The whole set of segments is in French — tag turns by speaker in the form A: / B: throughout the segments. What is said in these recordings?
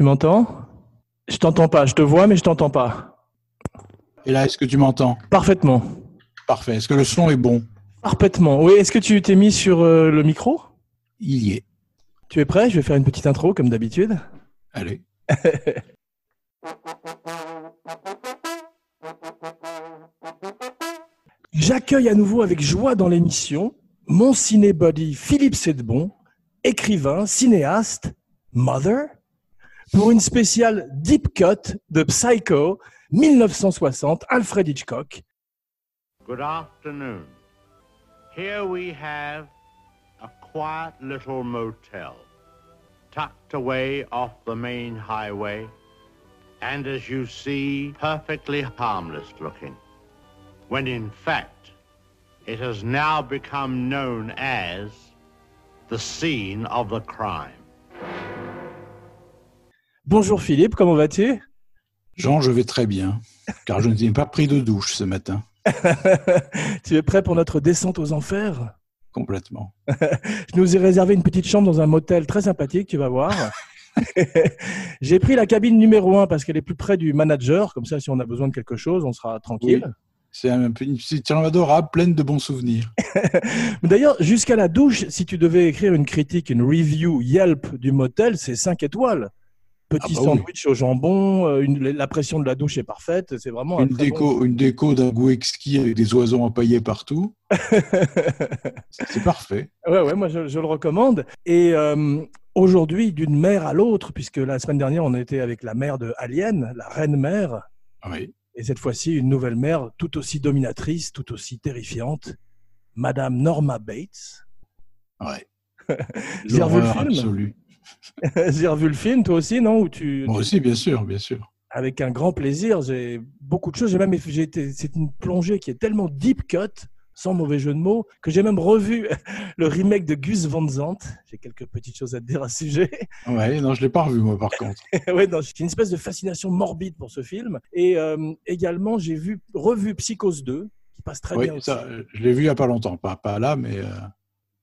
A: Tu m'entends? Je t'entends pas. Je te vois, mais je t'entends pas.
B: Et là, est-ce que tu m'entends?
A: Parfaitement.
B: Parfait. Est-ce que le son est bon?
A: Parfaitement. Oui, est-ce que tu t'es mis sur euh, le micro?
B: Il y est.
A: Tu es prêt? Je vais faire une petite intro, comme d'habitude.
B: Allez.
A: J'accueille à nouveau avec joie dans l'émission mon cinébody Philippe Sedbon, écrivain, cinéaste, mother, pour une spéciale Deep Cut de Psycho 1960, Alfred Hitchcock.
C: Good afternoon. Here we have a quiet little motel tucked away off the main highway and as you see, perfectly harmless looking. When in fact, it has now become known as the scene of the crime.
A: Bonjour Philippe, comment vas-tu?
B: Jean, je vais très bien, car je n'ai pas pris de douche ce matin.
A: Tu es prêt pour notre descente aux enfers?
B: Complètement.
A: Je nous ai réservé une petite chambre dans un motel très sympathique, tu vas voir. J'ai pris la cabine numéro 1 parce qu'elle est plus près du manager, comme ça si on a besoin de quelque chose, on sera tranquille.
B: C'est un peu une petite chambre adorable, pleine de bons souvenirs.
A: D'ailleurs, jusqu'à la douche, si tu devais écrire une critique, une review Yelp du motel, c'est 5 étoiles. Petit
B: Ah bah oui.
A: sandwich au jambon, euh, une- la pression de la douche est parfaite, c'est vraiment un
B: Une déco, une déco d'un goût exquis avec des oiseaux empaillés partout. C'est parfait.
A: Ouais, ouais, moi je, je le recommande. Et euh, aujourd'hui, d'une mère à l'autre, puisque la semaine dernière, on était avec la mère de Alien, la reine mère,
B: Oui.
A: et cette fois-ci, une nouvelle mère tout aussi dominatrice, tout aussi terrifiante, Madame Norma Bates.
B: Ouais.
A: J'ai revu le
B: L'horreur
A: film.
B: absolue.
A: J'ai revu le film, toi aussi, non? Où tu,
B: Moi aussi, bien sûr, bien sûr.
A: Avec un grand plaisir, j'ai beaucoup de choses. J'ai même, j'ai été, c'est une plongée qui est tellement deep cut, sans mauvais jeu de mots, que j'ai même revu le remake de Gus Van Sant. J'ai quelques petites choses à te dire à ce sujet.
B: Ouais, non, je l'ai pas revu moi par contre.
A: ouais, non, j'ai une espèce de fascination morbide pour ce film. Et euh, également, j'ai vu, revu Psychose 2, qui passe très
B: Oui,
A: bien aussi.
B: ça, je l'ai vu il y a pas longtemps, pas, pas là, mais euh,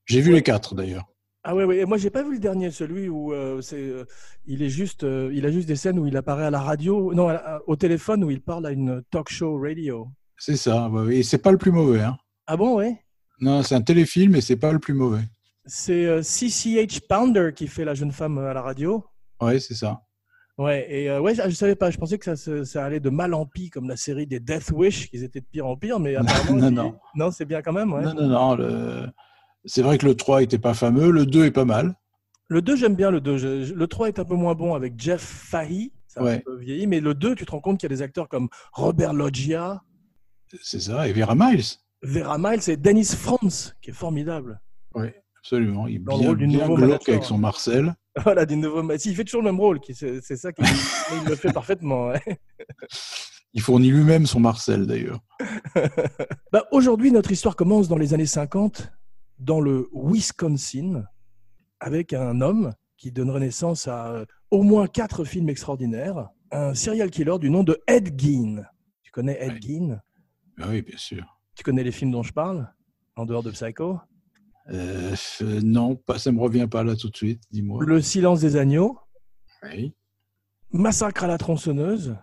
B: j'ai vu les quatre d'ailleurs.
A: Ah ouais, ouais. Et moi, j'ai pas vu le dernier, celui où euh, c'est, euh, il est juste, euh, il a juste des scènes où il apparaît à la radio, non, la- au téléphone où il parle à une talk show radio.
B: C'est ça. Et c'est pas le plus mauvais. Hein.
A: Ah bon, ouais?
B: Non, c'est un téléfilm et c'est pas le plus mauvais.
A: C'est euh, CCH Pounder qui fait la jeune femme à la radio.
B: Ouais, c'est ça.
A: Ouais, et euh, ouais, je je savais pas. Je pensais que ça, allait de mal en pis, comme la série des Death Wish, qu'ils étaient de pire en pire, mais apparemment,
B: non,
A: il-
B: non.
A: non, c'est bien quand même. Ouais.
B: Non, non, non. le- C'est vrai que le 3 était pas fameux, le 2 est pas mal.
A: Le 2, j'aime bien le 2. Je- je- Le 3 est un peu moins bon avec Jeff Fahey. Ça a un
B: Ouais.
A: peu vieilli, mais le 2, tu te rends compte qu'il y a des acteurs comme Robert Loggia,
B: C'est ça. Et Vera Miles.
A: Vera Miles et Dennis Franz, qui est formidable.
B: Oui, absolument. Il est
A: Dans le
B: bien,
A: rôle du
B: bien
A: nouveau manager.
B: avec son Marcel.
A: Voilà, du nouveau. Si, il fait toujours le même rôle. C'est c'est ça qu'il il le fait parfaitement. ouais.
B: Il fournit lui-même son Marcel d'ailleurs.
A: Bah, Aujourd'hui, notre histoire commence dans les années 50, dans le Wisconsin, avec un homme qui donnerait naissance à euh, au moins quatre films extraordinaires. Un serial killer du nom de Ed Gein. Tu connais Ed
B: Ouais.
A: Gein?
B: Ah oui, bien sûr.
A: Tu connais les films dont je parle? En dehors de Psycho?
B: Euh, euh, non, pas, ça me revient pas là tout de suite. Dis-moi.
A: Le silence des agneaux,
B: Oui,
A: Massacre à la tronçonneuse,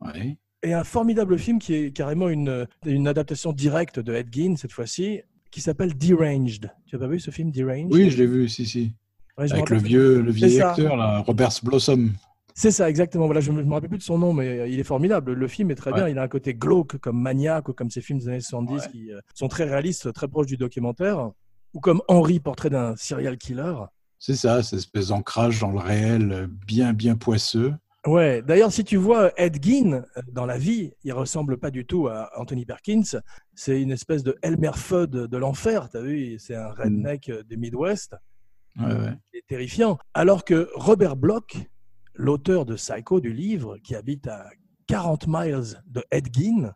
B: oui.
A: et un formidable film qui est carrément une, une adaptation directe de Ed Gein, cette fois-ci, qui s'appelle Deranged. Tu as pas vu ce film Deranged?
B: Oui, je l'ai vu, si, si.
A: Ouais,
B: Avec le vieux, le vieil acteur, là, Robert Blossom.
A: C'est ça, exactement. Voilà, je ne me rappelle plus de son nom, mais euh, il est formidable. Le film est très
B: Ouais.
A: bien. Il a un côté glauque, comme Maniac, ou comme ces films des années 70
B: Ouais.
A: qui euh, sont très réalistes, très proches du documentaire. Ou comme Henry, portrait d'un serial killer.
B: C'est ça, cette espèce d'ancrage dans le réel, euh, bien, bien poisseux.
A: Ouais, d'ailleurs, si tu vois Ed Gein euh, dans la vie, il ressemble pas du tout à Anthony Perkins. C'est une espèce de Elmer Fudd de l'enfer, t'as vu? C'est un redneck euh, du Midwest.
B: Ouais, ouais.
A: Il est terrifiant. Alors que Robert Bloch, l'auteur de Psycho, du livre, qui habite à 40 miles de Ed Gein,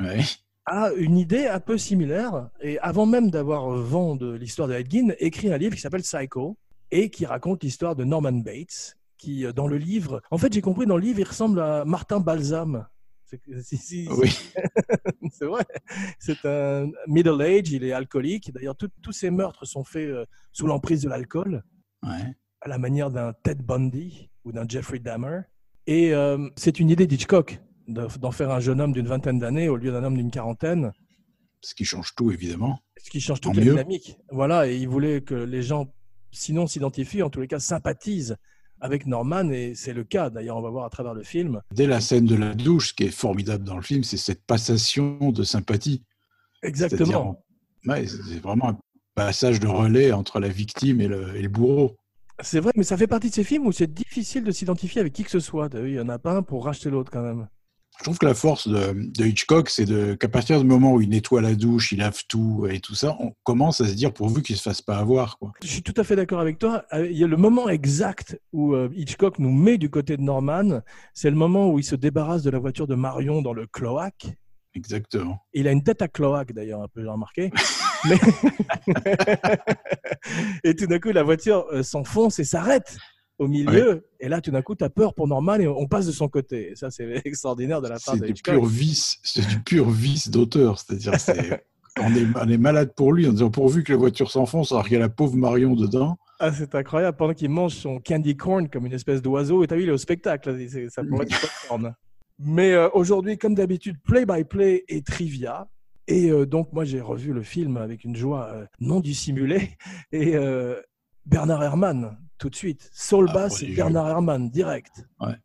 B: Ouais.
A: a une idée un peu similaire et avant même d'avoir vent de l'histoire de Ed Gein, écrit un livre qui s'appelle Psycho et qui raconte l'histoire de Norman Bates qui euh, dans le livre, en fait j'ai compris dans le livre il ressemble à Martin Balsam. C'est si- si-
B: Oui,
A: c'est vrai. C'est un middle age, il est alcoolique. D'ailleurs, tous ces meurtres sont faits euh, sous l'emprise de l'alcool.
B: ouais.
A: à la manière d'un Ted Bundy ou d'un Jeffrey Dahmer. Et euh, c'est une idée d'Hitchcock de- d'en faire un jeune homme d'une vingtaine d'années au lieu d'un homme d'une quarantaine,
B: Ce qui change tout, évidemment.
A: ce qui change toute la dynamique. Voilà, et il voulait que les gens, sinon s'identifient, en tous les cas sympathisent avec Norman, et c'est le cas. D'ailleurs, on va voir à travers le film.
B: Dès la scène de la douche, ce qui est formidable dans le film, c'est cette passation de sympathie.
A: Exactement.
B: Ouais, c'est vraiment un passage de relais entre la victime et le, et le bourreau.
A: C'est vrai, mais ça fait partie de ces films où c'est difficile de s'identifier avec qui que ce soit. Il y en a pas un pour racheter l'autre quand même.
B: Je trouve que la force de, de Hitchcock, c'est qu'à partir du moment où il nettoie la douche, il lave tout et tout ça, on commence à se dire pourvu qu'il se fasse pas avoir. Quoi.
A: Je suis tout à fait d'accord avec toi. Euh, Il y a le moment exact où euh, Hitchcock nous met du côté de Norman. C'est le moment où il se débarrasse de la voiture de Marion dans le cloaque.
B: Exactement.
A: Il a une tête à cloaque d'ailleurs, un peu j'ai remarqué. Mais- et tout d'un coup, la voiture euh, s'enfonce et s'arrête au milieu. Et là, tout d'un coup, tu as peur pour Norman et on passe de son côté. Et ça, c'est extraordinaire de la part de Hitchcock.
B: vice, c'est du pur vice d'auteur. C'est-à-dire, c'est- on est, on est malade pour lui en disant pourvu que la voiture s'enfonce alors qu'il y a la pauvre Marion dedans.
A: Ah, c'est incroyable. Pendant qu'il mange son candy corn comme une espèce d'oiseau, et t'as vu, il est au spectacle. Ça pourrait être popcorn. Mais euh, aujourd'hui, comme d'habitude, play-by-play et trivia. Et euh, donc, moi, j'ai revu le film avec une joie euh, non dissimulée. Et Bernard Herrmann, tout de suite. Saul
B: Ah,
A: Bass et. Bernard Herrmann, direct.
B: Ouais.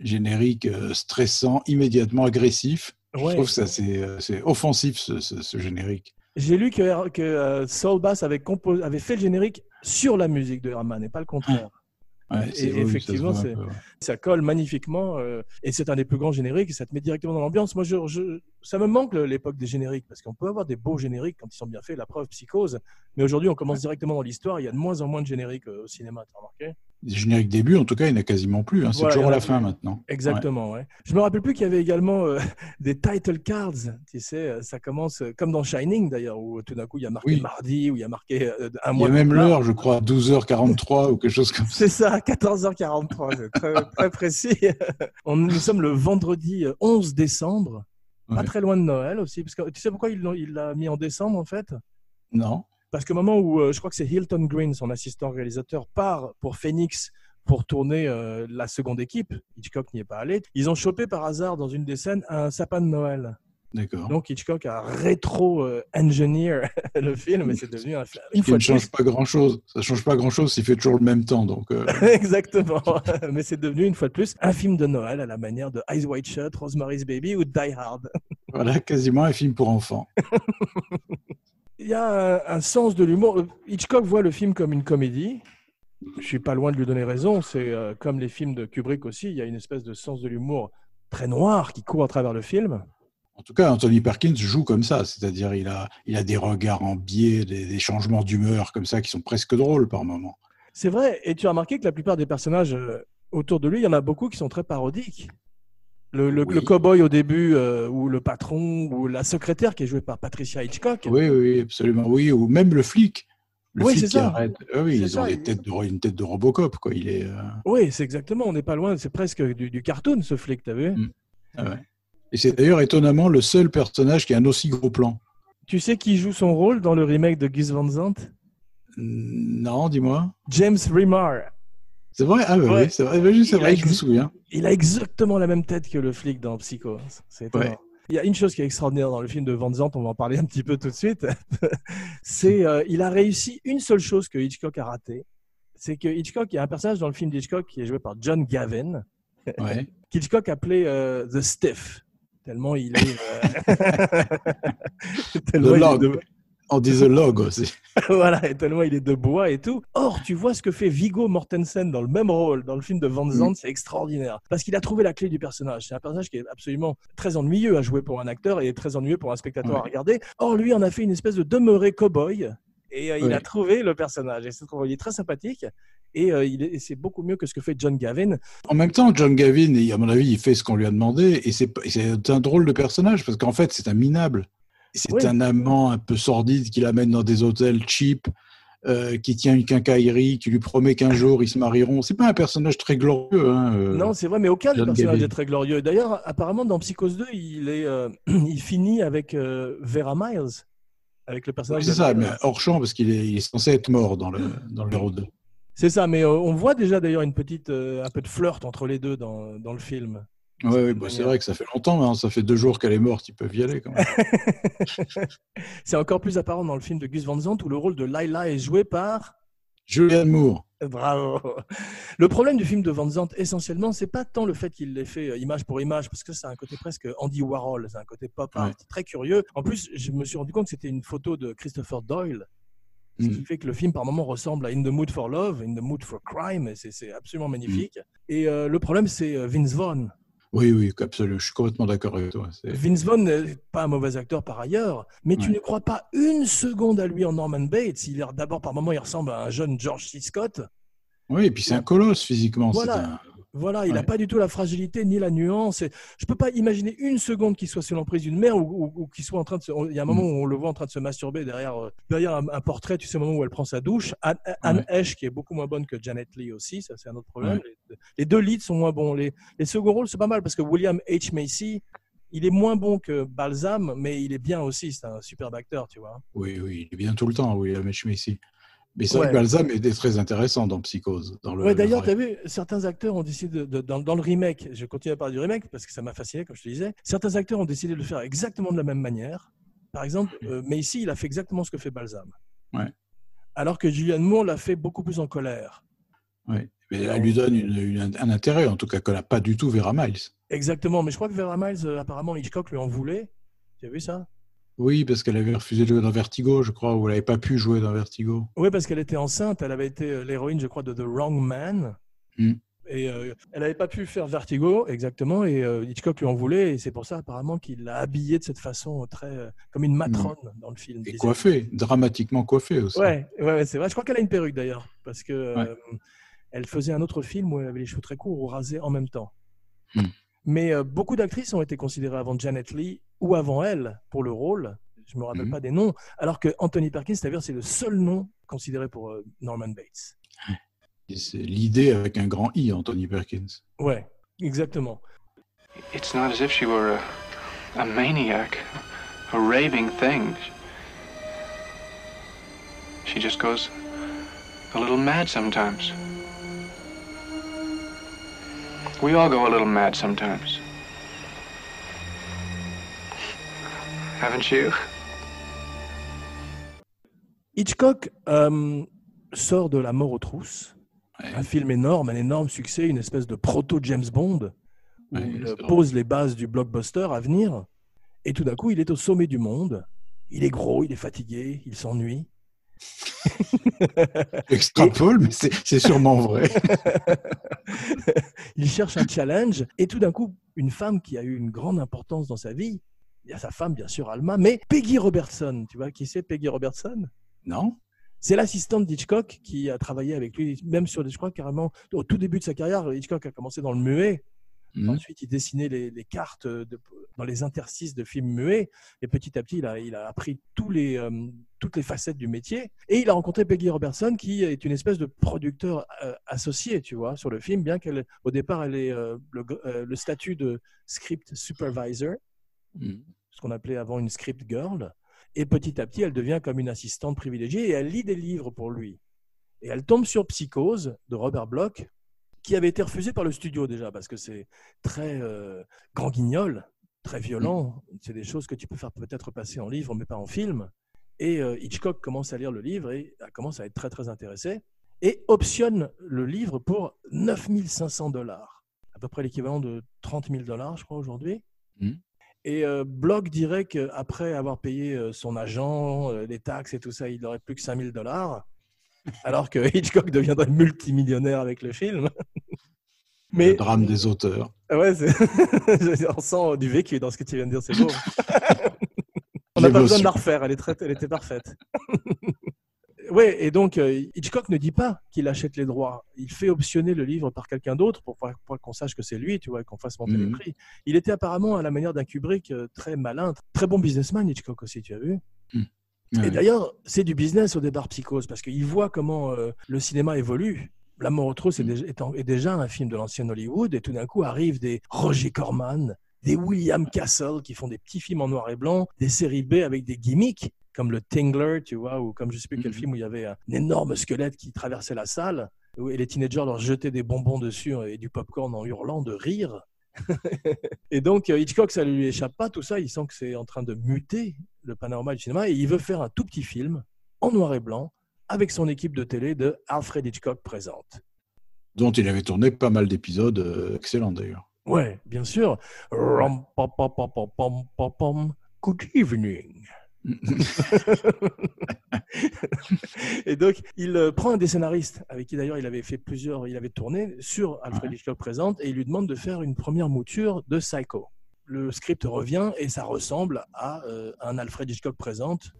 B: Générique euh, stressant, immédiatement agressif. Je trouve ça c'est euh, offensif ce, ce- ce générique.
A: J'ai lu que, que euh, Saul Bass avait, avait fait le générique sur la musique de Herrmann et pas le contraire.
B: Ouais,
A: Et
B: oui, ça
A: effectivement,
B: peu, ouais.
A: ça colle magnifiquement euh, et c'est un des plus grands génériques et ça te met directement dans l'ambiance. Moi, je, je- ça me manque l'époque des génériques parce qu'on peut avoir des beaux génériques quand ils sont bien faits, la preuve psychose. Mais aujourd'hui, on commence directement dans l'histoire. Il y a de moins en moins de génériques euh, au cinéma, tu as remarqué?
B: Les génériques début, en tout cas, il n'y en a quasiment plus. hein. C'est
A: Voilà,
B: toujours à la fin maintenant.
A: Exactement, ouais. Je me rappelle plus qu'il y avait également euh, des title cards. Tu sais, euh, ça commence comme dans Shining d'ailleurs, où tout d'un coup il y a marqué
B: Oui.
A: mardi, où il y a marqué euh, un
B: Il y
A: mois.
B: a même l'heure, je crois, 12h43 ou quelque chose comme ça.
A: C'est ça, 14h43, c'est très, très précis. On, nous sommes le vendredi euh, 11 décembre, pas très loin de Noël aussi. Parce que tu sais pourquoi il l'a- il l'a mis en décembre en fait?
B: Non
A: Parce qu'au moment où euh, je crois que c'est Hilton Green, son assistant réalisateur, part pour Phoenix pour tourner euh, la seconde équipe, Hitchcock n'y est pas allé, ils ont chopé par hasard dans une des scènes un sapin de Noël. Donc Hitchcock a rétro-engineer le film et c'est devenu un,
B: Ce
A: une
B: qui ne change pas grand-chose. Ça change pas grand-chose s'il fait toujours le même temps. Donc, euh,
A: Exactement. Mais c'est devenu une fois de plus un film de Noël à la manière de Eyes Wide Shut, Rosemary's Baby ou Die Hard.
B: voilà, quasiment un film pour enfants.
A: Il y a un, un sens de l'humour. Hitchcock voit le film comme une comédie. Je suis pas loin de lui donner raison. C'est euh, comme les films de Kubrick aussi. Il y a une espèce de sens de l'humour très noir qui court à travers le film.
B: En tout cas, Anthony Perkins joue comme ça, c'est-à-dire il a, il a des regards en biais, des, des changements d'humeur comme ça qui sont presque drôles par moments.
A: C'est vrai. Et tu as remarqué que la plupart des personnages euh, autour de lui, il y en a beaucoup qui sont très parodiques. Le, le,
B: Oui.
A: le cow-boy au début, euh, ou le patron, ou la secrétaire qui est jouée par Patricia Hitchcock.
B: Oui, oui, absolument. Oui, ou même le flic. Le
A: Oui, c'est ça.
B: Ah oui, ils
A: ça,
B: ont des
A: il-
B: têtes de, une tête de Robocop, quoi. Il est. euh,
A: Oui, c'est exactement. On n'est pas loin. C'est presque du, du cartoon, ce flic, t'as vu?
B: Mm. ah ouais. Et c'est d'ailleurs étonnamment le seul personnage qui a un aussi gros plan.
A: Tu sais qui joue son rôle dans le remake de Gus Van Sant?
B: Non, dis-moi.
A: James Remar.
B: C'est vrai? Ah, bah
A: Ouais.
B: oui, c'est vrai, bah, c'est vrai, je me souviens.
A: Il a exactement la même tête que le flic dans Psycho. C'est étonnant.
B: Ouais.
A: Il y a une chose qui est extraordinaire dans le film de Van Sant, on va en parler un petit peu tout de suite. c'est euh, il a réussi une seule chose que Hitchcock a raté. C'est que Hitchcock, il y a un personnage dans le film d'Hitchcock qui est joué par John Gavin,
B: Ouais.
A: qu'Hitchcock appelait euh, The Stiff. Tellement il est. euh, tellement il est de-
B: On dit The Log aussi.
A: voilà, et tellement il est de bois et tout. Or, tu vois ce que fait Vigo Mortensen dans le même rôle dans le film de Van Zandt, c'est extraordinaire. Parce qu'il a trouvé la clé du personnage. C'est un personnage qui est absolument très ennuyeux à jouer pour un acteur et très ennuyeux pour un spectateur à regarder. Or, lui en a fait une espèce de demeuré cow-boy. Et euh, il a trouvé le personnage. Et c'est il est très sympathique. Et, euh, il est- et c'est beaucoup mieux que ce que fait John Gavin.
B: En même temps, John Gavin, à mon avis, il fait ce qu'on lui a demandé, et c'est c'est un drôle de personnage, parce qu'en fait, c'est un minable. C'est
A: Oui.
B: un amant un peu sordide qui l'amène dans des hôtels cheap, euh, qui tient une quincaillerie, qui lui promet qu'un jour ils se marieront. C'est pas un personnage très glorieux. Hein, euh.
A: Non, c'est vrai, mais aucun des personnages n'est très glorieux. D'ailleurs, apparemment, dans Psychose 2, il, est, il finit avec Vera Miles, avec le
B: Oui,
A: personnage.
B: c'est
A: de-
B: ça, mais hors champ, parce qu'il est, il est censé être mort dans le, dans le héros 2.
A: C'est ça, mais euh, on voit déjà d'ailleurs une petite, euh, un peu de flirt entre les deux dans, dans le film.
B: Ouais, bah, c'est vrai que ça fait longtemps, hein, ça fait deux jours qu'elle est morte, ils peuvent y aller quand même.
A: C'est encore plus apparent dans le film de Gus Van Sant où le rôle de Laila est joué par.
B: Julianne Moore.
A: Bravo. Le problème du film de Van Sant, essentiellement, c'est pas tant le fait qu'il l'ait fait euh, image pour image, parce que c'est un côté presque Andy Warhol, c'est un côté pop art
B: Ouais.
A: très curieux. En plus, je me suis rendu compte que c'était une photo de Christopher Doyle, ce qui
B: Mm.
A: fait que le film par moments ressemble à In the Mood for Love, In the Mood for Crime, et c'est- absolument magnifique. Et euh, le problème, c'est euh, Vince Vaughn.
B: Oui, oui, absolument. Je suis complètement d'accord avec toi.
A: Vince Vaughn n'est pas un mauvais acteur par ailleurs, mais tu ne crois pas une seconde à lui en Norman Bates. Il d'abord par moment, il ressemble à un jeune George C. Scott.
B: Oui, et puis c'est un colosse physiquement.
A: Voilà. Voilà, il n'a
B: Ouais.
A: pas du tout la fragilité ni la nuance. Et je peux pas imaginer une seconde qu'il soit sous l'emprise d'une mère ou, ou- ou qu'il soit en train de se... Il y a un moment
B: Mm.
A: où on le voit en train de se masturber derrière, euh, derrière un, un portrait, tu sais, au moment où elle prend sa douche. Anne, Anne Heche, qui est beaucoup moins bonne que Janet Lee aussi, ça c'est un autre problème. Les, les deux leads sont moins bons. Les, les seconds rôles, c'est pas mal parce que William H. Macy, il est moins bon que Balsam, mais il est bien aussi. C'est un superbe acteur, tu vois.
B: Oui, oui, il est bien tout le temps, oui, Mitch Macy. Mais c'est
A: Ouais.
B: vrai que Balsam était très intéressant dans Psychose. Dans le,
A: Ouais, d'ailleurs,
B: le
A: tu as vu, certains acteurs ont décidé, de, de- dans, dans le remake, je continue à parler du remake parce que ça m'a fasciné, comme je te disais, certains acteurs ont décidé de le faire exactement de la même manière. Par exemple, euh, Macy, il a fait exactement ce que fait Balsam.
B: Ouais.
A: Alors que Julianne Moore l'a fait beaucoup plus en colère.
B: Ouais. Mais elle lui donne une- une- un intérêt, en tout cas, qu'elle n'a pas du tout Vera Miles.
A: Exactement, mais je crois que Vera Miles, euh, apparemment, Hitchcock lui en voulait. Tu as vu ça
B: Oui, parce qu'elle avait refusé de jouer dans Vertigo, je crois, ou elle n'avait pas pu jouer dans Vertigo.
A: Oui, parce qu'elle était enceinte, elle avait été euh, l'héroïne, je crois, de The Wrong Man.
B: Mm.
A: Et euh, elle n'avait pas pu faire Vertigo, exactement, et euh, Hitchcock lui en voulait, et c'est pour ça apparemment qu'il l'a habillée de cette façon, très euh, comme une matrone dans le film.
B: Et coiffée, dramatiquement coiffée aussi.
A: Ouais, ouais, c'est vrai. Je crois qu'elle a une perruque d'ailleurs, parce que
B: Ouais.
A: elle faisait un autre film où elle avait les cheveux très courts ou rasés en même temps.
B: Hmm.
A: Mais beaucoup d'actrices ont été considérées avant Janet Lee ou avant elle pour le rôle. Je me rappelle
B: Mhm.
A: pas des noms, alors que Anthony Perkins, c'est-à-dire c'est le seul nom considéré pour euh, Norman Bates.
B: Et C'est l'idée avec un grand I, Anthony Perkins.
A: Ouais, exactement.
D: It's not as if she were a, a maniac, a raving thing. She just goes a little mad sometimes. We all go a little mad sometimes. Haven't you?
A: Hitchcock euh, sort de La mort aux trousses,
B: Ouais.
A: un film énorme, un énorme succès, une espèce de proto-James Bond, où
B: Ouais,
A: il euh, pose les bases du blockbuster à venir. Et tout d'un coup, il est au sommet du monde. Il est gros, il est fatigué, il s'ennuie.
B: Extrapole, mais c'est sûrement vrai.
A: il cherche un challenge. Et tout d'un coup, une femme qui a eu une grande importance dans sa vie, il y a sa femme, bien sûr, Alma, mais Peggy Robertson. Tu vois qui c'est, Peggy Robertson?
B: Non
A: C'est l'assistante d'Hitchcock qui a travaillé avec lui, même sur, je crois carrément, au tout début de sa carrière, Hitchcock a commencé dans le muet.
B: Mhm.
A: Ensuite, il dessinait les, les cartes de- dans les interstices de films muets. Et petit à petit, il a, il a appris tous les, euh, toutes les facettes du métier. Et il a rencontré Peggy Robertson, qui est une espèce de producteur euh, associé, tu vois, sur le film, bien qu'elle, au départ, elle ait euh, le, euh, le statut de script supervisor,
B: Mhm.
A: ce qu'on appelait avant une script girl. Et petit à petit, elle devient comme une assistante privilégiée et elle lit des livres pour lui. Et elle tombe sur Psychose de Robert Bloch, qui avait été refusé par le studio déjà, parce que c'est très euh, grand guignol, très violent. C'est des choses que tu peux faire peut-être passer en livre, mais pas en film. Et euh, Hitchcock commence à lire le livre et euh, commence à être très très intéressé et optionne le livre pour 9500 dollars, à peu près l'équivalent de 30 000 dollars, je crois, aujourd'hui.
B: Mhm.
A: Et euh, Bloch dirait qu'après avoir payé son agent, les taxes et tout ça, il n'aurait plus que 5000 dollars, alors que Hitchcock deviendrait multimillionnaire avec le film.
B: Le drame des auteurs.
A: Ah Ouais, on sent du vécu dans ce que tu viens de dire, c'est beau. on n'a pas besoin de la refaire, elle, est très- elle était parfaite. Ouais, et donc euh, Hitchcock ne dit pas qu'il achète les droits. Il fait optionner le livre par quelqu'un d'autre pour, qu'on sache que c'est lui, tu vois, et qu'on fasse monter les
B: Mhm.
A: prix. Il était apparemment à la manière d'un Kubrick euh, très malin, très bon businessman, Hitchcock aussi, tu as vu.
B: Ah
A: Et
B: oui.
A: d'ailleurs, c'est du business au départ Psychose, parce qu'il voit comment euh, le cinéma évolue. La mort au trot, c'est
B: Mm.
A: déjà, est déjà un film de l'ancienne Hollywood, et tout d'un coup arrivent des Roger Corman, des William Castle qui font des petits films en noir et blanc, des séries B avec des gimmicks, comme le Tingler, tu vois, ou comme je sais plus quel
B: Mhm.
A: film où il y avait un énorme squelette qui traversait la salle, et les teenagers leur jetaient des bonbons dessus et du popcorn en hurlant de rire. et donc, euh, Hitchcock, ça ne lui échappe pas, tout ça. Il sent que c'est en train de muter le panorama du cinéma et il veut faire un tout petit film en noir et blanc avec son équipe de télé de Alfred Hitchcock présente.
B: Dont il avait tourné pas mal d'épisodes euh, excellents d'ailleurs.
A: Ouais, bien sûr. Good evening. Et donc, il euh, prend un des scénaristes, avec qui d'ailleurs il avait fait plusieurs, il avait tourné sur Alfred. Hitchcock présente, et il lui demande de faire une première mouture de Psycho. Le script revient et ça ressemble à euh, un Alfred Hitchcock présente.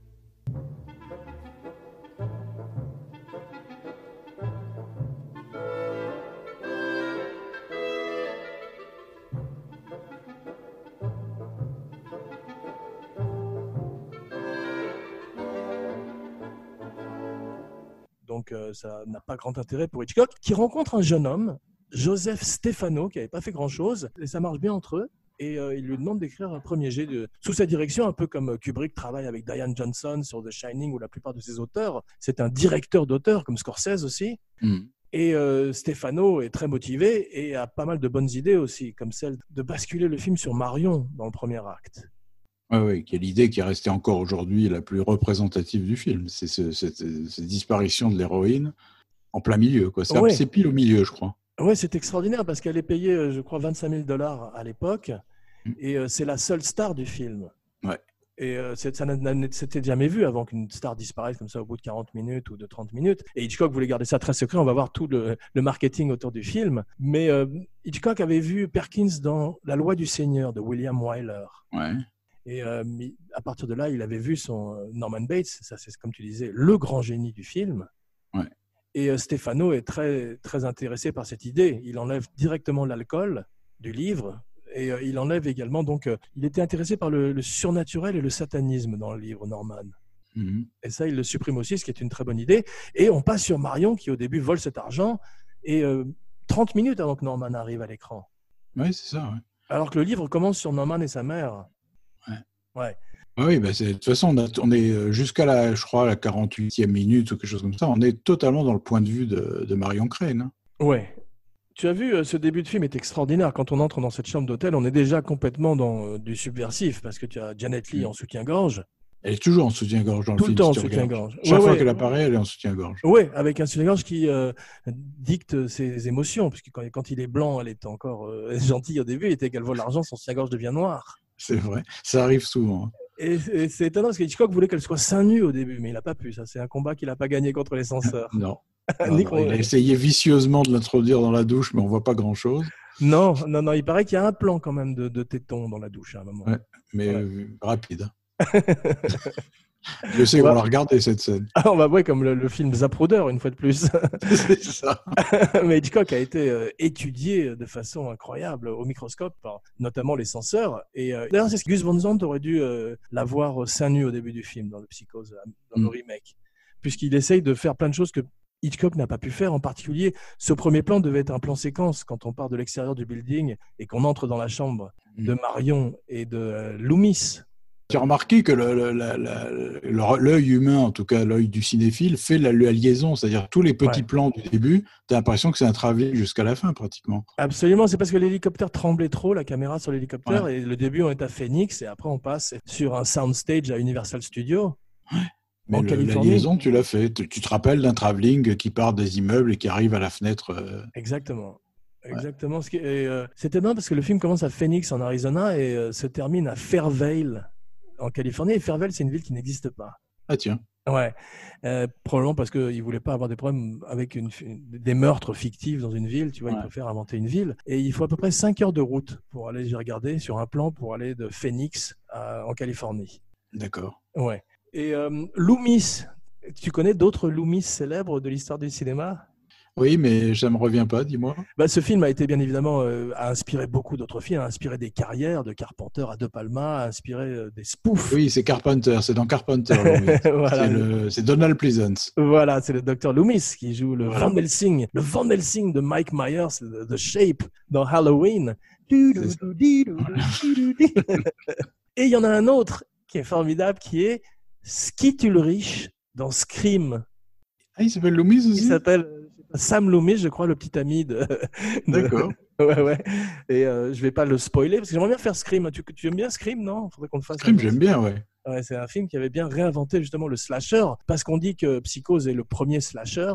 A: Donc euh, ça n'a pas grand intérêt pour Hitchcock, qui rencontre un jeune homme, Joseph Stefano, qui n'avait pas fait grand-chose, et ça marche bien entre eux. Et euh, il lui demande d'écrire un premier jet de... sous sa direction, un peu comme Kubrick travaille avec Diane Johnson sur The Shining ou la plupart de ses auteurs. C'est un directeur d'auteur, comme Scorsese aussi.
B: Mm.
A: Et euh, Stefano est très motivé et a pas mal de bonnes idées aussi, comme celle de basculer le film sur Marion dans le premier acte.
B: Ouais, ouais, qui est l'idée qui est restée encore aujourd'hui la plus représentative du film. C'est ce- cette, cette disparition de l'héroïne en plein milieu. quoi. C'est
A: Ouais.
B: c'est pile au milieu, je crois.
A: Ouais, c'est extraordinaire parce qu'elle est payée, euh, je crois, 25 000 dollars à l'époque.
B: Mm.
A: Et euh, c'est la seule star du film.
B: Ouais.
A: Et euh, ça s'était jamais vu avant qu'une star disparaisse comme ça au bout de 40 minutes ou de 30 minutes. Et Hitchcock voulait garder ça très secret. On va voir tout le, le marketing autour du film. Mais euh, Hitchcock avait vu Perkins dans La loi du Seigneur de William Wyler.
B: Ouais.
A: Et euh, à partir de là, il avait vu son euh, Norman Bates, ça c'est comme tu disais, le grand génie du film.
B: Ouais.
A: Et euh, Stefano est très, très intéressé par cette idée. Il enlève directement l'alcool du livre et euh, il enlève également, donc, il était intéressé par le, le surnaturel et le satanisme dans le livre Norman.
B: Mhm.
A: Et ça, il le supprime aussi, ce qui est une très bonne idée. Et on passe sur Marion qui, au début, vole cet argent. Et euh, 30 minutes avant que Norman arrive à l'écran.
B: Ouais, c'est ça. ouais.
A: Alors que le livre commence sur Norman et sa mère.
B: Ouais. Ah Oui, bah de toute façon, on, a- on est euh, jusqu'à la, je crois, la 48e minute ou quelque chose comme ça. On est totalement dans le point de vue de, de Marion Crane. hein.
A: Ouais. Tu as vu, euh, ce début de film est extraordinaire. Quand on entre dans cette chambre d'hôtel, on est déjà complètement dans euh, du subversif parce que tu as Janet Lee
B: Mm.
A: en soutien-gorge.
B: Elle est toujours en soutien-gorge dans
A: Tout
B: le
A: le
B: film.
A: temps en
B: si
A: soutien-gorge.
B: Chaque
A: Ouais,
B: fois
A: ouais.
B: qu'elle apparaît, elle est en soutien-gorge.
A: Ouais, avec un soutien-gorge qui euh, dicte ses émotions. Puisque quand, quand il est blanc, elle est encore euh, gentille au début. Et dès qu'elle vole l'argent, son soutien-gorge devient noir.
B: C'est vrai. Ça arrive souvent. hein.
A: Et, c'est étonnant parce que Hitchcock voulait qu'elle soit seins nus au début, mais il n'a pas pu. Ça, c'est un combat qu'il n'a pas gagné contre les censeurs.
B: Non. Il a essayé vicieusement de l'introduire dans la douche, mais on voit pas grand-chose.
A: non, non, non. Il paraît qu'il y a un plan quand même de, de téton dans la douche à un moment.
B: Ouais. Mais euh, rapide. Je sais qu'on l'a regardé cette scène.
A: Ah, on va voir comme le, le film Zapruder, une fois de plus.
B: c'est ça.
A: Mais Hitchcock a été euh, étudié de façon incroyable au microscope par notamment les censeurs. Et euh, d'ailleurs, c'est ce que Gus Van Sant aurait dû euh, l'avoir seins nus au début du film, dans le Psychose, euh, dans le
B: Mm.
A: remake. Puisqu'il essaye de faire plein de choses que Hitchcock n'a pas pu faire. En particulier, ce premier plan devait être un plan séquence quand on part de l'extérieur du building et qu'on entre dans la chambre de
B: Mm.
A: Marion et de euh, Loomis.
B: Tu as remarqué que l'œil humain, en tout cas l'œil du cinéphile, fait la, la liaison. C'est-à-dire tous les petits
A: Ouais.
B: plans du début, tu as l'impression que c'est un travelling jusqu'à la fin pratiquement.
A: Absolument, c'est parce que l'hélicoptère tremblait trop, la caméra sur l'hélicoptère, et le début on est à Phoenix, et après on passe sur un soundstage à Universal Studios.
B: Mais
A: En
B: le- la liaison, tu l'as fait. Tu, tu te rappelles d'un travelling qui part des immeubles et qui arrive à la fenêtre. euh,
A: Exactement. Exactement. Ce qui est, euh, étonnant parce que le film commence à Phoenix en Arizona et euh, se termine à Fairvale en Californie. Et Fairvale, c'est une ville qui n'existe pas.
B: Ah tiens.
A: Ouais, Euh, probablement parce qu'il ne voulait pas avoir des problèmes avec une, des meurtres fictifs dans une ville. Tu vois, il
B: Ouais.
A: préfère inventer une ville. Et il faut à peu près 5 heures de route pour aller, j'ai regardé sur un plan, pour aller de Phoenix à- en Californie.
B: D'accord.
A: Ouais. Et euh, Loomis, Tu connais d'autres Loomis célèbres de l'histoire du cinéma?
B: Oui, mais ça me revient pas, dis-moi.
A: bah, Ce film a été bien évidemment euh, a inspiré beaucoup d'autres films, a inspiré des carrières de Carpenter à De Palma, a inspiré euh, des spoofs.
B: Oui, c'est Carpenter, c'est dans Carpenter.
A: Voilà.
B: C'est Donald Pleasance.
A: Voilà, c'est le docteur Loomis qui joue le
B: Voilà.
A: Van Helsing, le Van Helsing de Mike Myers, The Shape dans Halloween. Et il y en a un autre qui est formidable, qui est Skit Ulrich dans Scream.
B: Ah, il s'appelle Loomis
A: Il
B: aussi
A: s'appelle euh, Sam Loomis, je crois, le petit ami de. de-
B: D'accord.
A: Ouais, ouais. Et euh, je vais pas le spoiler parce que j'aimerais bien faire Scream. Tu, tu aimes bien Scream, non? Faudrait qu'on le fasse.
B: Scream, j'aime bien, ouais.
A: Ouais, c'est un film qui avait bien réinventé justement le slasher parce qu'on dit que Psychose est le premier slasher.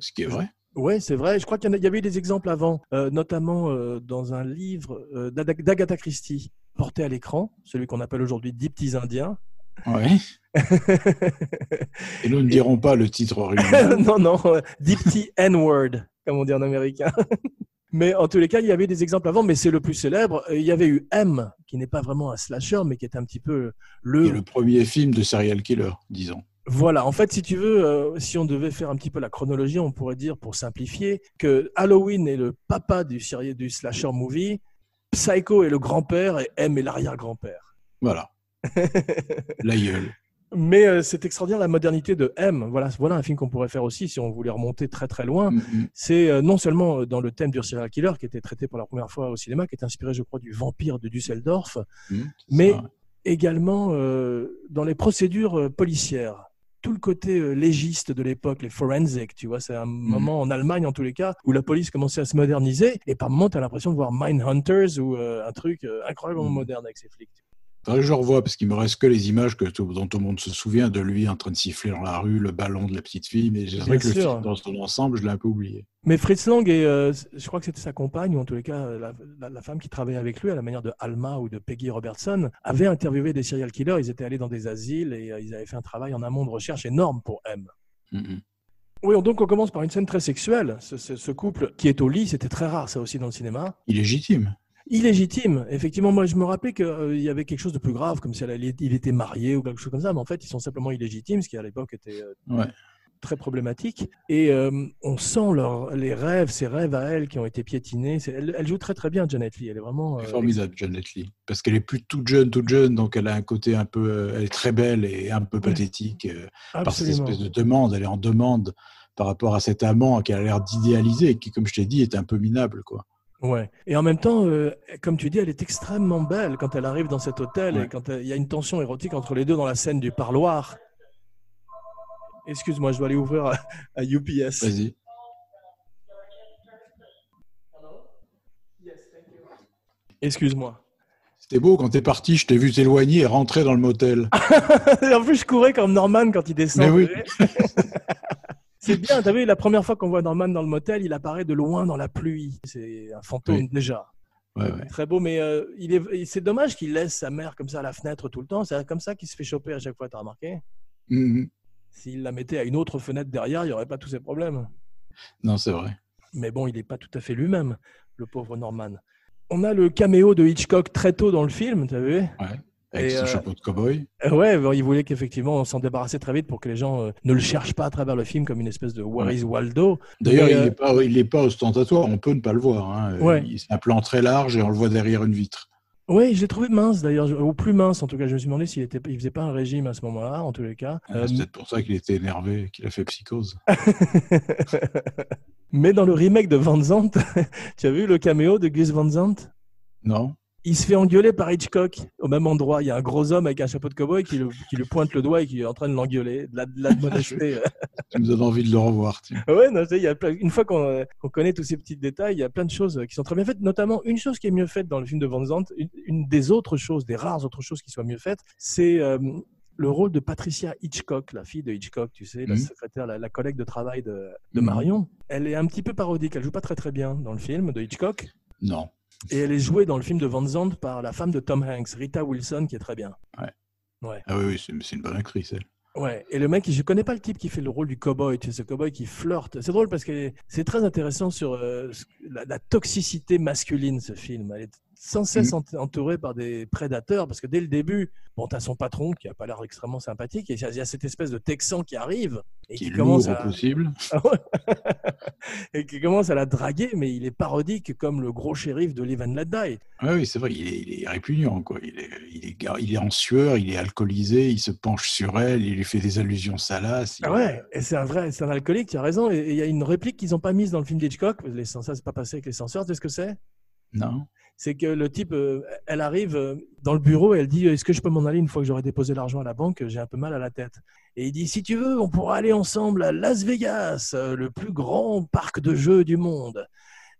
B: Ce qui est vrai.
A: Oui, c'est vrai. Je crois qu'il y, avait eu des exemples avant, euh, notamment euh, dans un livre euh, d'Agatha Christie porté à l'écran, celui qu'on appelle aujourd'hui Dix petits Indiens.
B: Ouais. Et nous ne dirons pas le titre original.
A: non, non, euh, petits N-word, comme on dit en américain. mais en tous les cas, il y avait des exemples avant, mais c'est le plus célèbre. Euh, Il y avait eu M, qui n'est pas vraiment un slasher, mais qui est un petit peu le,
B: Et le premier film de serial killer, disons.
A: Voilà, en fait, si tu veux, euh, si on devait faire un petit peu la chronologie, on pourrait dire, pour simplifier, que Halloween est le papa du, du slasher movie, Psycho est le grand-père et M est l'arrière-grand-père.
B: Voilà. L'aïeul.
A: Mais euh, c'est extraordinaire la modernité de M. Voilà, voilà un film qu'on pourrait faire aussi si on voulait remonter très très loin.
B: Mhm.
A: C'est euh, non seulement euh, dans le thème du serial killer qui était traité pour la première fois au cinéma, qui est inspiré, je crois, du vampire de Düsseldorf,
B: Mhm. C'est
A: Mais-
B: ça,
A: également euh, dans les procédures policières. Tout le côté légiste de l'époque, les forensics, tu vois, c'est un moment en Allemagne en tous les cas où la police commençait à se moderniser et par moments tu as l'impression de voir Mindhunters ou un truc incroyablement moderne avec ses flics.
B: Faudrait que je revois parce qu'il me reste que les images que tout- dont tout le monde se souvient de lui en train de siffler dans la rue, le ballon de la petite fille. Mais c'est vrai que le film dans son ensemble, je l'ai un peu oublié.
A: Mais Fritz Lang, et, euh, je crois que c'était sa compagne, ou en tous les cas la, la- la femme qui travaillait avec lui, à la manière de Alma ou de Peggy Robertson, avait interviewé des serial killers. Ils étaient allés dans des asiles et euh, ils avaient fait un travail en amont de recherche énorme pour M.
B: Mhm.
A: Oui, donc on commence par une scène très sexuelle. Ce, ce- ce couple qui est au lit, c'était très rare ça aussi dans le cinéma.
B: Illégitime.
A: Illégitime. Effectivement, moi je me rappelais qu'il y avait quelque chose de plus grave, comme si elle il était marié ou quelque chose comme ça, mais en fait ils sont simplement illégitimes, ce qui à l'époque était euh,
B: Ouais.
A: très problématique. Et euh, on sent leur, les rêves, ces rêves à elle qui ont été piétinés. Elle, elle joue très très bien, Janet Lee. Elle est vraiment. euh,
B: Formidable, Janet Lee. Parce qu'elle est plus toute jeune, toute jeune, donc elle a un côté un peu. euh, Elle est très belle et un peu pathétique euh, par cette espèce de demande. Elle est en demande par rapport à cet amant qu'elle a l'air d'idéaliser et qui, comme je t'ai dit, est un peu minable, quoi.
A: Ouais. Et en même temps, euh, comme tu dis, elle est extrêmement belle quand elle arrive dans cet hôtel et quand euh, il y a une tension érotique entre les deux dans la scène du parloir. Excuse-moi, je dois aller ouvrir à, à UPS.
B: Vas-y.
A: Excuse-moi.
B: C'était beau, quand t'es parti, je t'ai vu t'éloigner et rentrer dans le motel.
A: en plus, je courais comme Norman quand il descend.
B: Mais oui.
A: T'as C'est bien, t'as vu, la première fois qu'on voit Norman dans le motel, il apparaît de loin dans la pluie. C'est un fantôme
B: Oui.
A: déjà.
B: Ouais, ouais.
A: Très beau, mais euh, il est, c'est dommage qu'il laisse sa mère comme ça à la fenêtre tout le temps. C'est comme ça qu'il se fait choper à chaque fois, t'as remarqué?
B: Mhm.
A: S'il la mettait à une autre fenêtre derrière, il n'y aurait pas tous ces problèmes.
B: Non, c'est vrai.
A: Mais bon, il n'est pas tout à fait lui-même, le pauvre Norman. On a le caméo de Hitchcock très tôt dans le film, tu as vu
B: Avec
A: Et,
B: son
A: euh,
B: chapeau de cow-boy.
A: Euh, Ouais, il voulait qu'effectivement on s'en débarrassait très vite pour que les gens euh, ne le cherchent pas à travers le film comme une espèce de Where
B: Ouais.
A: is Waldo.
B: D'ailleurs, il n'est pas, ostentatoire, on peut ne pas le voir. Hein.
A: Ouais.
B: Il- C'est un plan très large et on le voit derrière une vitre.
A: Oui, je l'ai trouvé mince d'ailleurs, ou plus mince en tout cas. Je me suis demandé s'il était, il faisait pas un régime à ce moment-là, en tous les cas. Euh,
B: C'est peut-être pour ça qu'il était énervé, qu'il a fait psychose.
A: mais dans le remake de Van Zandt, tu as vu le caméo de Gus Van Zandt?
B: Non
A: Il se fait engueuler par Hitchcock au même endroit. Il y a un gros homme avec un chapeau de cowboy qui, qui lui pointe le doigt et qui est en train de l'engueuler, de la- de l'admonester.
B: Ça me donne envie de le revoir.
A: Ouais, non, tu sais, il y a plein- une fois qu'on connaît tous ces petits détails, il y a plein de choses qui sont très bien faites. Notamment, une chose qui est mieux faite dans le film de Van Zandt, une, une des autres choses, des rares autres choses qui soient mieux faites, c'est euh, le rôle de Patricia Hitchcock, la fille de Hitchcock, tu sais, la
B: Mhm.
A: secrétaire, la, la collègue de travail de, de
B: Mhm.
A: Marion. Elle est un petit peu parodique, elle joue pas très très bien dans le film de Hitchcock.
B: Non.
A: Et elle est jouée dans le film de Van Zandt par la femme de Tom Hanks, Rita Wilson, qui est très bien. Ouais.
B: Ah oui, oui, c'est une bonne actrice, elle.
A: Ouais, et le mec, je connais pas le type qui fait le rôle du cowboy, tu sais, ce cowboy qui flirte. C'est drôle parce que c'est très intéressant sur euh, la, la toxicité masculine, ce film. Elle est sans cesse ent- entouré par des prédateurs, parce que dès le début, bon, tu as son patron qui a pas l'air extrêmement sympathique, et il y a cette espèce de Texan qui arrive et
B: Qui
A: qui,
B: est
A: commence
B: lourd
A: à,
B: au possible.
A: et qui commence à la draguer, mais il est parodique comme le gros shérif de Let Die.
B: Ah oui, c'est vrai, il est, il est répugnant. Quoi. Il, est, il, est, il est en sueur, il est alcoolisé, il se penche sur elle, il lui fait des allusions salaces.
A: Ah ouais, et c'est un vrai, c'est un alcoolique, tu as raison. Et et il y a une réplique qu'ils n'ont pas mise dans le film d'Hitchcock, les censeurs, c'est pas passé avec les censeurs, tu sais ce que c'est?
B: Non
A: c'est que le type, euh, elle arrive euh, dans le bureau et elle dit Est-ce que je peux m'en aller une fois que j'aurai déposé l'argent à la banque? J'ai un peu mal à la tête. Et il dit Si tu veux, on pourra aller ensemble à Las Vegas, euh, le plus grand parc de jeux du monde.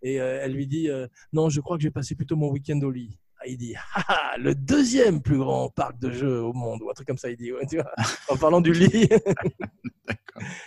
A: Et elle lui dit Non, je crois que je vais passer plutôt mon week-end au lit. Ah, il dit Ah, ah, le deuxième plus grand parc de jeux au monde, ou un truc comme ça, il dit, ouais, tu vois, en parlant du lit.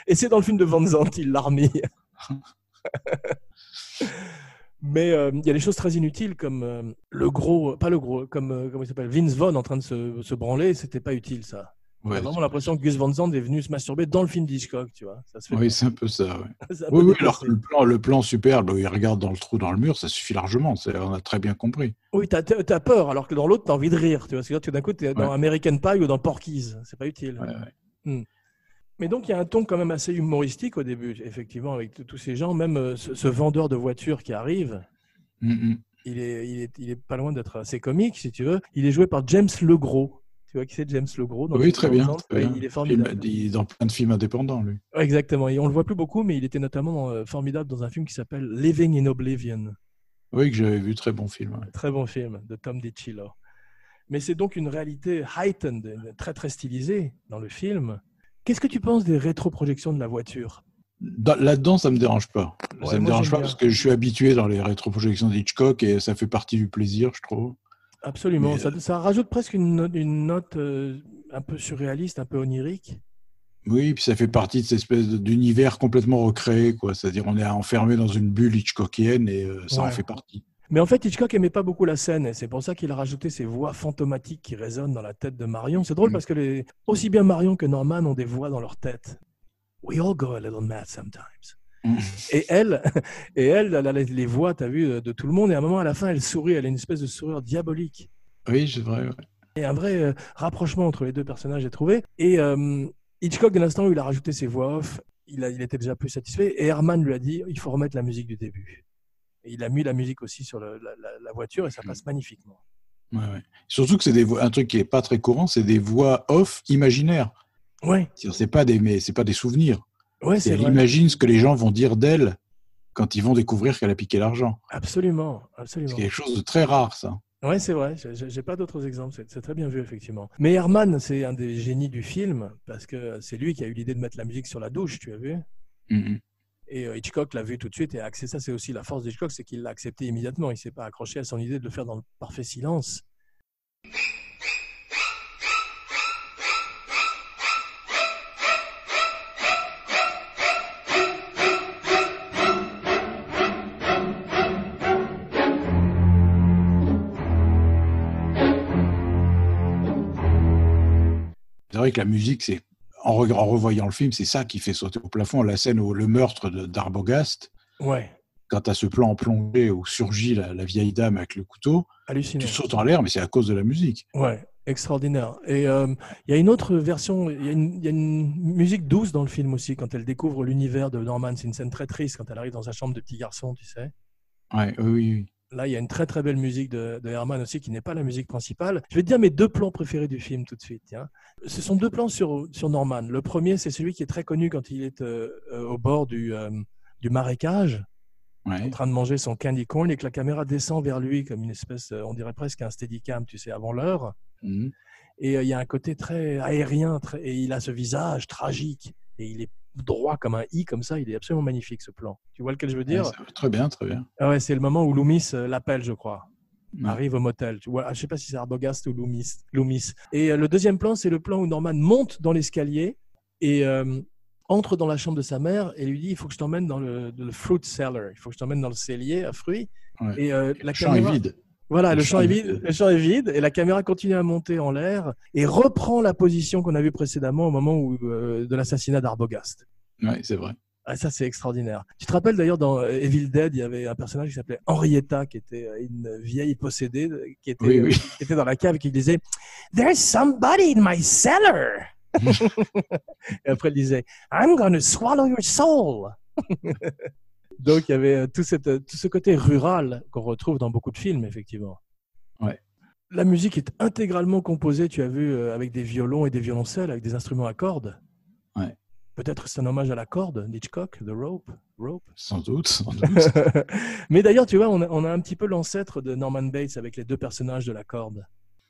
A: Et c'est dans le film de Van Zandt, il l'a remis. Mais euh, il y a des choses très inutiles comme euh, le gros, pas le gros, comme euh, comment il s'appelle, Vince Vaughn en train de se, se branler, c'était pas utile ça.
B: Ouais,
A: J'ai vraiment l'impression que Gus Van Sant est venu se masturber dans le film d'Hitchcock, tu vois. Ça se fait
B: Oui, c'est un peu ça. ouais. Oui, oui, alors que le plan, le plan superbe où il regarde dans le trou dans le mur, ça suffit largement. On a très bien compris.
A: Oui, t'as as peur, alors que dans l'autre, t'as envie de rire, tu vois. C'est-à-dire que d'un coup, t'es dans
B: Ouais.
A: American Pie ou dans Porky's, c'est pas utile.
B: Ouais.
A: Mais donc, il y a un ton quand même assez humoristique au début, effectivement, avec tous ces gens, même euh, ce, ce vendeur de voitures qui arrive.
B: Mm, mm.
A: il est, il est, il est pas loin d'être assez comique, si tu veux. Il est joué par James Legros. Tu vois qui c'est James Legros
B: Oui, très bien. Très.
A: Il est formidable.
B: il est dans plein de films indépendants, lui.
A: Ouais, Exactement. Et on le voit plus beaucoup, mais il était notamment euh, formidable dans un film qui s'appelle Living in Oblivion.
B: Oui, que j'avais vu, très bon film. ouais.
A: Très bon film de Tom DiCillo. Mais c'est donc une réalité heightened, très très stylisée dans le film. Qu'est-ce que tu penses des rétroprojections de la voiture?
B: Dans- Là-dedans, ça me dérange pas.
A: Ouais,
B: ça me dérange pas
A: bien.
B: parce que je suis habitué dans les rétroprojections d'Hitchcock et ça fait partie du plaisir, je trouve.
A: Absolument.
B: Mais,
A: Ça, ça rajoute presque une note, une note euh, un peu surréaliste, un peu onirique.
B: Oui, puis ça fait partie de cette espèce d'univers complètement recréé, quoi. C'est-à-dire, on est enfermé dans une bulle Hitchcockienne et euh, ça en fait partie.
A: Mais en fait, Hitchcock aimait pas beaucoup la scène, et c'est pour ça qu'il a rajouté ces voix fantomatiques qui résonnent dans la tête de Marion. C'est drôle
B: Mm.
A: parce que les... aussi bien Marion que Norman ont des voix dans leur tête. We all go a little mad sometimes.
B: Mm.
A: Et elle, et elle, elle a les les voix, tu as vu, de tout le monde, et à un moment, à la fin, elle sourit, elle a une espèce de sourire diabolique.
B: Oui, c'est vrai. ouais.
A: Et un vrai euh, rapprochement entre les deux personnages est trouvé. Et euh, Hitchcock, dès l'instant où il a rajouté ses voix off, il, a, il était déjà plus satisfait. Et Herman lui a dit il faut remettre la musique du début. Et il a mis la musique aussi sur le- la, voiture et ça passe magnifiquement.
B: Ouais, ouais. Surtout que c'est des voix- un truc qui est pas très courant, c'est des voix off imaginaires.
A: Ouais,
B: C'est pas des, mais c'est pas des souvenirs.
A: ouais
B: C'est
A: c'est
B: elle
A: vrai.
B: imagine ce que les gens vont dire d'elle quand ils vont découvrir qu'elle a piqué l'argent.
A: Absolument,
B: C'est
A: absolument.
B: quelque chose de très rare, ça.
A: Ouais, c'est vrai. J'ai- pas d'autres exemples. C'est c'est très bien vu, effectivement. Mais Herman, c'est un des génies du film parce que c'est lui qui a eu l'idée de mettre la musique sur la douche, tu as vu?
B: Mhm.
A: Et euh, Hitchcock l'a vu tout de suite et a accepté ça. C'est aussi la force d'Hitchcock, c'est qu'il l'a accepté immédiatement. Il s'est pas accroché à son idée de le faire dans le parfait silence.
B: C'est vrai que la musique, c'est en, re- en revoyant le film, c'est ça qui fait sauter au plafond la scène où le meurtre d'Arbogast,
A: Ouais,
B: quand tu as ce plan en plongée où surgit la, la vieille dame avec le couteau,
A: hallucinant.
B: tu sautes en l'air, mais c'est à cause de la musique.
A: Ouais, extraordinaire. Et euh, il y a une autre version, il y, a une- il y a une musique douce dans le film aussi, quand elle découvre l'univers de Norman. C'est une scène très triste quand elle arrive dans sa chambre de petit garçon, tu sais.
B: Ouais, oui, oui, oui.
A: Là, il y a une très très belle musique de, de Herman aussi, qui n'est pas la musique principale. Je vais te dire mes deux plans préférés du film tout de suite. Ce sont deux plans sur, sur Norman. Le premier, c'est celui qui est très connu quand il est euh, euh, au bord du, euh, du marécage, en train de manger son candy corn, et que la caméra descend vers lui comme une espèce, on dirait presque un steadicam, tu sais, avant l'heure.
B: Mhm.
A: Et euh, il y a un côté très aérien, très- et il a ce visage tragique, et il est droit comme un i, comme ça. Il est absolument magnifique ce plan. Tu vois lequel je veux dire?
B: Ouais, très bien, très bien.
A: ah ouais, C'est le moment où Loomis euh, l'appelle, je crois
B: Ouais.
A: arrive au motel. Tu vois, ah, je sais pas si c'est Arbogast ou Loomis. Loomis. Et euh, le deuxième plan, c'est le plan où Norman monte dans l'escalier et euh, entre dans la chambre de sa mère et lui dit il faut que je t'emmène dans le, le fruit cellar, il faut que je t'emmène dans le cellier à fruits.
B: Ouais.
A: Et euh,
B: Le
A: la caméra,
B: est vide.
A: Voilà,
B: Le
A: le,
B: champ
A: champ est vide, le champ est vide et la caméra continue à monter en l'air et reprend la position qu'on a vue précédemment au moment où, euh, de l'assassinat d'Arbogast.
B: Ouais, c'est vrai.
A: Ah, ça, c'est extraordinaire. Tu te rappelles d'ailleurs dans euh, Evil Dead, il y avait un personnage qui s'appelait Henrietta, qui était euh, une vieille possédée, qui était,
B: Oui, oui.
A: qui était dans la cave et qui disait There's somebody in my cellar. et après, elle disait I'm gonna swallow your soul. Donc, il y avait euh, tout, cette, euh, tout ce côté rural qu'on retrouve dans beaucoup de films, effectivement.
B: Ouais.
A: La musique est intégralement composée, tu as vu, euh, avec des violons et des violoncelles, avec des instruments à cordes.
B: Ouais.
A: Peut-être c'est un hommage à la corde d'Hitchcock, The Rope. Rope.
B: Sans doute, sans doute.
A: Mais d'ailleurs, tu vois, on a, on a un petit peu l'ancêtre de Norman Bates avec les deux personnages de la corde.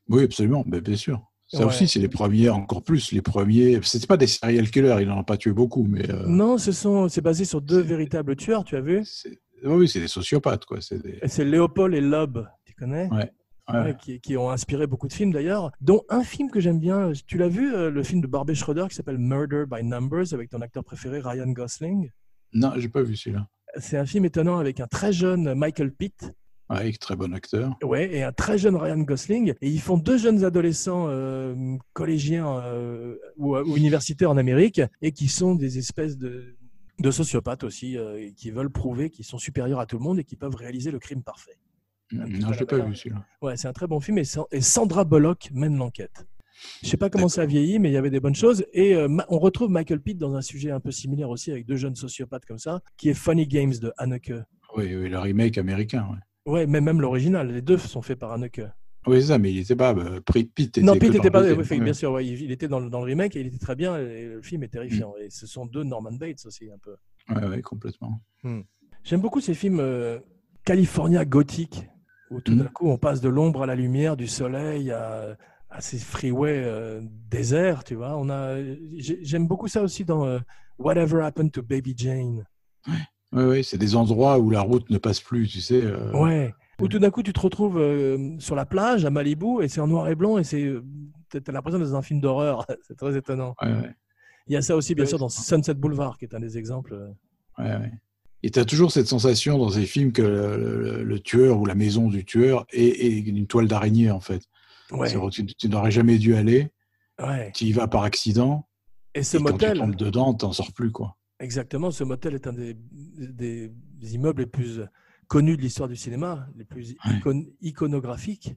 B: Oui, absolument, mais bien sûr. Ça
A: Ouais.
B: aussi, c'est les premiers, encore plus, les premiers. C'était pas des serial killers, il n'en a pas tué beaucoup, mais. euh,
A: Non, ce sont, c'est basé sur deux véritables tueurs, tu as vu?
B: c'est- oui, c'est des sociopathes, quoi. C'est des...
A: C'est Léopold et Loeb, tu connais?
B: Ouais. Ouais,
A: Ouais, qui, qui ont inspiré beaucoup de films d'ailleurs, dont un film que j'aime bien. Tu l'as vu, euh, le film de Barbie Schroeder qui s'appelle Murder by Numbers avec ton acteur préféré Ryan Gosling?
B: Non, j'ai pas vu celui-là.
A: C'est un film étonnant avec un très jeune Michael Pitt
B: Ouais, très bon acteur.
A: Ouais, et un très jeune Ryan Gosling. Et ils font deux jeunes adolescents euh, collégiens euh, ou, ou universitaires en Amérique et qui sont des espèces de, de sociopathes aussi, euh, et qui veulent prouver qu'ils sont supérieurs à tout le monde et qui peuvent réaliser le crime parfait. Petit
B: Non, je l'ai
A: la
B: pas vu celui-là.
A: Ouais, c'est un très bon film et, Sa- et Sandra Bullock mène l'enquête. Je sais pas comment ça a vieilli, mais il y avait des bonnes choses. Et euh, on retrouve Michael Pitt dans un sujet un peu similaire aussi, avec deux jeunes sociopathes comme ça, qui est Funny Games de Haneke.
B: Oui, oui, le remake américain. Ouais.
A: Ouais, mais même l'original, les deux sont faits par Haneke.
B: Oui, c'est ça, mais il était pas. euh, Pitt était
A: Non,
B: dans
A: n'était pas. ouais, fait,
B: Ouais.
A: Bien sûr, ouais, il, était dans le, dans le remake et il était très bien. Et le film est terrifiant. Et ce sont deux Norman Bates aussi, un peu.
B: Ouais, ouais, complètement.
A: J'aime beaucoup ces films euh, California gothiques, où tout
B: Mhm.
A: d'un coup on passe de l'ombre à la lumière, du soleil à, à ces freeways euh, déserts, tu vois. On a, j'ai- j'aime beaucoup ça aussi dans euh, Whatever Happened to Baby Jane.
B: Oui, oui, c'est des endroits où la route ne passe plus, tu sais. euh,
A: Ouais. Où tout d'un coup tu te retrouves euh, sur la plage à Malibu et c'est en noir et blanc et c'est, euh, t'as l'impression d'être dans un film d'horreur. c'est très étonnant.
B: ouais, ouais,
A: Il y a ça aussi, bien sûr, dans Sunset Boulevard, qui est un des exemples. euh,
B: ouais, ouais. Et tu as toujours cette sensation dans ces films que le, le- le tueur ou la maison du tueur est, est une toile d'araignée, en fait.
A: Ouais,
B: Tu, tu n'aurais jamais dû aller,
A: ouais.
B: tu y vas par accident,
A: Et ce
B: et quand tu tombes dedans, tu n'en sors plus, quoi.
A: Exactement, ce motel est un des, immeubles les plus connus de l'histoire du cinéma, les plus icon- iconographiques.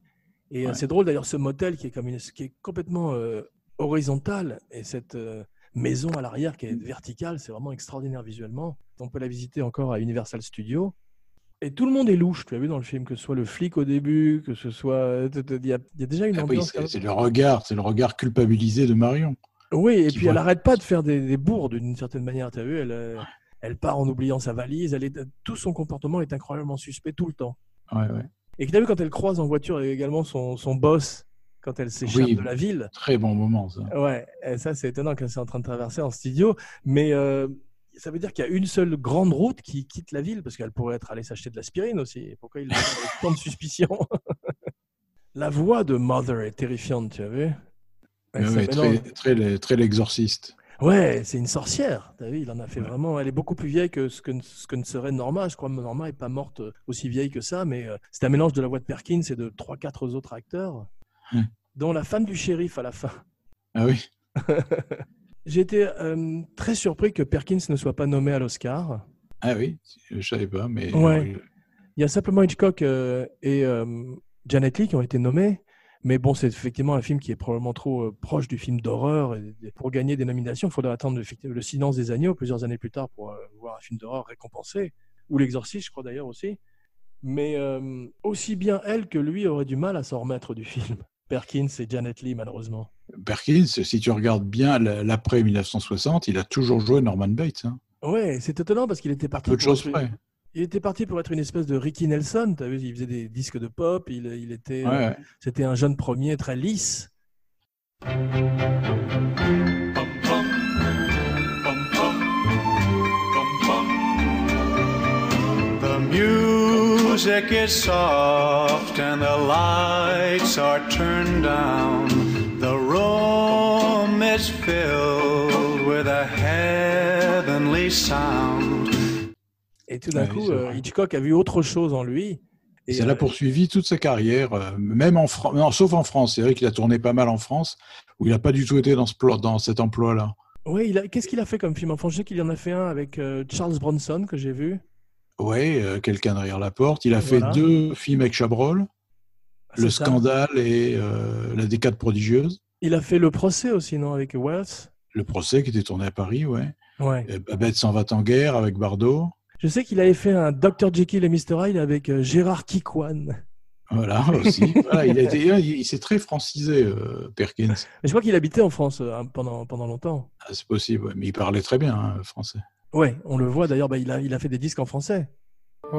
A: Et euh,
B: Ouais.
A: c'est drôle d'ailleurs, ce motel qui est, comme une, qui est complètement euh, horizontal et cette euh, maison à l'arrière qui est verticale, c'est vraiment extraordinaire visuellement. On peut la visiter encore à Universal Studios. Et tout le monde est louche, tu as vu dans le film, que ce soit le flic au début, que ce soit. Il y a, il y a déjà une
B: Ah oui,
A: ambiance.
B: c'est c'est le regard, c'est le regard culpabilisé de Marion.
A: Oui, et puis elle n'arrête pas de faire des, des bourdes d'une certaine manière. Tu as vu, elle, euh, elle part en oubliant sa valise. Elle est, tout son comportement est incroyablement suspect tout le temps.
B: Ouais, ouais.
A: Et tu as vu quand elle croise en voiture également son, son boss, quand elle s'échappe
B: Oui.
A: de la ville.
B: Très bon moment, ça.
A: Ouais, et ça c'est étonnant qu'elle soit en train de traverser en studio. Mais euh, ça veut dire qu'il y a une seule grande route qui quitte la ville parce qu'elle pourrait être allée s'acheter de l'aspirine aussi. Pourquoi il a tant de suspicion? La voix de Mother est terrifiante, tu as vu?
B: Ouais, ouais,
A: s'appelle-
B: très, très, très l'exorciste.
A: Ouais, c'est une sorcière. Vu, il en a fait
B: Ouais.
A: vraiment. Elle est beaucoup plus vieille que ce que, ce que ne serait Norma. Je crois que Norma n'est pas morte aussi vieille que ça, mais euh, c'est un mélange de la voix de Perkins et de trois, quatre autres acteurs,
B: Ouais.
A: dont la femme du shérif à la fin.
B: Ah oui
A: J'ai été euh, très surpris que Perkins ne soit pas nommé à l'Oscar.
B: Ah oui, je savais pas, mais.
A: Ouais. Il y a simplement Hitchcock euh, et euh, Janet Leigh qui ont été nommés. Mais bon, c'est effectivement un film qui est probablement trop euh, proche du film d'horreur. Et Pour gagner des nominations, il faudrait attendre Le Silence des Agneaux plusieurs années plus tard pour euh, voir un film d'horreur récompensé. Ou L'Exorciste, je crois d'ailleurs aussi. Mais euh, aussi bien elle que lui auraient du mal à s'en remettre du film. Perkins et Janet Leigh, malheureusement.
B: Perkins, si tu regardes bien la- l'après 1960, il a toujours joué Norman Bates. Hein.
A: Ouais, c'est étonnant parce qu'il était parti.
B: Peu de choses près.
A: Il était parti pour être une espèce de Ricky Nelson. Tu vu, il faisait des disques de pop. Il, il était,
B: Ouais, ouais.
A: c'était un jeune premier très lisse.
E: The music is soft and the lights are turned down. The room is filled with a heavenly sound.
A: Et tout d'un
B: Ouais,
A: coup, euh. Hitchcock a vu autre chose en lui.
B: Et ça l'a
A: euh,
B: poursuivi toute sa carrière, euh, même en France, non, sauf en France. C'est vrai qu'il a tourné pas mal en France, où il n'a pas du tout été dans, ce plo- dans cet emploi-là.
A: Oui, a... qu'est-ce qu'il a fait comme film? Enfin, je sais qu'il en a fait un avec euh, Charles Bronson que j'ai vu.
B: Euh, quelqu'un derrière la porte. Il a
A: Voilà.
B: fait deux films avec Chabrol,
A: C'est
B: Le
A: ça.
B: Scandale et euh, La Décade prodigieuse.
A: Il a fait Le Procès aussi, non Avec Wells?
B: Le procès qui était tourné à Paris, ouais.
A: Ouais.
B: Et Babette s'en va en guerre avec Bardot.
A: Je sais qu'il avait fait un Dr. Jekyll et Mr. Hyde avec euh, Gérard Kikwan.
B: Voilà, aussi. Voilà, il s'est très francisé, euh, Perkins.
A: Mais je crois qu'il habitait en France euh, pendant, pendant longtemps.
B: Ah, c'est possible, ouais. mais il parlait très bien hein, français.
A: Ouais, on le voit d'ailleurs, bah, il, a, il a fait des disques en français.
E: Oh,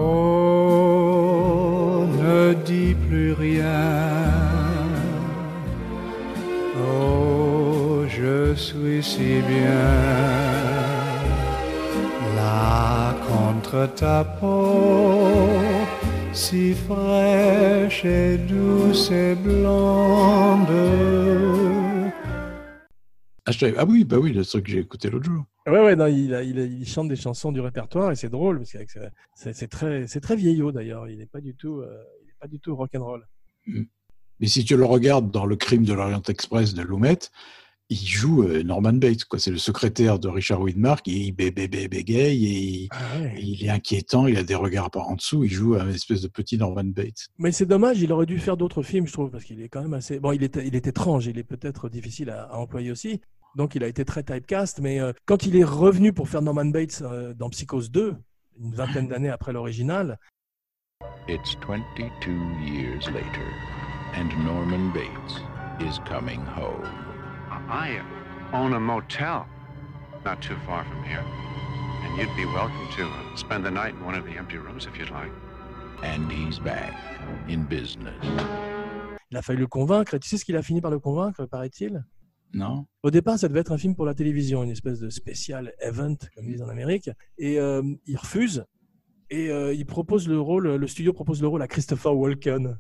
E: ne dis plus rien. Oh, je suis si bien là contre ta peau, si fraîche et douce et blonde.
B: Ah, ah oui, bah oui, le truc que j'ai écouté l'autre jour.
A: Ouais, ouais, non, il, a- il, a- il chante des chansons du répertoire et c'est drôle parce que c'est très, c'est très vieillot d'ailleurs. Il n'est pas du tout, euh, il est pas du tout rock'n'roll.
B: Mais si tu le regardes dans Le crime de l'Orient Express de Lumet, il joue euh, Norman Bates. quoi. C'est le secrétaire de Richard Widmark. et Il bé- bé- bé- bégaye et il,
A: Ah ouais.
B: et il est inquiétant. Il a des regards par en dessous. Il joue un espèce de petit Norman Bates.
A: Mais c'est dommage, il aurait dû faire d'autres films, je trouve, parce qu'il est quand même assez. Bon, il est, il est étrange, il est peut-être difficile à, à employer aussi. Donc, il a été très typecast. Mais euh, quand il est revenu pour faire Norman Bates euh, dans Psychose 2, une vingtaine d'années après l'original,
F: It's 22 years later, and Norman Bates is coming home.
G: I own a motel not too far from here. And you'd be welcome to uh, spend the night in one of the empty rooms if you'd like.
F: And he's back in business.
A: il a fallu le convaincre. Et tu sais ce qu'il a fini par le convaincre, paraît-il?
B: Non
A: Au départ, ça devait être un film pour la télévision, une espèce de spécial event, comme ils disent en Amérique. Et euh, il refuse. Et euh, il propose le rôle, le studio propose le rôle à Christopher Walken.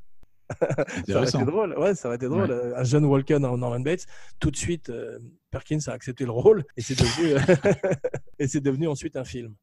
A: Ça aurait été drôle, ouais, ça aurait été drôle.
B: Ouais.
A: Un jeune Walken en Norman Bates. Tout de suite, euh, Perkins a accepté le rôle et c'est devenu, et c'est devenu ensuite un film.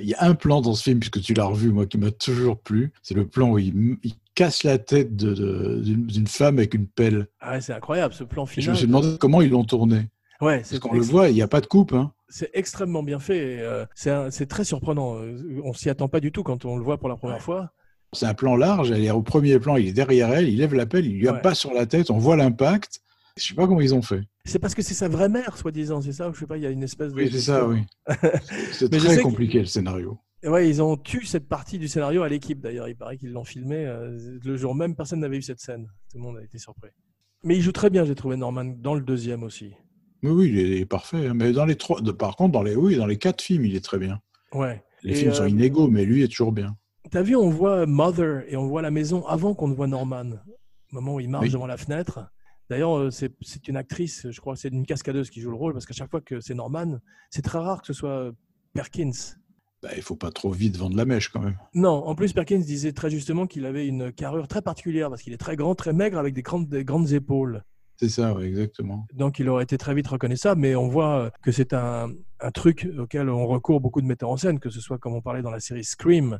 B: Il y a un plan dans ce film, puisque tu l'as revu, moi, qui m'a toujours plu. C'est le plan où il, il casse la tête d'une femme avec une pelle.
A: Ah c'est incroyable ce plan
B: Et je
A: final.
B: me suis demandé comment ils l'ont tourné.
A: Ouais,
B: Parce qu'on le voit, il n'y a pas de coupe. Hein.
A: c'est extrêmement bien fait. euh, c'est très surprenant. Euh, On s'y attend pas du tout quand on le voit pour la première
B: Ouais.
A: fois.
B: C'est un plan large, elle est au premier plan, il est derrière elle, il lève la pelle, il lui
A: Ouais.
B: passe sur la tête, on voit l'impact. Je sais pas comment ils ont fait.
A: C'est parce que c'est sa vraie mère, soi-disant, c'est ça Je sais pas, il y a une espèce de.
B: Oui, c'est ça, oui. C'est très compliqué le scénario.
A: Ouais, ils ont tué cette partie du scénario à l'équipe d'ailleurs. Il paraît qu'ils l'ont filmé euh, le jour même. Personne n'avait eu cette scène. Tout le monde a été surpris. Mais il joue très bien, j'ai trouvé Norman dans le deuxième aussi.
B: Oui, oui, il est, parfait. hein. Mais dans les trois, par contre, dans les, oui, dans les quatre films, il est très bien.
A: Ouais.
B: Les
A: Et,
B: films sont
A: euh,
B: inégaux, mais lui est toujours bien.
A: T'as vu, on voit Mother et on voit la maison avant qu'on ne voit Norman. Au moment où il marche
B: Oui.
A: devant la fenêtre. D'ailleurs, euh, c'est une actrice, je crois, c'est une cascadeuse qui joue le rôle parce qu'à chaque fois que c'est Norman, c'est très rare que ce soit euh, Perkins.
B: Bah, il faut pas trop vite vendre la mèche quand même.
A: Non, en plus, Perkins disait très justement qu'il avait une carrure très particulière parce qu'il est très grand, très maigre avec des grandes, des grandes épaules.
B: C'est ça, oui, exactement.
A: Donc il aurait été très vite reconnaissable, mais on voit euh, que c'est un, un truc auquel on recourt beaucoup de metteurs en scène, que ce soit comme on parlait dans la série Scream,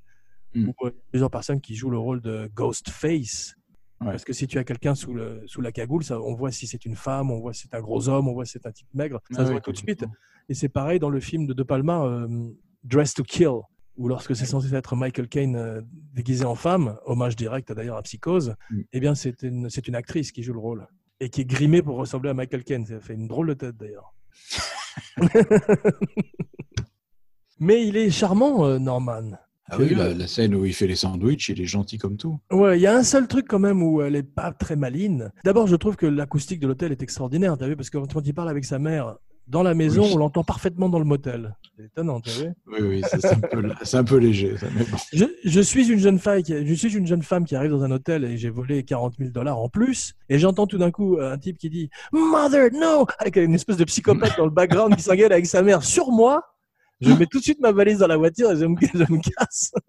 B: Mm.
A: où euh, plusieurs personnes qui jouent le rôle de Ghostface.
B: Ouais.
A: Parce que si tu as quelqu'un sous, le, sous la cagoule, ça, on voit si c'est une femme, on voit si c'est un gros homme, on voit si c'est un type maigre, ça
B: Ah
A: se
B: oui,
A: voit tout de suite. Et c'est pareil dans le film de De Palma, euh, Dress to Kill, où lorsque c'est censé être Michael Caine euh, déguisé en femme, hommage direct d'ailleurs à Psychose,
B: Mm.
A: eh bien c'est une, c'est une actrice qui joue le rôle et qui est grimée pour ressembler à Michael Caine. Ça fait une drôle de tête d'ailleurs. Mais il est charmant, euh, Norman.
B: Ah oui,
A: vu,
B: la,
A: euh,
B: la scène où il fait les sandwichs, il est gentil comme tout.
A: Ouais, il y a un seul truc quand même où elle est pas très maline. D'abord, je trouve que l'acoustique de l'hôtel est extraordinaire, t'as vu, parce que quand il parle avec sa mère dans la maison,
B: Oui.
A: on l'entend parfaitement dans le motel. C'est étonnant, t'as vu
B: Oui, oui, c'est un, peu- c'est un peu léger. Ça, mais bon.
A: je, je suis une jeune femme, qui, je suis une jeune femme qui arrive dans un hôtel et j'ai volé 40 000 dollars en plus. Et j'entends tout d'un coup un type qui dit Mother, no Avec une espèce de psychopathe dans le background qui s'engueule avec sa mère sur moi. Je mets tout de suite ma valise dans la voiture et je me, je me casse.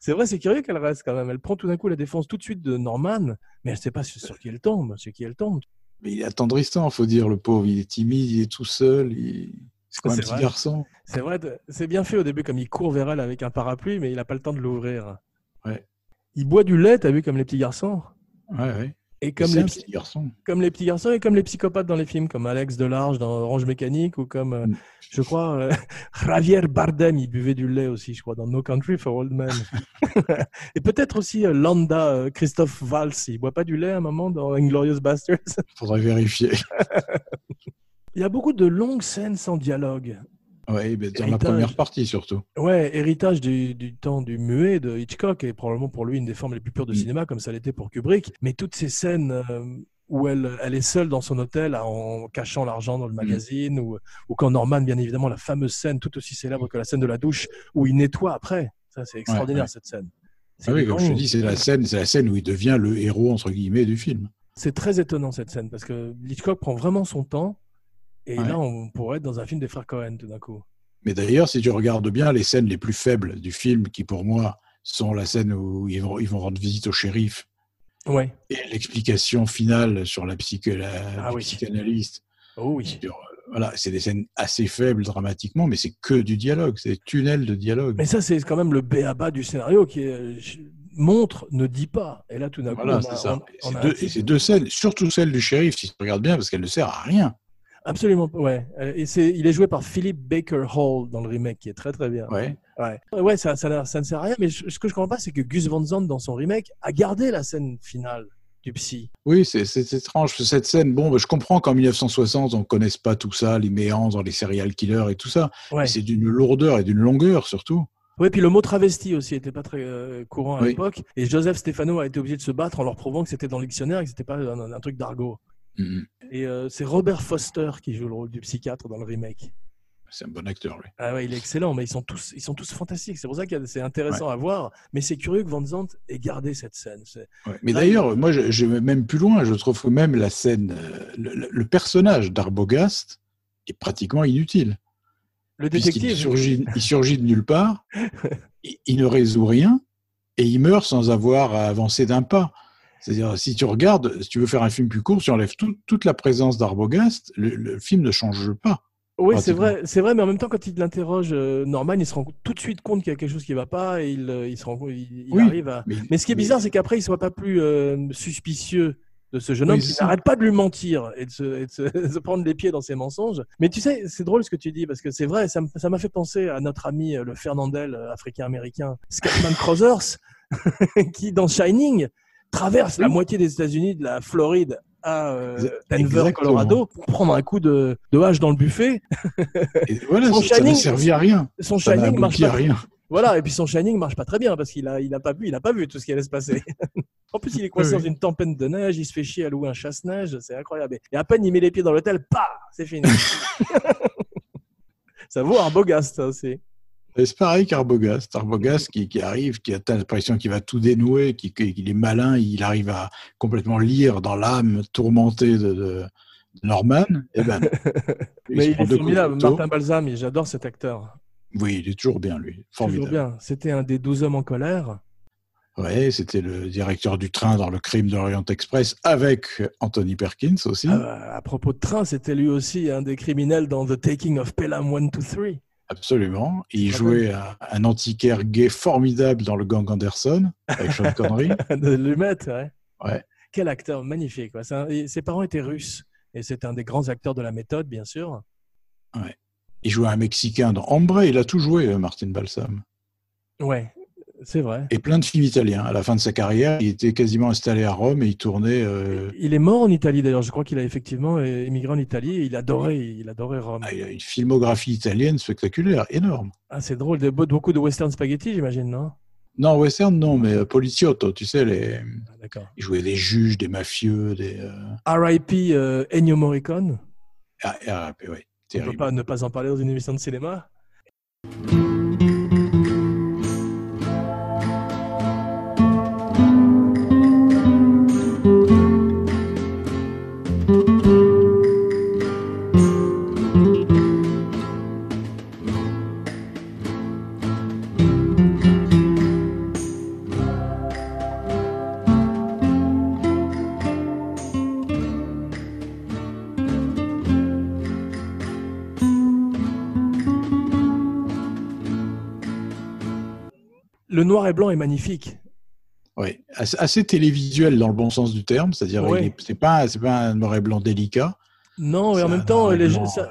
A: C'est vrai, c'est curieux qu'elle reste quand même. Elle prend tout d'un coup la défense tout de suite de Norman, mais elle ne sait pas sur qui elle tombe. Sur qui elle tombe.
B: Mais il est attendrissant, faut dire, le pauvre. Il est timide, il est tout seul. il- C'est comme un petit
A: vrai.
B: garçon.
A: C'est vrai, c'est bien fait au début, comme il court vers elle avec un parapluie, mais il n'a pas le temps de l'ouvrir.
B: Ouais.
A: Il boit du lait, t'as vu, comme les petits garçons?
B: Ouais, ouais.
A: Et comme les, petits-
B: petit garçon.
A: comme les petits garçons et comme les psychopathes dans les films, comme Alex Delarge dans Orange Mécanique ou comme, euh,
B: Mm.
A: je crois, euh, Javier Bardem, il buvait du lait aussi, je crois, dans No Country for Old Men. et peut-être aussi euh, Landa, Christophe Valls, il boit pas du lait à un moment dans Inglorious Bastards.
B: Faudrait vérifier.
A: il y a beaucoup de longues scènes sans dialogue.
B: Mais dans la première partie surtout.
A: Ouais, héritage du, du temps du muet de Hitchcock et probablement pour lui une des formes les plus pures de
B: Mm.
A: cinéma, comme ça l'était pour Kubrick. Mais toutes ces scènes euh, où elle, elle est seule dans son hôtel en cachant l'argent dans le magazine, ou, ou quand Norman, bien évidemment, la fameuse scène tout aussi célèbre que la scène de la douche où il nettoie après. Ça, c'est extraordinaire
B: ouais.
A: cette scène.
B: Ah oui, comme je te dis, c'est la scène, c'est la scène où il devient le héros entre guillemets du film.
A: C'est très étonnant cette scène parce que Hitchcock prend vraiment son temps. Et
B: Ouais.
A: là, on pourrait être dans un film des frères Cohen tout d'un coup.
B: Mais d'ailleurs, si tu regardes bien les scènes les plus faibles du film, qui pour moi sont la scène où ils vont, ils vont rendre visite au shérif
A: Ouais.
B: et l'explication finale sur la, psycho, la
A: Ah oui.
B: psychanalyste.
A: Oh oui.
B: Sur, euh, voilà, c'est des scènes assez faibles dramatiquement, mais c'est que du dialogue, c'est des tunnels de dialogue.
A: Mais ça, c'est quand même le béaba du scénario qui est je- montre, ne dit pas. Et là, tout d'un coup,
B: Voilà,
A: on a-
B: c'est ça.
A: on-
B: Et
A: on
B: c'est
A: a un
B: deux, et
A: type-
B: ces deux scènes, surtout celle du shérif, si tu regardes bien, parce qu'elle ne sert à rien.
A: Absolument, ouais. Euh, Et c'est, il est joué par Philip Baker Hall dans le remake, qui est très très bien.
B: Ouais.
A: Ouais, ouais ça, ça, n'a- ça ne sert à rien. Mais je- ce que je comprends pas, c'est que Gus Van Sant, dans son remake, a gardé la scène finale du psy.
B: Oui, c'est c'est étrange. Cette scène, bon, je comprends qu'en 1960, on ne connaisse pas tout ça, les méandres, les serial killers et tout ça.
A: Ouais.
B: Mais c'est d'une lourdeur et d'une longueur surtout.
A: Ouais, puis le mot travesti aussi était pas très euh, courant à
B: Oui.
A: l'époque. Et Joseph Stefano a été obligé de se battre en leur prouvant que c'était dans le dictionnaire et que c'était pas un, un truc d'argot.
B: Mhm.
A: Et euh, c'est Robert Foster qui joue le rôle du psychiatre dans le remake.
B: C'est un bon acteur, lui.
A: Ah ouais, il est excellent, mais ils sont tous, ils sont tous fantastiques. C'est pour ça que c'est intéressant à voir. Mais c'est curieux que Van Sant ait gardé cette scène.
B: Ouais. Mais d'ailleurs, moi, je, je vais même plus loin. Je trouve que même la scène, euh, le, personnage d'Arbogast est pratiquement inutile.
A: Le détective.
B: surgit, il surgit de nulle part, il, il ne résout rien et il meurt sans avoir à avancer d'un pas. C'est-à-dire, si tu regardes, si tu veux faire un film plus court, si tu enlèves tout- toute la présence d'Arbogast, le, le film ne change pas.
A: Oui, c'est vrai, c'est vrai, mais en même temps, quand il l'interroge, euh, Norman, il se rend tout de suite compte qu'il y a quelque chose qui va pas et il, euh, il se rend, il, il
B: Oui,
A: arrive à.
B: Mais,
A: Mais ce qui est bizarre, c'est qu'après, il soit pas plus euh, suspicieux de ce jeune
B: Oui,
A: homme
B: c'est
A: qui n'arrête pas de lui mentir et de, se, et de se- de se prendre les pieds dans ses mensonges. Mais tu sais, c'est drôle ce que tu dis parce que c'est vrai, ça m'a fait penser à notre ami le Fernandel africain-américain, Scatman Crothers, qui dans Shining traverse la moitié des États-Unis, de la Floride à euh, Denver,
B: Exactement.
A: Colorado, pour prendre un coup de, de hache dans le buffet.
B: et voilà,
A: Son
B: ça- ça
A: Shining-
B: servi à rien.
A: Son
B: Ça
A: Shining marche
B: à
A: pas.
B: rien.
A: Voilà, et puis son Shining marche pas très bien parce qu'il a, il a pas vu, il a pas vu tout ce qui allait se passer. en plus, il est coincé
B: Oui,
A: dans une tempête de neige, il se fait chier à louer un chasse-neige, c'est incroyable. Et à peine il met les pieds dans l'hôtel, pah, c'est fini. ça vaut un beau gast, ça aussi.
B: C'est pareil qu'Arbogast. Arbogast qui, qui arrive, qui a l'impression qu'il va tout dénouer, qui- qui- qu'il est malin, il arrive à complètement lire dans l'âme tourmentée de, de- de Norman. Et ben,
A: Mais il est
B: de
A: formidable. Martin Balsam, j'adore cet acteur.
B: Oui, il est toujours bien, lui.
A: Toujours
B: Formidable.
A: bien. C'était un des douze hommes en colère.
B: Ouais, c'était le directeur du train dans le crime d'Orient Express avec Anthony Perkins aussi.
A: Euh, à propos de train, c'était lui aussi un des criminels dans The Taking of Pelham 1, 2, 3.
B: Absolument. Il jouait un, un antiquaire gay formidable dans le gang Anderson avec Sean Connery.
A: de Lumet, ouais.
B: Ouais.
A: Quel acteur magnifique. un- Ses parents étaient russes. Et c'est un des grands acteurs de la méthode, bien sûr.
B: Il jouait un Mexicain dans Ombre. Il a tout joué, euh, Martin Balsam.
A: Ouais, c'est vrai.
B: Et plein de films italiens. À la fin de sa carrière, il était quasiment installé à Rome et il tournait. euh,
A: Il est mort en Italie d'ailleurs. Je crois qu'il a effectivement é- émigré en Italie. Et il adorait, il adorait Rome.
B: ah, il a une filmographie italienne spectaculaire, énorme.
A: Ah, c'est drôle. Beaucoup de western spaghetti, j'imagine, non?
B: Non, western, non, mais euh, Poliziotto, tu sais, les...
A: Ah, D'accord.
B: il jouait des juges, des mafieux, des. euh,
A: R.I.P. euh, Ennio Morricone.
B: Ah, ah, ouais,
A: On ne peut pas ne pas en parler dans une émission de cinéma? Noir et blanc est magnifique.
B: Ouais, assez, télévisuel dans le bon sens du terme, c'est-à-dire
A: Ouais.
B: c'est pas c'est pas un noir et blanc délicat.
A: Non, et en même temps,
B: euh.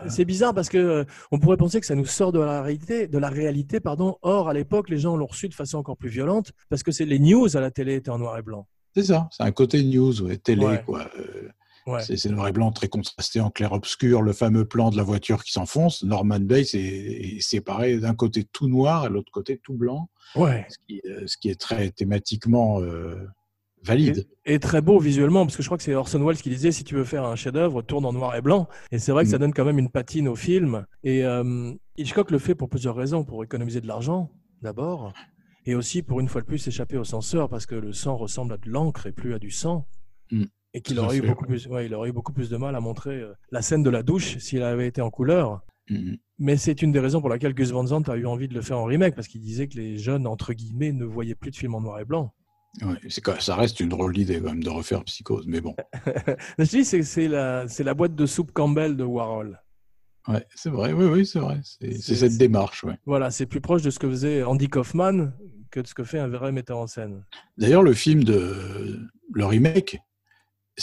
A: c'est bizarre parce que euh, on pourrait penser que ça nous sort de la réalité, de la réalité, pardon. Or, à l'époque, les gens l'ont reçu de façon encore plus violente parce que c'est les news à la télé étaient en noir et blanc.
B: C'est ça, c'est un côté news, ouais, télé
A: Ouais.
B: quoi. Euh,
A: Ouais.
B: C'est c'est noir et blanc très contrasté en clair-obscur, le fameux plan de la voiture qui s'enfonce. Norman Bates est, est séparé d'un côté tout noir et de l'autre côté tout blanc,
A: Ouais.
B: ce qui, euh, ce qui est très thématiquement euh, valide.
A: Et très beau visuellement, parce que je crois que c'est Orson Welles qui disait si tu veux faire un chef-d'œuvre, tourne en noir et blanc. Et c'est vrai que ça
B: Mm.
A: donne quand même une patine au film. Et euh, Hitchcock le fait pour plusieurs raisons, pour économiser de l'argent d'abord, et aussi pour une fois de plus échapper au censeur, parce que le sang ressemble à de l'encre et plus à du sang.
B: Mm.
A: Et qu'il aurait eu beaucoup plus, ouais, il aurait eu beaucoup plus de mal à montrer euh, la scène de la douche s'il avait été en couleur.
B: Mhm.
A: Mais c'est une des raisons pour laquelle Gus Van Sant a eu envie de le faire en remake, parce qu'il disait que les jeunes, entre guillemets, ne voyaient plus de films en noir et blanc.
B: Ouais, c'est ça reste une drôle d'idée quand même de refaire Psychose, mais bon,
A: Je dis, c'est la, c'est la boîte de soupe Campbell de Warhol.
B: ouais, c'est vrai, oui, oui, c'est vrai. C'est cette démarche, ouais.
A: Voilà, c'est plus proche de ce que faisait Andy Kaufman que de ce que fait un vrai metteur en scène.
B: D'ailleurs, le film de le remake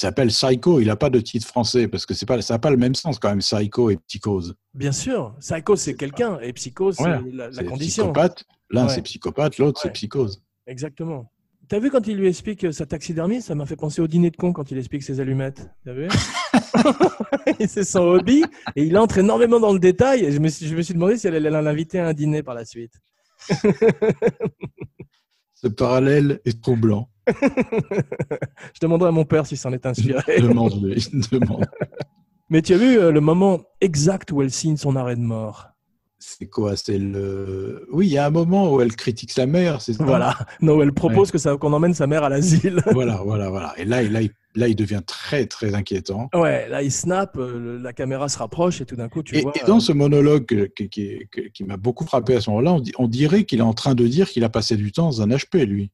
B: s'appelle Psycho. Il n'a pas de titre français parce que c'est pas ça n'a pas le même sens quand même. Psycho et Psychose.
A: Bien sûr, Psycho, c'est quelqu'un, et Psycho, c'est la, condition.
B: Psychopathe. L'un
A: Ouais.
B: c'est psychopathe, l'autre
A: Ouais.
B: c'est psychose.
A: Exactement. T'as vu quand il lui explique euh, sa taxidermie Ça m'a fait penser au dîner de con quand il explique ses allumettes. T'as vu C'est son hobby, et il entre énormément dans le détail, et je me suis, je me suis demandé si elle allait l'inviter à un dîner par la suite.
B: Ce parallèle est troublant.
A: Je demanderai à mon père si s'en est inspiré.
B: Demande-lui. demande.
A: Mais tu as vu euh, le moment exact où elle signe son arrêt de mort?
B: C'est quoi? C'est le. Oui, il y a un moment où elle critique sa mère. C'est ça?
A: Voilà. Non, elle propose que ça- qu'on emmène sa mère à l'asile.
B: Voilà, voilà, voilà. Et là, là, il, là, il devient très, très inquiétant.
A: Ouais, là il snap, euh, la caméra se rapproche et tout d'un coup tu
B: Et,
A: vois.
B: et dans
A: euh,
B: ce monologue que- qui, qui- qui- qui m'a beaucoup frappé à ce moment-là, on dirait qu'il est en train de dire qu'il a passé du temps dans un HP, lui.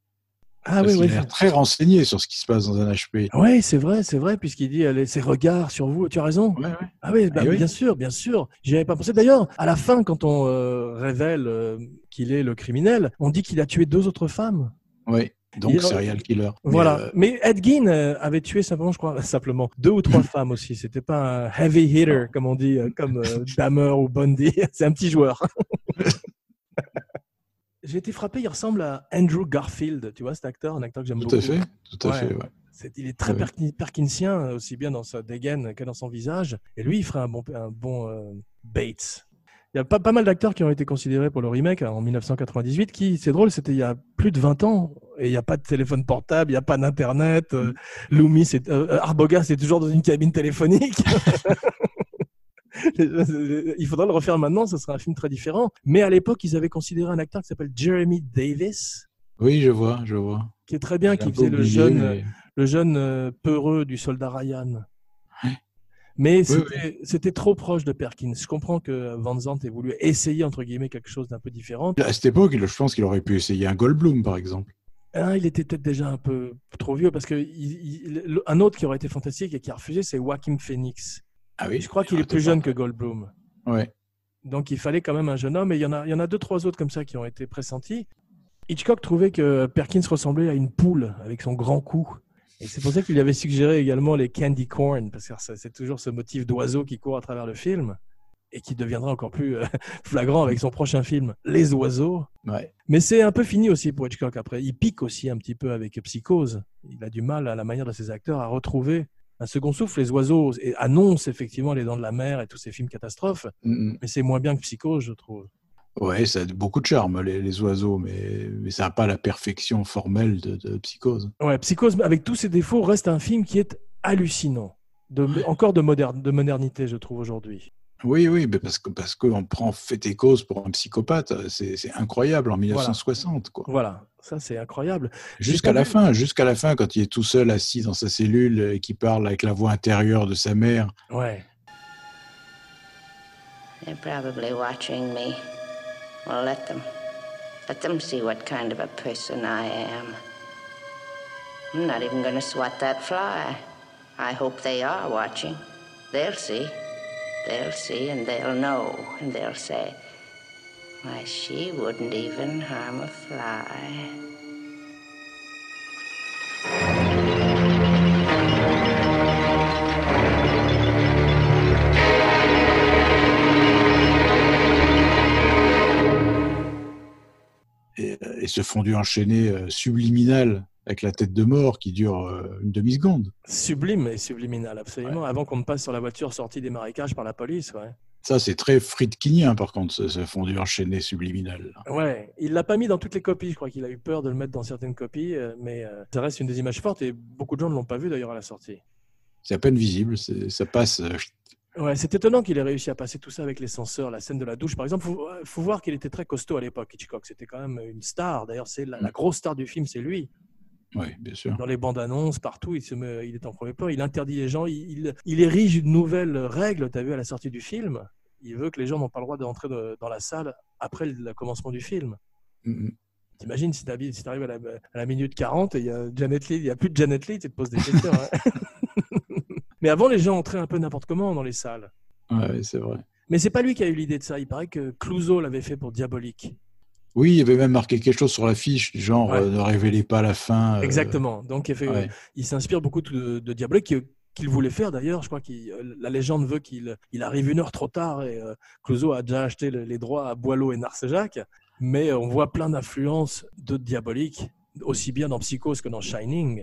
A: Ah
B: Parce
A: oui, oui.
B: a l'air très renseigné sur ce qui se passe dans un HP.
A: Oui, c'est vrai, c'est vrai, puisqu'il dit elle est- ses regards sur vous. Tu as raison.
B: Ouais, ouais.
A: Ah oui, bah,
B: Eh oui.
A: bien sûr, bien sûr. J'y avais pas pensé. D'ailleurs, à la fin, quand on euh, révèle euh, qu'il est le criminel, on dit qu'il a tué deux autres femmes.
B: Ouais. Donc,
A: Il-
B: serial killer. Mais,
A: Voilà.
B: euh,
A: Mais Ed Gein euh, avait tué simplement, je crois, simplement deux ou trois femmes aussi. C'était pas un heavy hitter, comme on dit, euh, comme euh, Dahmer ou Bundy. C'est un petit joueur. J'ai été frappé, il ressemble à Andrew Garfield, tu vois, cet acteur, un acteur que j'aime
B: tout
A: beaucoup.
B: à fait. Tout à
A: Ouais.
B: fait, ouais.
A: C'est- il est très
B: Ouais.
A: Perkin- Perkinsien, aussi bien dans sa dégaine que dans son visage. Et lui, il ferait un bon, un bon euh, Bates. Il y a pas, pas mal d'acteurs qui ont été considérés pour le remake hein, en 1998, qui, c'est drôle, c'était il y a plus de 20 ans. Et il n'y a pas de téléphone portable, il n'y a pas d'Internet. euh, Loomis, c'est, euh, Arbogast est toujours dans une cabine téléphonique. il faudra le refaire maintenant, ce serait un film très différent. Mais à l'époque, ils avaient considéré un acteur qui s'appelle Jeremy Davis,
B: Oui, je vois, je vois.
A: qui est très bien, qui faisait le jeune,
B: mais-
A: le jeune euh, peureux du soldat Ryan. Mais
B: Oui,
A: c'était trop proche de Perkins. Je comprends que Van Zandt ait voulu essayer, entre guillemets, quelque chose d'un peu différent.
B: À cette époque, je pense qu'il aurait pu essayer un Goldblum, par exemple.
A: Un, il était peut-être déjà un peu trop vieux parce que il- il- le- un autre qui aurait été fantastique et qui a refusé, c'est Joaquin Phoenix.
B: Ah oui.
A: Je crois qu'il
B: il
A: est plus jeune que Goldblum.
B: Ouais.
A: Donc il fallait quand même un jeune homme. Et il y en a, il y en a deux, trois autres comme ça qui ont été pressentis. Hitchcock trouvait que Perkins ressemblait à une poule avec son grand cou. Et c'est pour ça qu'il lui avait suggéré également les candy corn, parce que c'est toujours ce motif d'oiseau qui court à travers le film et qui deviendra encore plus euh, flagrant avec son prochain film, Les oiseaux.
B: Ouais.
A: Mais c'est un peu fini aussi pour Hitchcock après. Il pique aussi un petit peu avec Psychose. Il a du mal à la manière de ses acteurs à retrouver un second souffle. Les oiseaux annoncent effectivement les dents de la mer et tous ces films catastrophes,
B: Mm, mm.
A: mais c'est moins bien que Psychose, je trouve.
B: Ouais, ça a beaucoup de charme, les, les oiseaux, mais, mais ça n'a pas la perfection formelle de, de Psychose.
A: Ouais, Psychose, avec tous ses défauts, reste un film qui est hallucinant. De, encore de, moderne, de modernité, je trouve, aujourd'hui.
B: Oui, oui, mais parce que parce qu'on prend fait et cause pour un psychopathe, c'est c'est incroyable en 1960, quoi.
A: Voilà, ça c'est incroyable.
B: Jusqu'à la
A: vu.
B: fin, jusqu'à la fin, quand il est tout seul assis dans sa cellule et qui parle avec la voix intérieure de sa mère.
A: Ouais.
H: They're probably watching me. Well, let them. Let them see what kind of a person I am. I'm not even going to swat that fly. I hope they are watching. They'll see. They'll see and they'll know and they'll say, Why, she wouldn't even a fly.
B: Euh, et, ce fondu enchaîné euh, subliminal avec la tête de mort qui dure euh, une demi-seconde.
A: Sublime et subliminal, absolument. Avant qu'on me passe sur la voiture sortie des marécages par la police. Ouais.
B: Ça, c'est très friedkinien, par contre, ce, ce fondu enchaîné subliminal.
A: Ouais, il l'a pas mis dans toutes les copies. Je crois qu'il a eu peur de le mettre dans certaines copies, euh, mais euh, ça reste une des images fortes et beaucoup de gens ne l'ont pas vu d'ailleurs à la sortie.
B: C'est à peine visible, ça passe. euh,
A: Ouais, c'est étonnant qu'il ait réussi à passer tout ça avec les censeurs, la scène de la douche par exemple. Faut, faut voir qu'il était très costaud à l'époque, Hitchcock. C'était quand même une star. D'ailleurs, c'est la, la grosse star du film, c'est lui.
B: Oui, bien sûr.
A: Dans les bandes annonces, partout, il, se met, il est en premier plan. Il interdit les gens. Il, il, il érige une nouvelle règle. Tu as vu à la sortie du film. Il veut que les gens n'ont pas le droit d'entrer de- dans la salle après le, commencement du film.
B: Mhm.
A: T'imagines si tu si arrives à la, à la minute 40 et il y a Janet il n'y a plus de Janet Leigh, tu te poses des questions. hein. Mais avant, les gens entraient un peu n'importe comment dans les salles.
B: Ouais, c'est vrai.
A: Mais c'est pas lui qui a eu l'idée de ça. Il paraît que Clouseau l'avait fait pour Diabolique.
B: Oui, il y avait même marqué quelque chose sur l'affiche, du genre
A: Ouais.
B: euh, ne révélez pas la fin. euh,
A: Exactement. Donc, il,
B: ouais.
A: il s'inspire beaucoup de, de Diabolique qui- qu'il voulait faire d'ailleurs. Je crois que la légende veut qu'il il arrive une heure trop tard et euh, Clouseau a déjà acheté le- les droits à Boileau et Narcejac. Mais euh, on voit plein d'influences de Diabolique, aussi bien dans Psychose que dans Shining.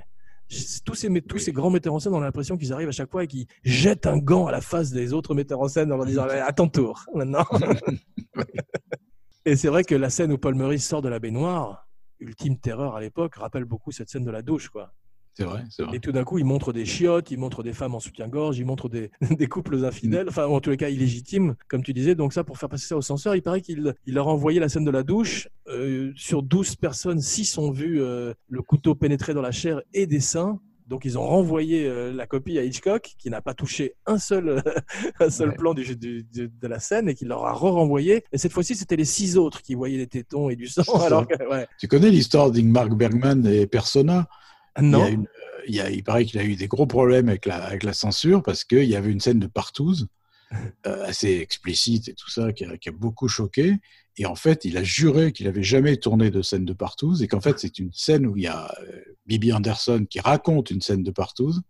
A: Tous ces, tous ces grands metteurs en scène, on a l'impression qu'ils arrivent à chaque fois et qu'ils jettent un gant à la face des autres metteurs en scène en leur disant Allez, à ton tour maintenant. et c'est vrai que la scène où Paul Meurice sort de la baignoire, ultime terreur à l'époque, rappelle beaucoup cette scène de la douche. quoi.
B: C'est vrai, c'est vrai.
A: Et tout d'un coup, il montre des chiottes, il montre des femmes en soutien-gorge, il montre des, des couples infidèles, enfin, en tous les cas, illégitimes, comme tu disais. Donc, ça, pour faire passer ça au censeur, il paraît qu'il il a envoyé la scène de la douche. Euh, sur 12 personnes, 6 ont vu euh, le couteau pénétrer dans la chair et des seins. Donc, ils ont renvoyé euh, la copie à Hitchcock, qui n'a pas touché un seul, un seul
B: Ouais.
A: plan du, du- du- de la scène et qui leur a re-renvoyé. Et cette fois-ci, c'était les six autres qui voyaient les tétons et du sang. Alors que, ouais.
B: Tu connais l'histoire d'Ingmar Bergman et Persona?
A: Non.
B: Il, y a une- euh, il, y a- il paraît qu'il a eu des gros problèmes avec la, avec la censure parce qu'il y avait une scène de partouze euh, assez explicite et tout ça qui a, qui a beaucoup choqué. Et en fait, il a juré qu'il avait jamais tourné de scène de partouze et qu'en fait, c'est une scène où il y a euh, Bibi Anderson qui raconte une scène de partouze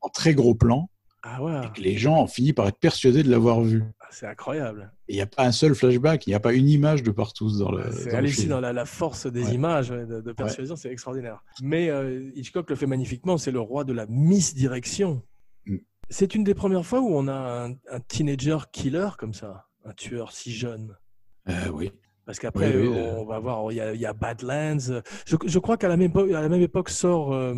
B: en très gros plan
A: Ah ouais,
B: et que les gens ont fini par être persuadés de l'avoir vu.
A: c'est incroyable.
B: Il n'y a pas un seul flashback, il n'y a pas une image de partouze dans le,
A: C'est
B: dans le
A: hallucinant, la, la force des
B: Ouais.
A: images, de, de persuasion, c'est extraordinaire. Mais euh, Hitchcock le fait magnifiquement, c'est le roi de la misdirection.
B: Mm.
A: C'est une des premières fois où on a un, un teenager killer comme ça, un tueur si jeune.
B: Euh, oui.
A: Parce qu'après,
B: Oui, oui,
A: euh, on va voir, il y a, il y a Badlands. Je, je crois qu'à la, même époque- à la même époque sort euh,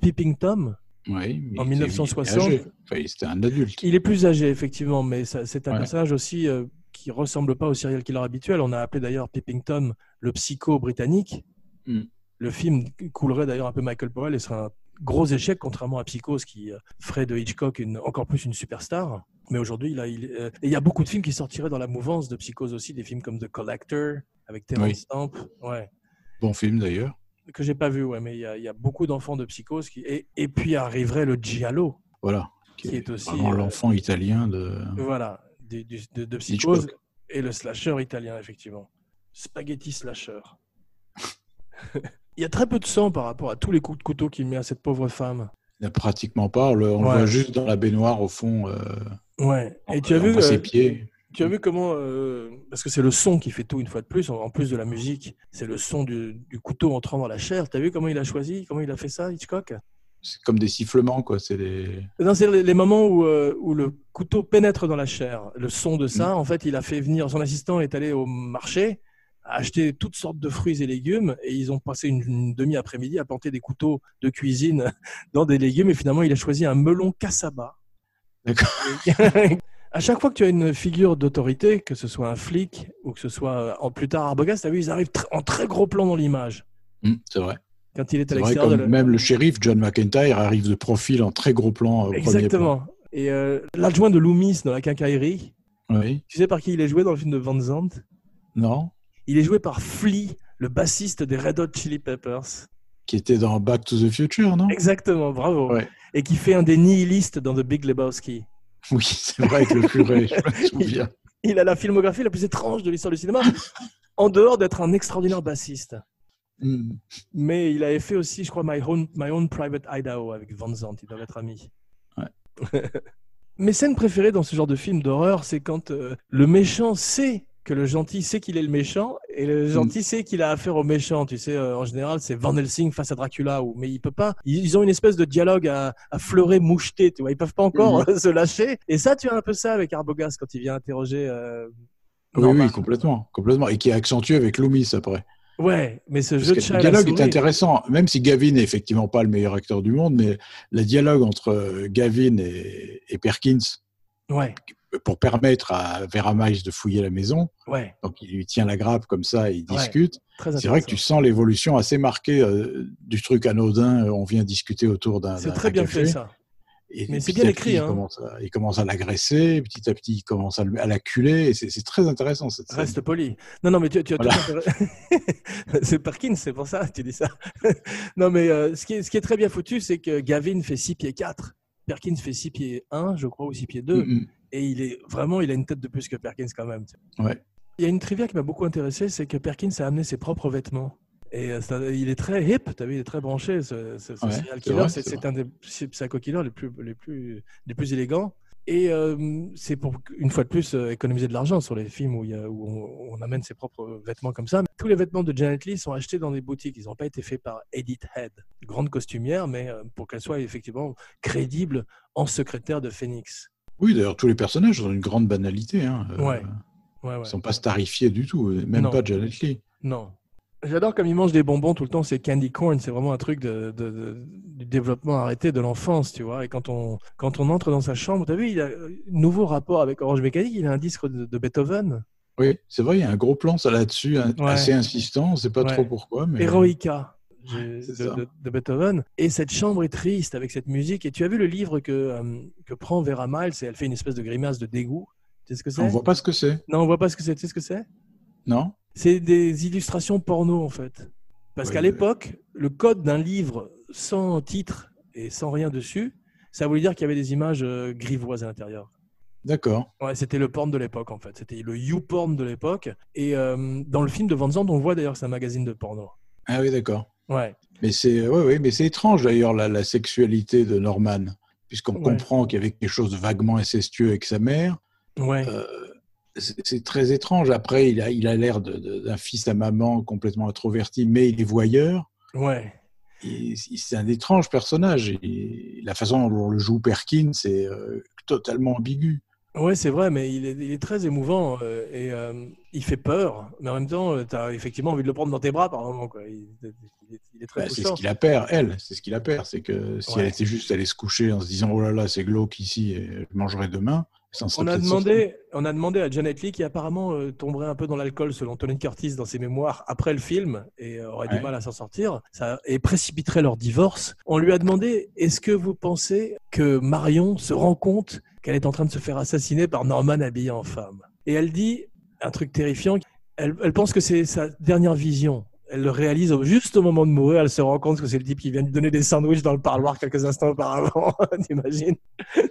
A: Peeping Tom.
B: Oui,
A: En
B: il était-
A: 1960.
B: il était âgé. Enfin, c'était un adulte.
A: Il est plus âgé, effectivement, mais c'est un
B: Ouais.
A: personnage aussi euh, qui ressemble pas au serial killer habituel. On a appelé d'ailleurs Peeping Tom le psycho britannique.
B: Mm.
A: Le film coulerait d'ailleurs un peu Michael Powell et serait un gros échec, contrairement à Psychose qui euh, ferait de Hitchcock une, encore plus une superstar. Mais aujourd'hui, là, il, euh, et il y a beaucoup de films qui sortiraient dans la mouvance de Psychose aussi, des films comme The Collector avec Terence
B: Oui.
A: Stamp, ouais,
B: Bon film d'ailleurs.
A: que j'ai pas vu, ouais, mais il y a, il y a beaucoup d'enfants de Psychose qui, et, et puis arriverait le Giallo,
B: Voilà.
A: qui est aussi euh,
B: l'enfant italien de.
A: Voilà, de, de Psychose
B: Hitchcock.
A: et le slasher italien, effectivement. Spaghetti slasher. Il y a très peu de sang par rapport à tous les coups de couteau qu'il met à cette pauvre femme.
B: Il n'a pratiquement pas. On le, on le
A: Ouais.
B: voit juste dans la baignoire au fond. euh,
A: Ouais. Et tu as vu,
B: ses
A: euh,
B: pieds.
A: tu as vu comment, euh, parce que c'est le son qui fait tout une fois de plus, en, plus de la musique, c'est le son du, du couteau entrant dans la chair. Tu as vu comment il a choisi, comment il a fait ça, Hitchcock?
B: C'est comme des sifflements, quoi. C'est des.
A: Non, c'est les, les moments où, euh, où le couteau pénètre dans la chair. Le son de ça, en fait, il a fait venir, son assistant est allé au marché, a acheté toutes sortes de fruits et légumes, et ils ont passé une, une demi-après-midi à planter des couteaux de cuisine dans des légumes, et finalement, il a choisi un melon cassaba.
B: D'accord.
A: à chaque fois que tu as une figure d'autorité, que ce soit un flic ou que ce soit euh, en plus tard Arbogast, tu as vu, ils arrivent tr- en très gros plan dans l'image.
B: Hum, c'est vrai.
A: Quand il est à l'extérieur la-
B: même le shérif John McIntyre arrive de profil en très gros plan. Au Premier
A: Exactement. Et euh, l'adjoint de Loomis dans la quincaillerie.
B: Oui.
A: tu sais par qui il est joué dans le film de Van Zandt?
B: Non.
A: Il est joué par Flea, le bassiste des Red Hot Chili Peppers.
B: Qui était dans Back to the Future, non?
A: Exactement, bravo.
B: Ouais.
A: Et qui fait un des nihilistes dans The Big Lebowski.
B: Oui, c'est vrai avec le curé. je me souviens.
A: Il a la filmographie la plus étrange de l'histoire du cinéma, en dehors d'être un extraordinaire bassiste.
B: Hum.
A: Mais il avait fait aussi, je crois, My Own, My Own Private Idaho avec Van Zandt. Ils doivent être amis.
B: Ouais.
A: Mes scènes préférées dans ce genre de film d'horreur, c'est quand euh, le méchant sait que le gentil sait qu'il est le méchant et le gentil sait qu'il a affaire au méchant. Tu sais, euh, en général, c'est Van Helsing face à Dracula, ou, mais il peut pas. Ils ont une espèce de dialogue à, à fleurer, moucheté, tu vois. Ils peuvent pas encore se lâcher. Et ça, tu as un peu ça avec Arbogast quand il vient interroger. euh,
B: Oui,
A: Norman.
B: oui, complètement, complètement. Et qui est accentué avec Loomis après.
A: Ouais, mais ce
B: Parce
A: jeu de chat
B: le dialogue est intéressant, même si Gavin n'est effectivement pas le meilleur acteur du monde, mais le dialogue entre euh, Gavin et, et Perkins
A: Ouais,
B: pour permettre à Vera Miles de fouiller la maison,
A: ouais,
B: donc il lui tient la grappe comme ça et ils
A: Ouais,
B: discutent. C'est vrai que tu sens l'évolution assez marquée euh, du truc anodin. On vient discuter autour d'un.
A: C'est très bien
B: café.
A: fait ça.
B: Et
A: Mais c'est bien écrit,
B: petit,
A: hein.
B: Il commence à, il commence à l'agresser, petit à petit, il commence à, le- à l'acculer. C'est très intéressant cette scène.
A: Reste poli. Non, non, mais tu, tu as
B: Voilà.
A: c'est Perkins, c'est pour ça que tu dis ça. non, mais euh, ce, qui est, ce qui est très bien foutu, c'est que Gavin fait 6 pieds 4. Perkins fait 6 pieds 1, je crois, ou 6 pieds 2.
B: Mm,
A: Et il est vraiment, il a une tête de plus que Perkins quand même.
B: Ouais.
A: Il y a une trivia qui m'a beaucoup intéressé, c'est que Perkins a amené ses propres vêtements. Et euh, ça- il est très hip, tu as vu, il est très branché, ce, ce- ce
B: Ouais,
A: serial
B: c'est
A: killer. un des psycho killers les plus, les plus, les plus élégants. Et euh, c'est pour, une fois de plus, euh, économiser de l'argent sur les films où, il y a- où on, on amène ses propres vêtements comme ça. Tous les vêtements de Janet Leigh sont achetés dans des boutiques. Ils n'ont pas été faits par Edith Head, grande costumière, mais pour qu'elle soit effectivement crédible en secrétaire de Phoenix.
B: Oui, d'ailleurs, tous les personnages ont une grande banalité. Hein. Euh,
A: Ouais.
B: Ils sont pas starifiés du tout, même
A: Non.
B: pas Janet Leigh.
A: Non. J'adore comme il mange des bonbons tout le temps, c'est candy corn, c'est vraiment un truc de, de- de- du développement arrêté de l'enfance, tu vois. Et quand on, quand on entre dans sa chambre, tu as vu, il a un nouveau rapport avec Orange Mécanique, il a un disque de, Beethoven,
B: Oui, c'est vrai, il y a un gros plan ça là-dessus,
A: Ouais.
B: assez insistant, on ne sait pas trop pourquoi. Mais...
A: de, Beethoven. Et cette chambre est triste avec cette musique. Et tu as vu le livre que, euh, que prend Vera Miles et elle fait une espèce de grimace de dégoût. Tu sais ce que c'est?
B: On voit pas ce que c'est,
A: Non, on voit pas ce que c'est. Tu sais ce que c'est?
B: Non
A: C'est des illustrations porno, en fait. Parce qu'à l'époque, le code d'un livre sans titre et sans rien dessus, ça voulait dire qu'il y avait des images euh, grivoises à l'intérieur.
B: D'accord.
A: Ouais, c'était le porn de l'époque, en fait. C'était le YouPorn de l'époque. Et euh, dans le film de Van Zandt, on voit d'ailleurs que c'est un magazine de porno.
B: Ah oui, d'accord.
A: Ouais.
B: Mais c'est ouais, ouais, mais c'est étrange d'ailleurs la, la sexualité de Norman, puisqu'on
A: Ouais.
B: comprend qu'il y avait quelque chose de vaguement incestueux avec sa mère.
A: Ouais.
B: Euh, c'est très étrange. Après, il a il a l'air d'un fils à maman complètement introverti, mais il est voyeur.
A: Ouais.
B: C'est un étrange personnage. Et la façon dont on le joue Perkins, c'est euh, totalement ambigu.
A: Ouais, c'est vrai, mais il est, il est très émouvant euh, et euh, il fait peur, mais en même temps, tu as effectivement envie de le prendre dans tes bras par moment. Quoi. Il est, il est très
B: Bah, c'est ce qu'il a peur, elle. C'est ce qu'il a peur. C'est que si
A: Ouais.
B: elle était juste allée se coucher en se disant oh là là c'est glauque ici et je mangerai demain, ça
A: On a, demandé, on a demandé à Janet Leigh, qui apparemment euh, tomberait un peu dans l'alcool, selon Tony Curtis, dans ses mémoires, après le film, et euh, aurait du mal à s'en sortir, ça, et précipiterait leur divorce. On lui a demandé est-ce que vous pensez que Marion se rend compte qu'elle est en train de se faire assassiner par Norman habillé en femme? Et elle dit un truc terrifiant elle, elle pense que c'est sa sortie vision. Elle le réalise juste au moment de mourir. Elle se rend compte que c'est le type qui vient lui donner des sandwichs dans le parloir quelques instants auparavant. T'imagines?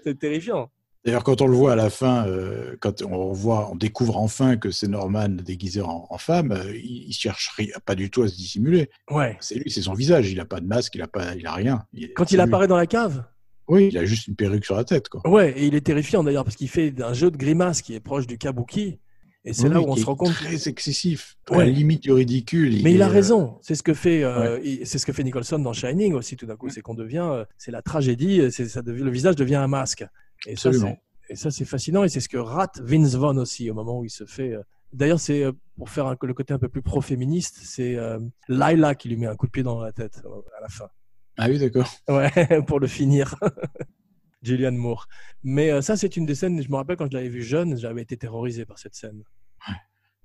A: C'est terrifiant.
B: D'ailleurs, quand on le voit à la fin, euh, quand on voit, on découvre enfin que c'est Norman déguisé en, en femme, euh, il, cherche pas du tout à se dissimuler.
A: Ouais.
B: C'est lui, c'est son visage. Il a pas de masque, il a pas, il a rien. Il-
A: Quand il apparaît dans la cave?
B: Oui, il a juste une perruque sur la tête, quoi.
A: Ouais, et il est terrifiant d'ailleurs parce qu'il fait un jeu de grimaces qui est proche du kabuki. Et c'est
B: Oui,
A: là où on se rend compte.
B: Très excessif, à
A: Ouais.
B: la limite du ridicule.
A: Mais il a
B: euh,
A: raison. C'est ce que fait, euh, c'est ce que fait Nicholson dans Shining aussi. Tout d'un coup, c'est qu'on devient, euh, c'est la tragédie. euh, C'est ça devient, le visage devient un masque. Et ça,
B: Absolument.
A: c'est- et ça, c'est fascinant. Et c'est ce que rate Vince Vaughn aussi au moment où il se fait. euh, D'ailleurs, c'est pour faire un- le côté un peu plus pro-féministe, c'est euh, Lila qui lui met un coup de pied dans la tête à la fin.
B: Ah oui, d'accord.
A: Ouais, pour le finir. Julianne Moore. Mais euh, ça, c'est une des scènes, je me rappelle quand je l'avais vu jeune, j'avais été terrorisé par cette scène.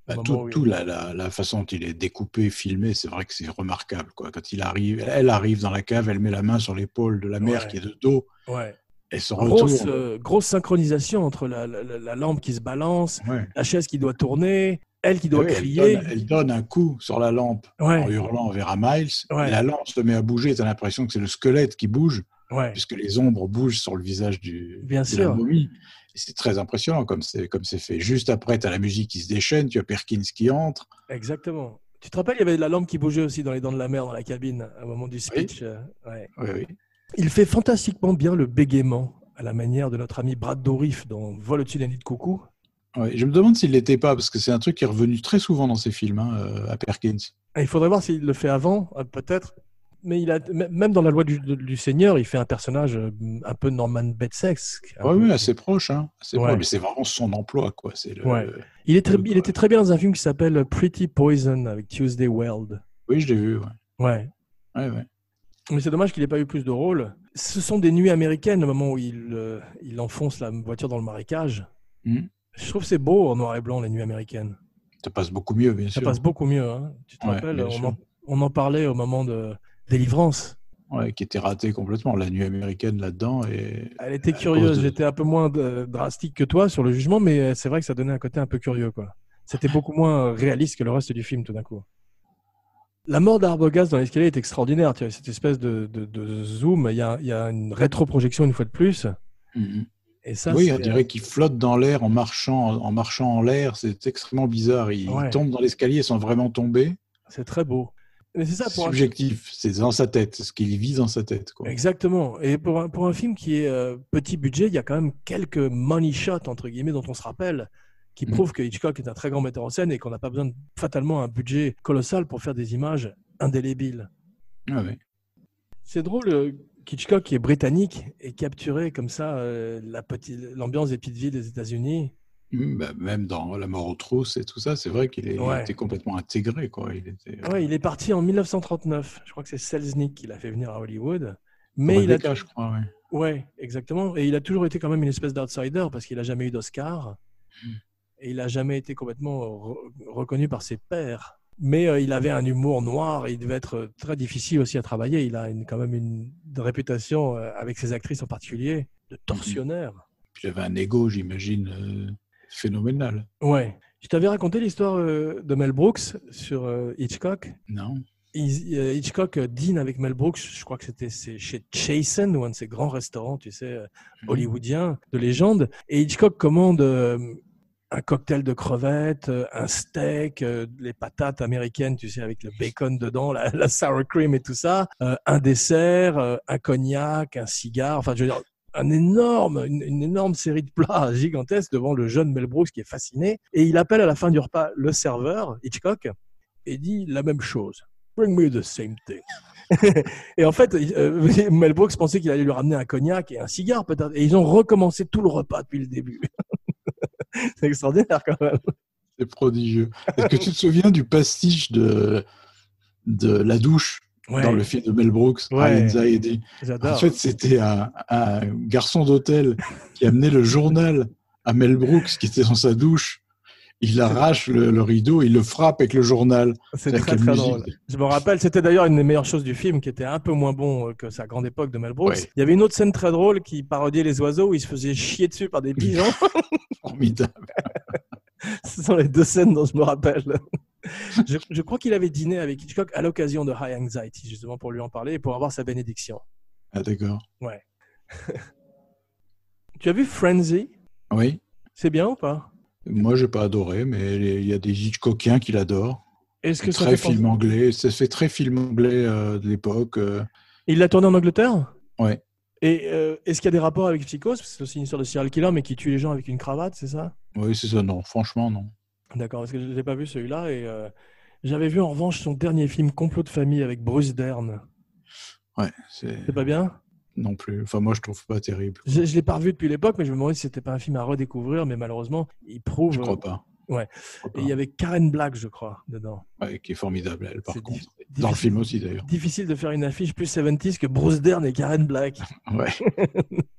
B: Bah, tout,
A: il-
B: tout la, la, la façon dont il est découpé, filmé, c'est vrai que c'est remarquable. Quoi. Quand il arrive, elle arrive dans la cave, elle met la main sur l'épaule de la mère
A: Ouais.
B: qui est de dos,
A: Ouais.
B: elle se
A: Grosse,
B: retourne.
A: euh, grosse synchronisation entre la, la- la- la lampe qui se balance, la chaise qui doit tourner, elle qui doit
B: oui, elle,
A: crier.
B: donne, elle donne un coup sur la lampe
A: Ouais.
B: en hurlant vers Miles.
A: Ouais.
B: Et la lampe se met à bouger. Tu as l'impression que c'est le squelette qui bouge,
A: Ouais.
B: puisque les ombres bougent sur le visage du,
A: Bien
B: de
A: sûr.
B: la momie. C'est très impressionnant comme c'est comme c'est fait. Juste après, tu as la musique qui se déchaîne, tu as Perkins qui entre.
A: Exactement. Tu te rappelles, il y avait de la lampe qui bougeait aussi dans les dents de la mer dans la cabine au moment du speech. euh, ouais.
B: Oui, oui.
A: Il fait fantastiquement bien le bégaiement à la manière de notre ami Brad Dourif dans Vol au-dessus des nids de coucou.
B: Je me demande s'il l'était pas, parce que c'est un truc qui est revenu très souvent dans ses films, hein, euh, à Perkins.
A: Et Il faudrait voir s'il le fait avant, euh, peut-être. Mais il a, même dans la loi du, du Seigneur, il fait un personnage euh, un peu Norman. Un
B: Oui, oui, assez proche. Hein, assez
A: Ouais.
B: proche, mais c'est vraiment son emploi, quoi. C'est le...
A: Ouais. Il, est très,
B: le-
A: il était très bien dans un film qui s'appelle Pretty Poison avec Tuesday Weld.
B: Oui, je l'ai vu. Ouais.
A: Ouais.
B: Ouais, ouais.
A: Mais c'est dommage qu'il n'ait pas eu plus de rôles. Ce sont des nuits américaines, le moment où il, euh, il enfonce la voiture dans le marécage.
B: Mhm.
A: Je trouve que c'est beau en noir et blanc, les nuits américaines.
B: Ça passe beaucoup mieux, bien
A: Ça
B: sûr.
A: passe beaucoup mieux. hein. Tu te rappelles, en, on en parlait au moment de Délivrance.
B: Ouais, qui était raté complètement. La nuit américaine là-dedans. Et...
A: Elle était curieuse.
B: de-
A: J'étais un peu moins euh, drastique que toi sur le jugement, mais euh, c'est vrai que ça donnait un côté un peu curieux. quoi. C'était beaucoup moins euh, réaliste que le reste du film tout d'un coup. La mort d'Arbogast dans l'escalier est extraordinaire. Tu vois, cette espèce de, de- de zoom, il y a, il y a une rétroprojection une fois de plus.
B: Mhm.
A: Et ça,
B: oui, on dirait qu'il flotte dans l'air en marchant, en marchant en l'air. C'est extrêmement bizarre. Il
A: Ouais.
B: tombe dans l'escalier sans vraiment tomber.
A: c'est très beau. Mais c'est ça pour un
B: subjectif. C'est dans sa tête. C'est ce qu'il vit dans sa tête. Quoi.
A: Exactement. Et pour un, pour un film qui est euh, petit budget, il y a quand même quelques money shots, entre guillemets, dont on se rappelle, qui
B: Mhm.
A: prouvent que Hitchcock est un très grand metteur en scène et qu'on n'a pas besoin de, fatalement un budget colossal pour faire des images indélébiles.
B: Ah ouais.
A: C'est drôle euh, qu'Hitchcock, qui est britannique, ait capturé comme ça euh, la l'ambiance des petites villes des États-Unis.
B: Mhm, bah, même dans La mort aux trousses et tout ça, c'est vrai qu'il
A: Ouais.
B: était complètement intégré. Quoi. Il était, euh,
A: Ouais, il est parti en 1939. Je crois que c'est Selznick qui l'a fait venir à Hollywood. Mais il a,
B: Rebecca, je crois. ouais.
A: Ouais, exactement. Et il a toujours été quand même une espèce d'outsider parce qu'il n'a jamais eu d'Oscar. Et il n'a jamais été complètement re- reconnu par ses pairs. Mais euh, il avait un humour noir et il devait être très difficile aussi à travailler. Il a une- quand même une réputation, euh, avec ses actrices en particulier, de tortionnaire.
B: Puis il avait un ego, j'imagine, euh, phénoménal.
A: Ouais. Je t'avais raconté l'histoire euh, de Mel Brooks sur euh, Hitchcock?
B: Non
A: euh, Hitchcock dîne avec Mel Brooks, je crois que c'était chez Chasen, ou un de ces grands restaurants, tu sais, euh, hollywoodiens de légende. Et Hitchcock commande un cocktail de crevettes, un steak, les patates américaines, tu sais, avec le bacon dedans, la, la sour cream et tout ça, un dessert, un cognac, un cigare, enfin, je veux dire, un énorme, une, énorme série de plats gigantesques devant le jeune Mel Brooks qui est fasciné. Et il appelle à la fin du repas le serveur, Hitchcock, et dit la même chose. Bring me the same thing. et en fait, euh, Mel Brooks pensait qu'il allait lui ramener un cognac et un cigare peut-être. Et ils ont recommencé tout le repas depuis le début. C'est extraordinaire quand même.
B: C'est prodigieux. Est-ce que tu te souviens du pastiche de, de la douche?
A: Ouais,
B: dans le film de Mel Brooks,
A: Ouais. J'adore.
B: En fait, c'était un, un garçon d'hôtel qui amenait le journal à Mel Brooks qui était dans sa douche. Il arrache le, le rideau, il le frappe avec le journal.
A: C'est très très
B: musique.
A: drôle. Je me rappelle, c'était d'ailleurs une des meilleures choses du film qui était un peu moins bon euh, que sa grande époque de Mel Brooks.
B: Ouais.
A: Il y avait une autre scène très drôle qui parodiait les oiseaux où il se faisait chier dessus par des pigeons.
B: Formidable.
A: Ce sont les deux scènes dont je me rappelle. Je, je crois qu'il avait dîné avec Hitchcock à l'occasion de High Anxiety, justement pour lui en parler et pour avoir sa bénédiction.
B: Ah, d'accord.
A: Tu as vu Frenzy?
B: Oui.
A: C'est bien ou pas?
B: Moi, j'ai pas adoré, mais il y a des Hitchcockiens qui l'adorent.
A: Est-ce que ça
B: Très
A: penser-
B: film anglais. Ça fait très film anglais euh, de l'époque. euh.
A: Il l'a tourné en Angleterre?
B: Ouais.
A: Et euh, est-ce qu'il y a des rapports avec Psychose? C'est aussi une histoire de serial killer, mais qui tue les gens avec une cravate, c'est ça?
B: Oui, c'est ça. Non, franchement, non.
A: D'accord, parce que je n'ai pas vu celui-là. Et euh, j'avais vu en revanche son dernier film, Complot de famille, avec Bruce Dern.
B: Ouais, c'est
A: C'est pas bien?
B: non plus. Enfin, moi, je trouve pas terrible.
A: Je ne l'ai pas revu depuis l'époque, mais je me demandais si c'était pas un film à redécouvrir. Mais malheureusement, il prouve.
B: Je crois pas.
A: ouais. Et il y avait Karen Black, je crois, dedans.
B: Ouais, qui est formidable, elle, par
A: C'est
B: contre. Dans le film aussi, d'ailleurs.
A: Difficile de faire une affiche plus 70s que Bruce Dern et Karen Black.
B: Ouais.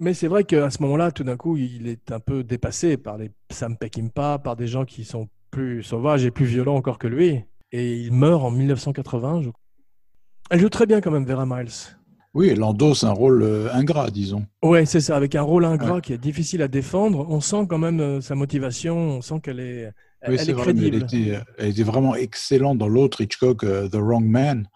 A: Mais c'est vrai qu'à ce moment-là, tout d'un coup, il est un peu dépassé par les Sam Peckinpah, par des gens qui sont plus sauvages et plus violents encore que lui. Et il meurt en 1980. Je... Elle joue très bien quand même, Vera Miles.
B: Oui, elle endosse un rôle euh, ingrat, disons.
A: Ouais, c'est ça, avec un rôle ingrat
B: Ouais.
A: qui est difficile à défendre. On sent quand même euh, sa motivation, on sent qu'elle est,
B: Oui,
A: elle est
B: vrai,
A: crédible.
B: elle, était, elle était vraiment excellente dans l'autre Hitchcock, euh, The Wrong Man,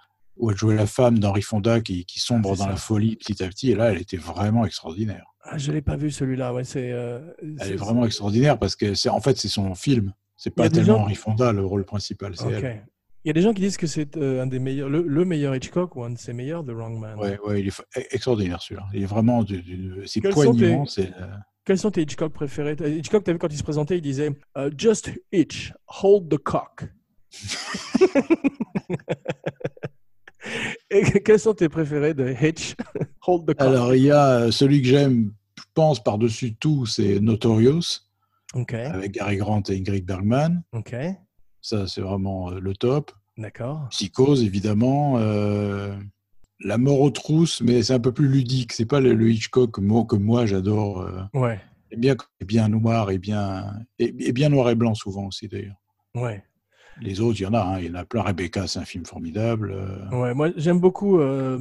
B: où elle jouait la femme d'Henry Fonda qui, qui sombre dans la folie petit à petit. Et là, elle était vraiment extraordinaire.
A: Ah, je l'ai pas vu celui-là. Ouais, c'est. euh,
B: Elle est vraiment extraordinaire parce que c'est en fait c'est son film. C'est pas tellement
A: gens-
B: Henry Fonda le rôle principal, c'est
A: Ok.
B: elle.
A: Il y a des gens qui disent que c'est euh, un des meilleurs, le, le meilleur Hitchcock ou un de ses meilleurs, The Wrong Man.
B: Ouais, ouais, il est fa- extraordinaire celui-là. Il est vraiment, du, du- c'est
A: Quels
B: poignant.
A: sont
B: C'est, euh,
A: Quels sont tes Hitchcock préférés? Hitchcock, tu as vu quand il se présentait, il disait Just Hitch, hold the cock. Et quels sont tes préférés de Hitch, hold the cock
B: Alors, il y a euh, celui que j'aime, je pense, par-dessus tout, c'est Notorious, avec Gary Grant et Ingrid Bergman.
A: ok,
B: Ça, c'est vraiment euh, le top.
A: d'accord.
B: Psychose, évidemment. euh, La mort aux trousses, mais c'est un peu plus ludique. C'est pas le, le Hitchcock que moi, que moi j'adore. euh,
A: Ouais,
B: et bien, et bien noir et bien, et, et bien noir et blanc souvent aussi d'ailleurs.
A: ouais.
B: Les autres, il y en a, hein, il y en a plein. Rebecca, c'est un film formidable. euh,
A: Ouais, moi j'aime beaucoup euh,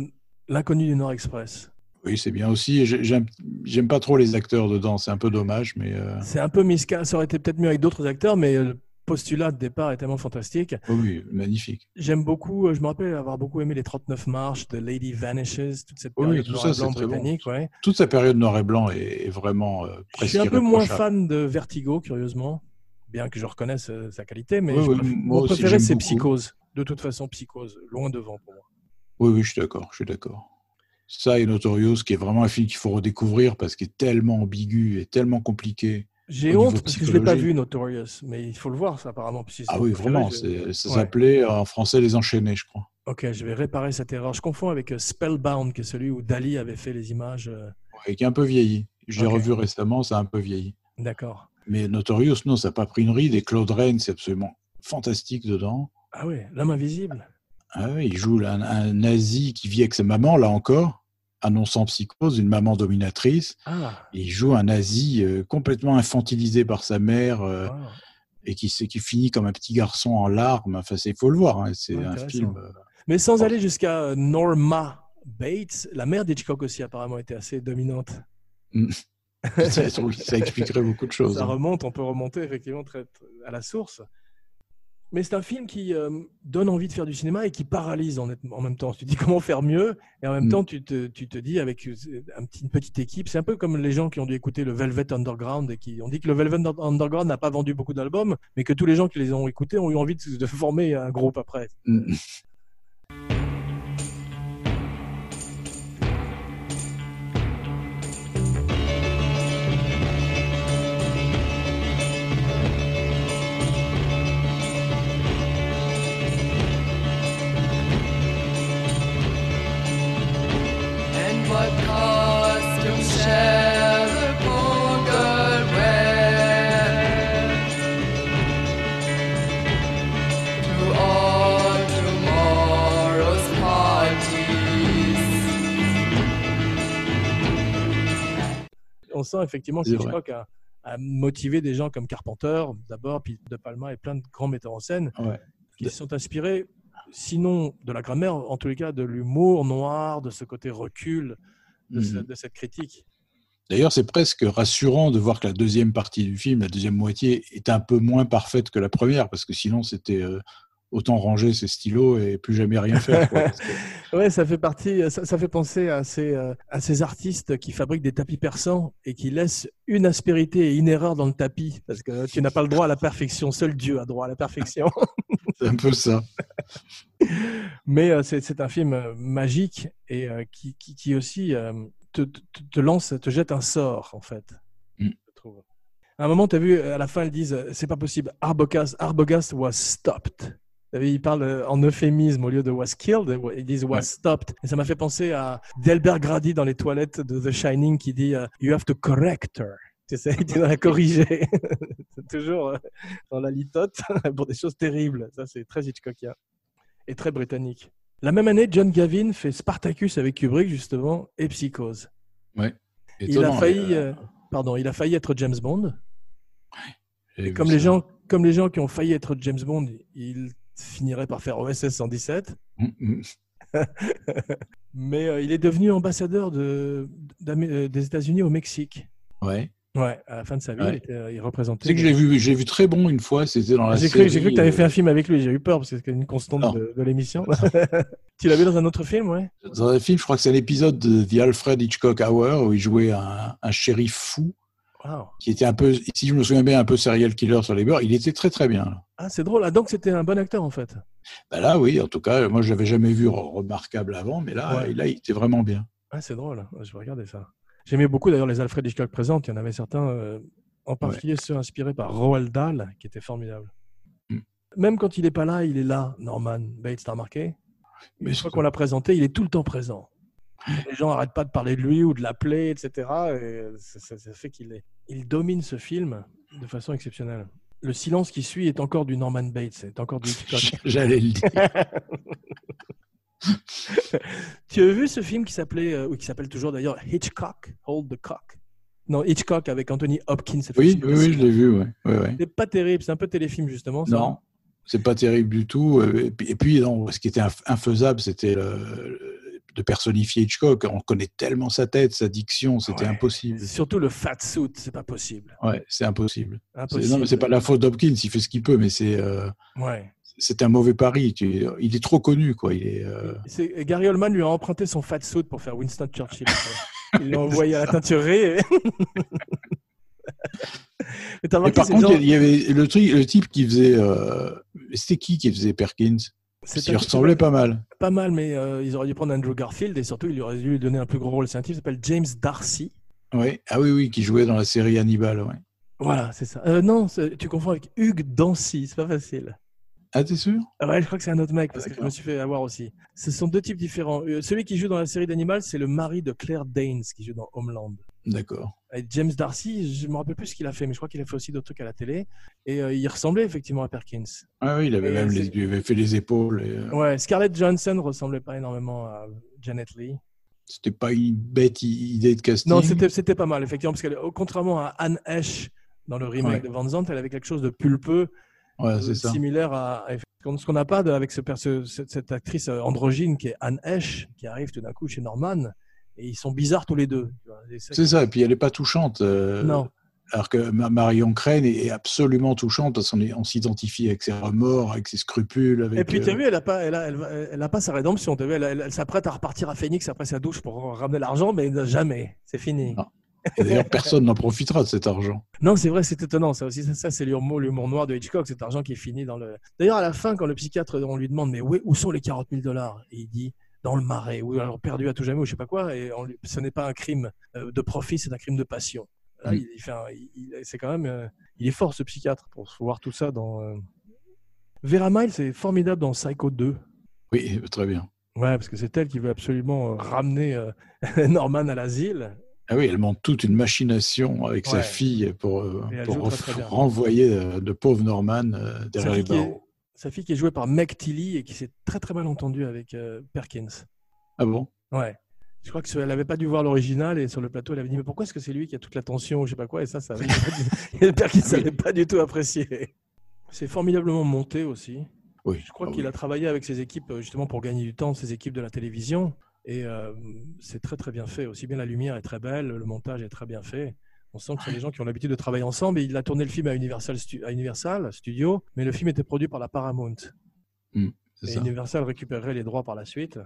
A: L'inconnu du Nord Express.
B: Oui, c'est bien aussi. J'aime pas trop les acteurs dedans, c'est un peu dommage, mais euh,
A: C'est un peu misca, ça aurait été peut-être mieux avec d'autres acteurs, mais le postulat de départ est tellement fantastique.
B: oui, oui, magnifique.
A: J'aime beaucoup, je me rappelle avoir beaucoup aimé les 39 marches de Lady Vanishes, toute cette
B: Oui,
A: période
B: tout
A: noir
B: ça,
A: et blanc
B: très bon.
A: britannique. Ouais.
B: Toute sa période noir et blanc est, vraiment euh,
A: Je suis un peu moins fan de Vertigo, curieusement, bien que je reconnaisse euh, sa qualité, mais
B: Oui, oui,
A: préfère-
B: moi
A: mon
B: aussi,
A: préféré c'est. Psychose. De toute façon, Psychose, loin devant pour moi.
B: Oui, oui, je suis d'accord, je suis d'accord. Ça et Notorious, qui est vraiment un film qu'il faut redécouvrir parce qu'il est tellement ambigu et tellement compliqué.
A: J'ai honte parce que je l'ai pas vu Notorious, mais il faut le voir ça apparemment. si
B: Ah oui, vraiment,
A: je-
B: ça
A: Ouais.
B: s'appelait en français Les Enchaînés, je crois.
A: Ok, je vais réparer cette erreur. Je confonds avec euh, Spellbound, qui est celui où Dali avait fait les images. euh,
B: Et qui est un peu vieilli. Je l'ai revu récemment, ça a un peu vieilli.
A: D'accord.
B: Mais Notorious, non, ça n'a pas pris une ride. Et Claude Rains, c'est absolument fantastique dedans.
A: Ah oui, l'homme invisible.
B: Ah il joue un, un nazi qui vit avec sa maman, là encore, annonçant psychose, une maman dominatrice.
A: Ah,
B: Et il joue un nazi euh, complètement infantilisé par sa mère euh,
A: wow.
B: et qui, qui finit comme un petit garçon en larmes. Enfin, il faut le voir. hein, C'est un film. euh,
A: Mais sans aller jusqu'à Norma Bates, la mère d'Hitchcock aussi apparemment était assez dominante.
B: ça, ça expliquerait beaucoup de choses.
A: Ça
B: hein.
A: remonte, on peut remonter effectivement très, très- à la source. Mais c'est un film qui euh, donne envie de faire du cinéma et qui paralyse en, en même temps. Tu te dis comment faire mieux et en même
B: Mm.
A: temps tu te, tu te dis avec euh, un petit- une petite équipe, c'est un peu comme les gens qui ont dû écouter le Velvet Underground et qui ont dit que le Velvet Underground n'a pas vendu beaucoup d'albums, mais que tous les gens qui les ont écoutés ont eu envie de, de former un groupe après.
B: Mm.
A: On sent effectivement que. Hitchcock a, a motivé des gens comme Carpenter d'abord, puis De Palma et plein de grands metteurs en scène
B: Ouais.
A: qui se sont inspirés, sinon de la grammaire, en tous les cas de l'humour noir, de ce côté recul de, ce-
B: Mhm.
A: de cette critique.
B: D'ailleurs, c'est presque rassurant de voir que la deuxième partie du film, la deuxième moitié, est un peu moins parfaite que la première, parce que sinon, c'était euh, autant ranger ses stylos et plus jamais rien faire. quoi. Que-
A: Ouais, ça fait partie, ça, ça fait penser à ces, euh, à ces artistes qui fabriquent des tapis persans et qui laissent une aspérité et une erreur dans le tapis, parce que tu n'as pas le droit à la perfection, seul Dieu a droit à la perfection.
B: c'est un peu ça.
A: Mais euh, c'est un film euh, magique et euh, qui, qui, qui aussi te, te, te lance, te jette un sort, en fait.
B: Mm.
A: je trouve. À un moment, tu as vu, à la fin, ils disent c'est pas possible, Arbogast, Arbogast was stopped. Ils parlent euh, en euphémisme au lieu de was killed, ils disent was
B: Ouais.
A: stopped. Et ça m'a fait penser à Delbert Grady dans les toilettes de The Shining qui dit euh, You have to correct her. Tu sais, il doit la corriger. c'est toujours euh, dans la litote pour des choses terribles. Ça, c'est très Hitchcockien et très britannique. La même année, John Gavin fait Spartacus avec Kubrick, justement, et Psychose. Il a
B: Étonnant,
A: failli,
B: euh,
A: euh, pardon, il a failli être James Bond. Et comme les, gens, comme les gens qui ont failli être James Bond, il finirait par faire OSS 117.
B: Mm, mm.
A: Mais euh, il est devenu ambassadeur de, euh, des États-Unis au Mexique.
B: Ouais.
A: Ouais, à la fin de sa vie,
B: Ouais.
A: il, était, euh, il représentait.
B: Sais que j'ai vu, j'ai vu très bon une fois, c'était dans la
A: J'ai
B: série.
A: cru, j'ai cru que tu avais fait un film avec lui, j'ai eu peur parce que c'est une constante
B: Non.
A: de, de l'émission. tu l'as vu dans un autre film, ouais?
B: Dans un film, je crois que c'est un épisode de The Alfred Hitchcock Hour où il jouait un, un shérif fou
A: Wow.
B: qui était un peu, si je me souviens bien, un peu serial killer sur les bords. Il était très très bien.
A: Ah, c'est drôle. Ah, donc c'était un bon acteur en fait.
B: Ben là, oui, en tout cas, moi je l'avais jamais vu re- remarquable avant, mais là,
A: Ouais.
B: là, il était vraiment bien.
A: Ah, c'est drôle. Je vais regarder ça. J'aimais beaucoup d'ailleurs les Alfred Hitchcock présentes. Il y en avait certains, euh, en particulier ceux inspirés par Roald Dahl, qui étaient formidables.
B: Mm.
A: Même quand il n'est pas là, il est là, Norman Bates, t'as remarqué?
B: Mais
A: Une fois qu'on l'a présenté, il est tout le temps présent. Les gens n'arrêtent pas de parler de lui ou de l'appeler, etc. Et ça, ça- ça fait qu'il est... il domine ce film de façon exceptionnelle. Le silence qui suit est encore du Norman Bates, encore du.
B: J'allais le dire.
A: tu as vu ce film qui s'appelait, euh, ou qui s'appelle toujours d'ailleurs Hitchcock, Hold the Cock? Non, Hitchcock avec Anthony Hopkins.
B: Oui, oui, oui, je l'ai vu, ouais. Ouais, ouais.
A: C'est pas terrible, c'est un peu téléfilm justement. Ça.
B: Non, c'est pas terrible du tout. Euh, Et puis, et puis, non, ce qui était inf- infaisable, c'était le- de personnifier Hitchcock. On connaît tellement sa tête, sa diction, c'était
A: Ouais.
B: impossible.
A: Surtout le fat suit, c'est pas possible.
B: Ouais, c'est impossible.
A: Impossible.
B: Non, mais c'est pas la faute d'Hopkins, il fait ce qu'il peut, mais c'est euh,
A: Ouais.
B: c'est un mauvais pari. Tu- Il est trop connu, quoi. Il est. euh,
A: Gary Oldman lui a emprunté son fat suit pour faire Winston Churchill. Il l'a envoyé à la teinturerie. et- Mais
B: Et
A: remarqué,
B: par contre,
A: gens-
B: il y avait le, type qui faisait. euh, C'était qui qui faisait Perkins? Il ressemblait pas mal.
A: pas mal, mais euh, ils auraient dû prendre Andrew Garfield et surtout, il aurait dû lui donner un plus gros rôle. C'est un type qui s'appelle James Darcy.
B: Ouais. Ah oui, oui, qui jouait dans la série Hannibal. Ouais.
A: Voilà, c'est ça. Euh, non, tu confonds avec Hugues Dancy, c'est pas facile.
B: Ah, t'es sûr?
A: Ah Ouais, je crois que c'est un autre mec, parce que je me suis fait avoir aussi. Ce sont deux types différents. Euh, celui qui joue dans la série d'Animal, c'est le mari de Claire Danes, qui joue dans Homeland.
B: D'accord.
A: Et James Darcy, je me rappelle plus ce qu'il a fait, mais je crois qu'il a fait aussi d'autres trucs à la télé. Et euh, il ressemblait effectivement à Perkins.
B: Ah oui, il avait
A: Et
B: même les, il avait fait les épaules. et, euh,
A: Ouais, Scarlett Johansson ressemblait pas énormément à Janet Leigh.
B: C'était pas une bête idée de casting.
A: Non, c'était pas mal, effectivement, parce que contrairement à Anne Hesh dans le remake
B: Ouais.
A: de Van Zandt, elle avait quelque chose de pulpeux,
B: Ouais,
A: euh, similaire à. à- Ce qu'on n'a pas de- avec ce, cette, cette actrice euh, androgyne qui est Anne Hesh, qui arrive tout d'un coup chez Norman, et ils sont bizarres tous les deux.
B: C'est ça. Et puis elle est pas touchante. euh,
A: Non.
B: Alors que Ma- Marion Crane est absolument touchante parce qu'on s'identifie avec ses remords, avec ses scrupules. Avec,
A: Et puis, tu as
B: euh,
A: vu, elle n'a pas, elle a, elle, a pas sa rédemption. T'as vu, elle, s'apprête à repartir à Phoenix après sa douche pour ramener l'argent, mais jamais. C'est fini.
B: Non. et D'ailleurs, personne n'en profitera de cet argent.
A: Non, c'est vrai, c'est étonnant. Ça aussi, ça, ça, c'est l'humour, l'humour noir de Hitchcock, cet argent qui est fini dans le. D'ailleurs, à la fin, quand le psychiatre, on lui demande, mais où, où sont les 40 000 dollars? Et il dit, dans le marais, ou alors perdu à tout jamais, ou je sais pas quoi. Et on ce n'est pas un crime euh, de profit, c'est un crime de passion. Là,
B: Mm.
A: il, c'est quand même, euh, il est fort ce psychiatre pour voir tout ça dans. euh, Vera Miles c'est formidable dans Psycho 2.
B: Oui, très bien.
A: Ouais, parce que c'est elle qui veut absolument ramener euh, Norman à l'asile.
B: Ah oui, elle monte toute une machination avec sa fille pour, pour renvoyer de pauvre Norman derrière les
A: est,
B: barreaux.
A: Sa fille qui est jouée par Meg Tilly et qui s'est très très mal entendue avec euh, Perkins.
B: Ah bon?
A: Ouais. Je crois qu'elle n'avait pas dû voir l'original et sur le plateau, elle avait dit Mais pourquoi est-ce que c'est lui qui a toute l'attention ou je sais pas quoi Et ça, ça avait pas du- et Perkins n'avait pas du tout apprécié. C'est formidablement monté aussi.
B: Oui.
A: Je crois
B: Ah
A: qu'il
B: oui.
A: a travaillé avec ses équipes euh, justement pour gagner du temps, ses équipes de la télévision. Et euh, c'est très très bien fait. Aussi bien la lumière est très belle, le montage est très bien fait. On sent que c'est des gens qui ont l'habitude de travailler ensemble. Et il a tourné le film à Universal, à Universal Studios, mais le film était produit par la Paramount.
B: C'est
A: Et
B: ça.
A: Universal récupérerait les droits par la suite.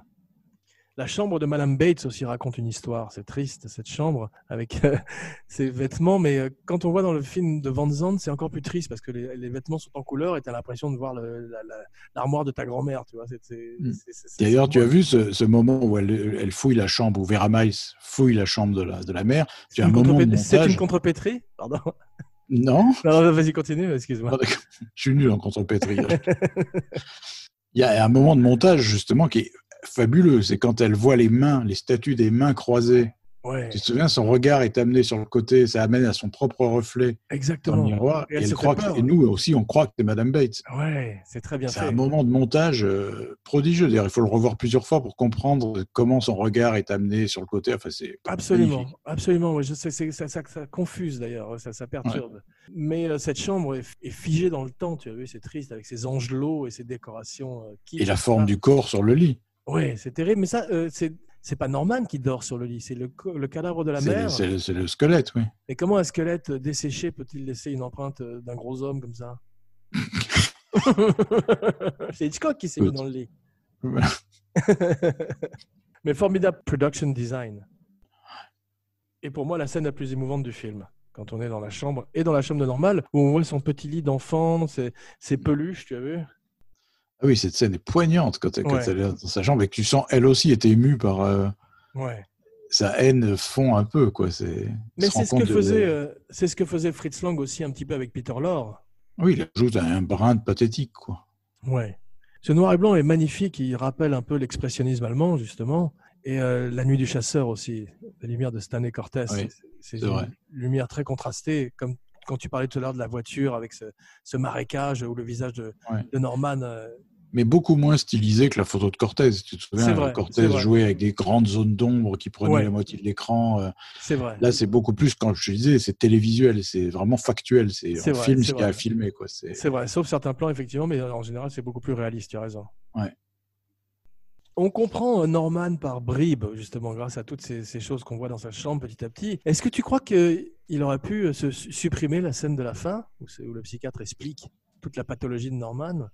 A: La chambre de Madame Bates aussi raconte une histoire. C'est triste, cette chambre, avec euh, ses vêtements. Mais euh, quand on voit dans le film de Van Zandt, c'est encore plus triste parce que les, les vêtements sont en couleur et tu as l'impression de voir la- l'armoire de ta grand-mère.
B: Mm. D'ailleurs, tu as vu ce, ce moment où elle, elle fouille la chambre, où Vera Miles fouille la chambre de la, de la mère.
A: C'est
B: un
A: une une
B: montage.
A: contrepétrie Pardon.
B: Non,
A: vas-y, continue, excuse-moi.
B: Ah, d'accord. je suis nul en contrepétrie. Il y a un moment de montage, justement, qui est fabuleux. C'est quand elle voit les mains, les statues des mains croisées.
A: Ouais,
B: Tu te souviens, son regard est amené sur le côté, ça amène à son propre reflet dans le
A: exactement.
B: miroir.
A: Et
B: Et,
A: elle
B: elle
A: se
B: croit
A: fait
B: que-
A: peur.
B: et nous aussi, on croit que c'est Madame Bates.
A: Ouais, c'est très bien
B: C'est un moment de montage euh, prodigieux. D'ailleurs, il faut le revoir plusieurs fois pour comprendre comment son regard est amené sur le côté. Enfin, c'est
A: Absolument,
B: magnifique.
A: absolument. ouais, je sais, c'est- ça, ça, ça confuse d'ailleurs, ça, ça perturbe. Mais euh, cette chambre est, est figée dans le temps, tu as vu, c'est triste avec ses angelots et ses décorations. euh,
B: Et la forme du corps sur le lit.
A: Ouais, c'est terrible. Mais ça, euh, c'est c'est pas Norman qui dort sur le lit, c'est le, le cadavre de la mère.
B: c'est le, squelette, oui.
A: Et comment un squelette desséché peut-il laisser une empreinte euh, d'un gros homme comme ça? C'est Hitchcock qui s'est mis dans le lit. Mais formidable production design. Et pour moi, la scène la plus émouvante du film, quand on est dans la chambre, et dans la chambre de Normal, où on voit son petit lit d'enfant, ses, ses peluches, tu as vu?
B: Ah oui, cette scène est poignante quand, elle- quand
A: Ouais.
B: elle est dans sa chambre et que tu sens, elle aussi, est émue par. euh,
A: Ouais.
B: sa haine fond un peu, quoi. C'est.
A: Mais c'est ce, que
B: de-
A: faisait, euh, c'est ce que faisait Fritz Lang aussi un petit peu avec Peter Lorre.
B: Oui, il ajoute un brin de pathétique, quoi.
A: Ouais. Ce noir et blanc est magnifique, il rappelle un peu l'expressionnisme allemand, justement. Et euh, La Nuit du Chasseur aussi, la lumière de Stanley Cortez.
B: Oui,
A: C'est- c'est
B: c'est
A: une
B: vrai.
A: lumière très contrastée, comme quand tu parlais tout à l'heure de la voiture avec ce, ce marécage ou le visage de,
B: Ouais.
A: de Norman. euh,
B: Mais beaucoup moins stylisé que la photo de Cortez. Tu te souviens,
A: vrai,
B: Cortez
A: c'est vrai.
B: jouait avec des grandes zones d'ombre qui prenaient
A: Ouais.
B: la moitié de l'écran. euh.
A: c'est vrai.
B: Là, c'est beaucoup plus, quand je te disais, c'est télévisuel, c'est vraiment factuel. C'est on
A: vrai,
B: filme
A: c'est
B: ce qu'il y a à filmer, C'est
A: vrai, sauf certains plans, effectivement, mais en général, c'est beaucoup plus réaliste, tu as raison.
B: Ouais.
A: On comprend euh, Norman par bribes, justement, grâce à toutes ces, ces choses qu'on voit dans sa chambre petit à petit. Est-ce que tu crois qu'il aurait pu euh, se supprimer la scène de la fin, où, le psychiatre explique toute la pathologie de Norman?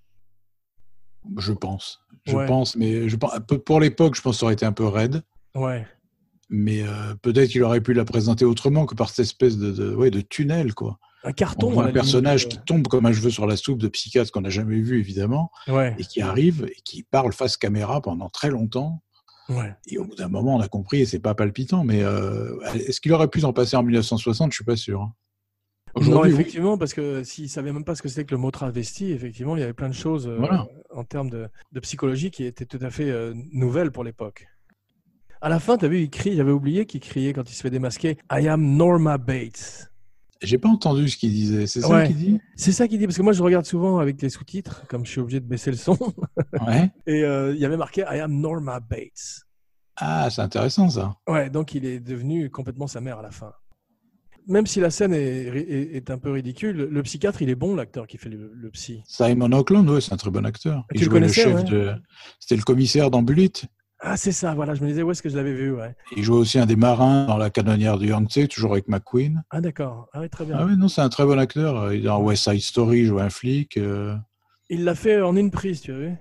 B: Je pense. Je
A: Ouais.
B: pense, mais je pense, peu- pour l'époque, je pense que ça aurait été un peu raide.
A: Ouais,
B: Mais euh, peut-être qu'il aurait pu la présenter autrement que par cette espèce de, de, ouais, de tunnel, quoi.
A: Un carton.
B: On voit
A: à
B: un personnage
A: limite,
B: qui tombe comme un cheveu sur la soupe de psychiatre qu'on n'a jamais vu, évidemment,
A: euh, Ouais,
B: et qui arrive et qui parle face caméra pendant très longtemps.
A: ouais.
B: Et au bout d'un moment, on a compris, et c'est pas palpitant, mais euh, est-ce qu'il aurait pu s'en passer en 1960 Je suis pas sûr. hein.
A: Non,
B: oui.
A: effectivement, parce que s'il savait même pas ce que c'était que le mot travesti, effectivement, il y avait plein de choses euh, en termes de, de psychologie qui étaient tout à fait euh, nouvelles pour l'époque. À la fin, tu as vu, il crie, j'avais oublié qu'il criait quand il se fait démasquer I am Norma Bates.
B: J'ai pas entendu ce qu'il disait. C'est ça
A: Ouais.
B: qu'il dit?
A: C'est ça qu'il dit, parce que moi je regarde souvent avec les sous-titres, comme je suis obligé de baisser le son,
B: Ouais.
A: et euh, il y avait marqué I am Norma Bates.
B: Ah, c'est intéressant ça.
A: Ouais, donc il est devenu complètement sa mère à la fin. Même si la scène est, est- est un peu ridicule, le psychiatre, il est bon, l'acteur qui fait le, le psy.
B: Simon Oakland, ouais, c'est un très bon acteur.
A: Tu
B: Il
A: le
B: le chef
A: ouais
B: de. C'était le commissaire d'Ambulite.
A: Ah, c'est ça, voilà, je me disais où est-ce que je l'avais vu, ouais.
B: Il jouait aussi un des marins dans la canonnière du Yangtze, toujours avec McQueen.
A: Ah, d'accord. Ah, oui, très bien.
B: Ah oui, non, c'est un très bon acteur. Il est Dans West Side Story, il jouait un flic. euh.
A: Il l'a fait en une prise, tu as vu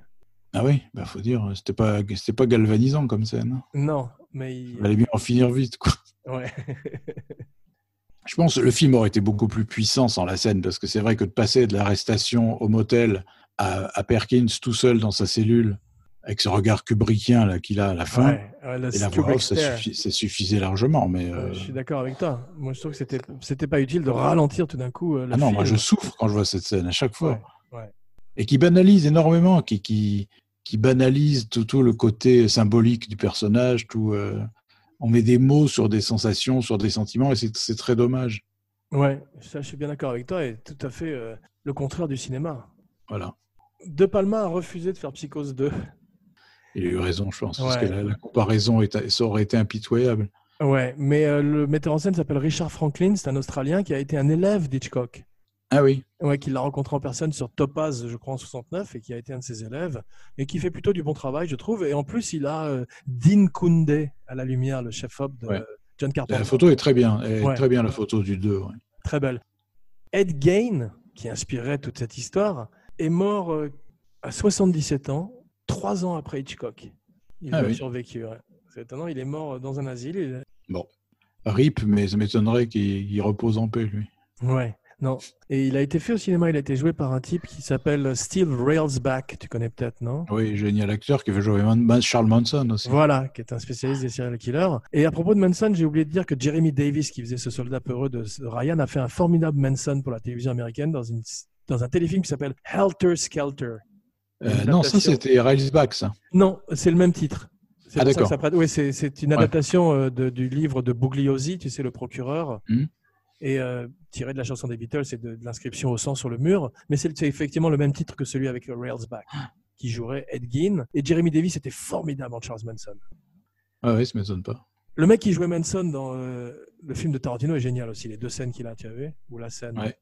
B: Ah oui, bah faut dire, c'était pas, c'était pas galvanisant comme scène.
A: Non, mais il...
B: Il fallait bien en finir vite, quoi.
A: Ouais.
B: Je pense que le film aurait été beaucoup plus puissant sans la scène, parce que c'est vrai que de passer de l'arrestation au motel à, à Perkins tout seul dans sa cellule, avec ce regard kubrickien là qu'il a à la fin,
A: Ouais, ouais, le
B: et la voix off, ça,
A: stare.
B: suffi- ça suffisait largement. Mais euh,
A: Euh, Je suis d'accord avec toi. Moi, je trouve que c'était c'était pas utile de ralentir tout d'un coup euh,
B: ah non,
A: film.
B: moi je souffre quand je vois cette scène à chaque fois.
A: Ouais.
B: Et qui banalise énormément, qui, qui, qui banalise tout, tout le côté symbolique du personnage. Tout, euh, on met des mots sur des sensations, sur des sentiments, et c'est c'est très dommage.
A: Ouais, ça, je suis bien d'accord avec toi et tout à fait euh, le contraire du cinéma.
B: Voilà.
A: De Palma a refusé de faire Psychose 2.
B: Il a eu raison, je pense, parce que la, la comparaison est, ça aurait été impitoyable.
A: Ouais, mais euh, le metteur en scène s'appelle Richard Franklin, c'est un Australien qui a été un élève d'Hitchcock.
B: Ah oui,
A: Ouais, qui l'a rencontré en personne sur Topaz, je crois, en 69, et qui a été un de ses élèves, et qui fait plutôt du bon travail, je trouve. Et en plus, il a euh, Dean Koundé à la lumière, le chef-op de
B: Ouais.
A: John Carpenter.
B: la photo est très bien. Est
A: Ouais.
B: très bien, la photo du 2. ouais.
A: Très belle. Ed Gain, qui inspirait toute cette histoire, est mort euh, à 77 ans, trois ans après Hitchcock. Il
B: Ah
A: a
B: oui.
A: survécu. ouais. C'est étonnant, il est mort euh, dans un asile. et-
B: Bon. RIP, mais ça m'étonnerait qu'il il repose en paix, lui.
A: Ouais, non. Et il a été fait au cinéma, il a été joué par un type qui s'appelle Steve Railsback, tu connais peut-être, non?
B: Oui, génial acteur qui veut jouer Man- Charles Manson aussi.
A: Voilà, qui est un spécialiste des serial killers. Et à propos de Manson, j'ai oublié de dire que Jeremy Davis, qui faisait ce soldat peureux de de Ryan, a fait un formidable Manson pour la télévision américaine dans, une, dans un téléfilm qui s'appelle Helter Skelter.
B: Euh, non, ça c'était Railsback, ça.
A: Non, c'est le même titre. C'est
B: Ah,
A: ça
B: d'accord.
A: ça Oui, c'est c'est une adaptation euh, de- du livre de Bugliosi, tu sais, le procureur,
B: Mhm.
A: et euh, tiré de la chanson des Beatles et de, de l'inscription au sang sur le mur. Mais c'est c'est effectivement le même titre que celui avec euh, Railsback, qui jouerait Ed Gein. Et Jeremy Davis était formidable en Charles Manson.
B: Ah oui, ça m'étonne pas.
A: Le mec qui jouait Manson dans euh, le film de Tarantino est génial aussi. Les deux scènes qu'il a, tu as vu Ou la scène.
B: Ouais.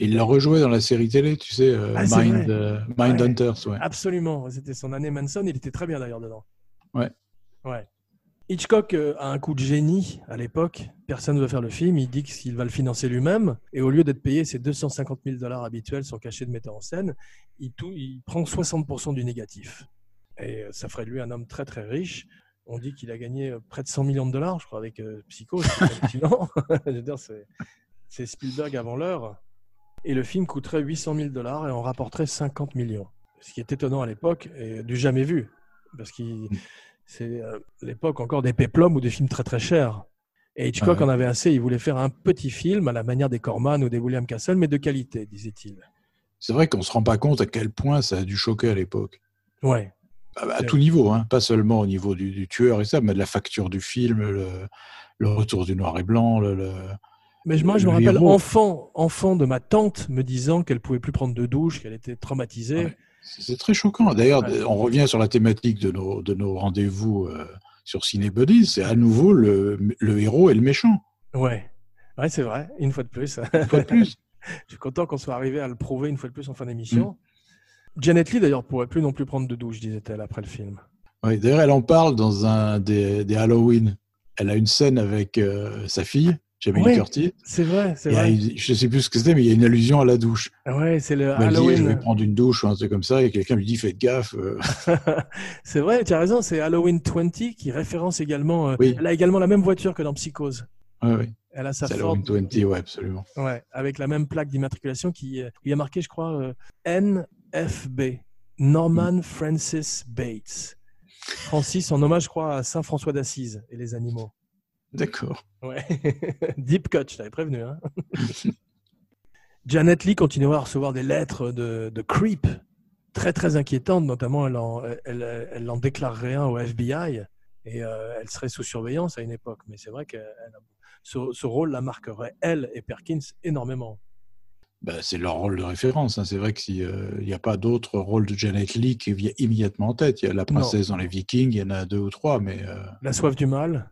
B: Il l'a rejoué dans la série télé, tu sais, euh,
A: Ah,
B: Mind, euh, Mind
A: Ouais.
B: Hunters. Ouais.
A: Absolument. C'était son année Manson. Il était très bien d'ailleurs dedans.
B: Ouais.
A: Ouais. Hitchcock euh, a un coup de génie à l'époque. Personne ne veut faire le film. Il dit qu'il va le financer lui-même. Et au lieu d'être payé ses 250 000 dollars habituels sur cachet de metteur en scène, il, tout, il prend 60% du négatif. Et ça ferait de lui un homme très très riche. On dit qu'il a gagné près de 100 millions de dollars, je crois, avec Psycho. C'est Spielberg avant l'heure. Et le film coûterait 800 000 dollars et en rapporterait 50 millions. Ce qui est étonnant à l'époque et du jamais vu. Parce qu'il C'est euh, l'époque encore des péplums ou des films très très chers. Et Hitchcock
B: Ah ouais.
A: en avait assez. Il voulait faire un petit film à la manière des Corman ou des William Castle, mais de qualité, disait-il.
B: C'est vrai qu'on se rend pas compte à quel point ça a dû choquer à l'époque.
A: Ouais.
B: À, à
A: C'est-
B: tout niveau, hein. pas seulement au niveau du, du tueur et ça, mais de la facture du film, le, le retour du noir et blanc, le, le-
A: Mais moi, je me
B: Le
A: rappelle
B: héros.
A: enfant, enfant de ma tante me disant qu'elle pouvait plus prendre de douche, qu'elle était traumatisée.
B: Ouais. c'est très choquant. D'ailleurs,
A: Ouais.
B: on revient sur la thématique de nos, de nos rendez-vous euh, sur Cinebuddies, c'est à nouveau le, le héros et le méchant.
A: Ouais, ouais, c'est vrai. Une fois de plus.
B: Une fois de plus.
A: Je suis content qu'on soit arrivé à le prouver une fois de plus en fin d'émission.
B: Mm.
A: Janet Lee, d'ailleurs, pourrait plus non plus prendre de douche, disait-elle après le film.
B: Ouais, D'ailleurs, elle en parle dans un des, des Halloween. Elle a une scène avec euh, sa fille, Jamie Curtis.
A: C'est vrai, c'est vrai.
B: une- je sais plus ce que c'était, mais il y a une allusion à la douche.
A: Ouais, c'est le
B: dit, je vais
A: Halloween.
B: prendre une douche ou un truc comme ça, et quelqu'un lui dit, faites gaffe. euh.
A: c'est vrai, tu as raison, c'est Halloween 20 qui référence également. euh,
B: Oui.
A: Elle a également la même voiture que dans Psychose.
B: Ouais, ouais.
A: Elle a sa
B: C'est
A: Ford,
B: Halloween 20, ouais, absolument.
A: ouais, avec la même plaque d'immatriculation qui euh, il y a marqué, je crois, euh, NFB, Norman Francis Bates. Francis en hommage, je crois, à Saint François d'Assise et les animaux.
B: D'accord.
A: Ouais. Deep cut, je t'avais prévenu. Hein. Janet Lee continuera à recevoir des lettres de, de creep très très inquiétantes, notamment elle en, elle, elle en déclarerait un au FBI et euh, elle serait sous surveillance à une époque. Mais c'est vrai que ce, ce rôle la marquerait, elle et Perkins, énormément.
B: Bah, c'est leur rôle de référence. hein. C'est vrai que s'il n'y a pas d'autre rôle de Janet Lee qui vient immédiatement en tête, il y a la princesse dans les Vikings, il y en a deux ou trois, mais euh,
A: La soif du mal.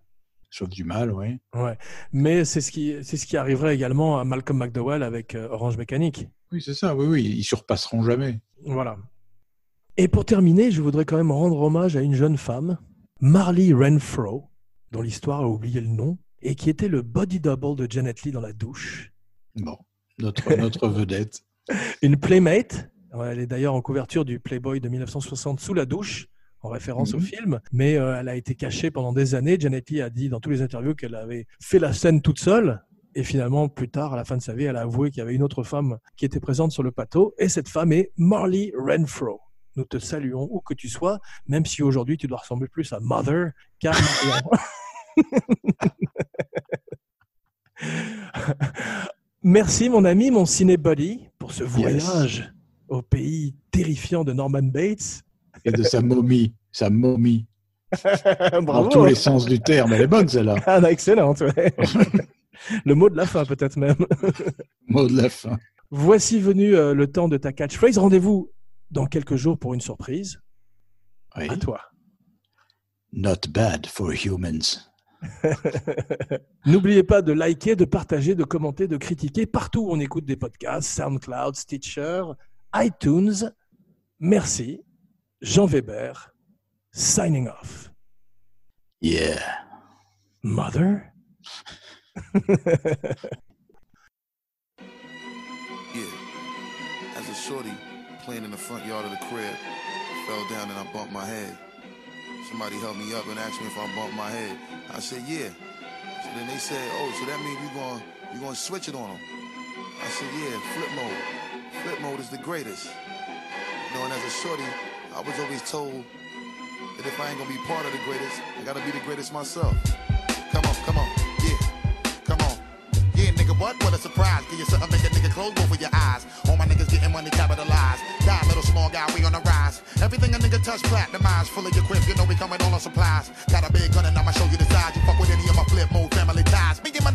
B: Sauf du mal, oui.
A: Ouais. Mais c'est ce, qui, c'est ce qui arriverait également à Malcolm McDowell avec euh, Orange Mécanique.
B: Oui, c'est ça, oui, oui, ils surpasseront jamais.
A: Voilà. Et pour terminer, je voudrais quand même rendre hommage à une jeune femme, Marley Renfro, dont l'histoire a oublié le nom, et qui était le body double de Janet Lee dans la douche.
B: Bon, notre, notre vedette.
A: Une playmate. Elle est d'ailleurs en couverture du Playboy de 1960 sous la douche, en référence au
B: Mhm.
A: film, mais euh, elle a été cachée pendant des années. Janet Lee a dit dans tous les interviews qu'elle avait fait la scène toute seule. Et finalement, plus tard, à la fin de sa vie, elle a avoué qu'il y avait une autre femme qui était présente sur le plateau. Et cette femme est Marley Renfro. Nous te saluons où que tu sois, même si aujourd'hui tu dois ressembler plus à Mother qu'à. Merci mon ami, mon ciné buddy, pour ce voyage au pays terrifiant de Norman Bates.
B: Et de sa momie, sa momie, dans tous les sens du terme. Elle est bonne, celle-là.
A: Ah, bah, excellente. ouais. Le mot de la fin peut-être même.
B: Mot de la fin.
A: Voici venu euh, le temps de ta catchphrase. Rendez-vous dans quelques jours pour une surprise.
B: Oui.
A: À toi.
B: Not bad for humans.
A: N'oubliez pas de liker, de partager, de commenter, de critiquer partout où on écoute des podcasts, SoundCloud, Stitcher, iTunes. Merci. Jean Weber, signing off.
B: Yeah.
A: Mother?
I: Yeah. As a shorty playing in the front yard of the crib, fell down and I bumped my head. Somebody helped me up and asked me if I bumped my head. I said, yeah. So then they said, oh, so that means you're going you gonna switch it on them. I said, yeah, flip mode. Flip mode is the greatest. You know, and as a shorty, I was always told that if I ain't gonna be part of the greatest, I gotta be the greatest myself. Come on, come on, yeah, come on. Yeah, nigga, what? What a surprise. Give you something, make a nigga close of your eyes. All my niggas getting money capitalized. Die, little small guy, we on the rise. Everything a nigga touch, platinumized. Full of your crib, you know we coming all on supplies. Got a big gun and I'ma show you the size. You fuck with any of my flip mode family ties.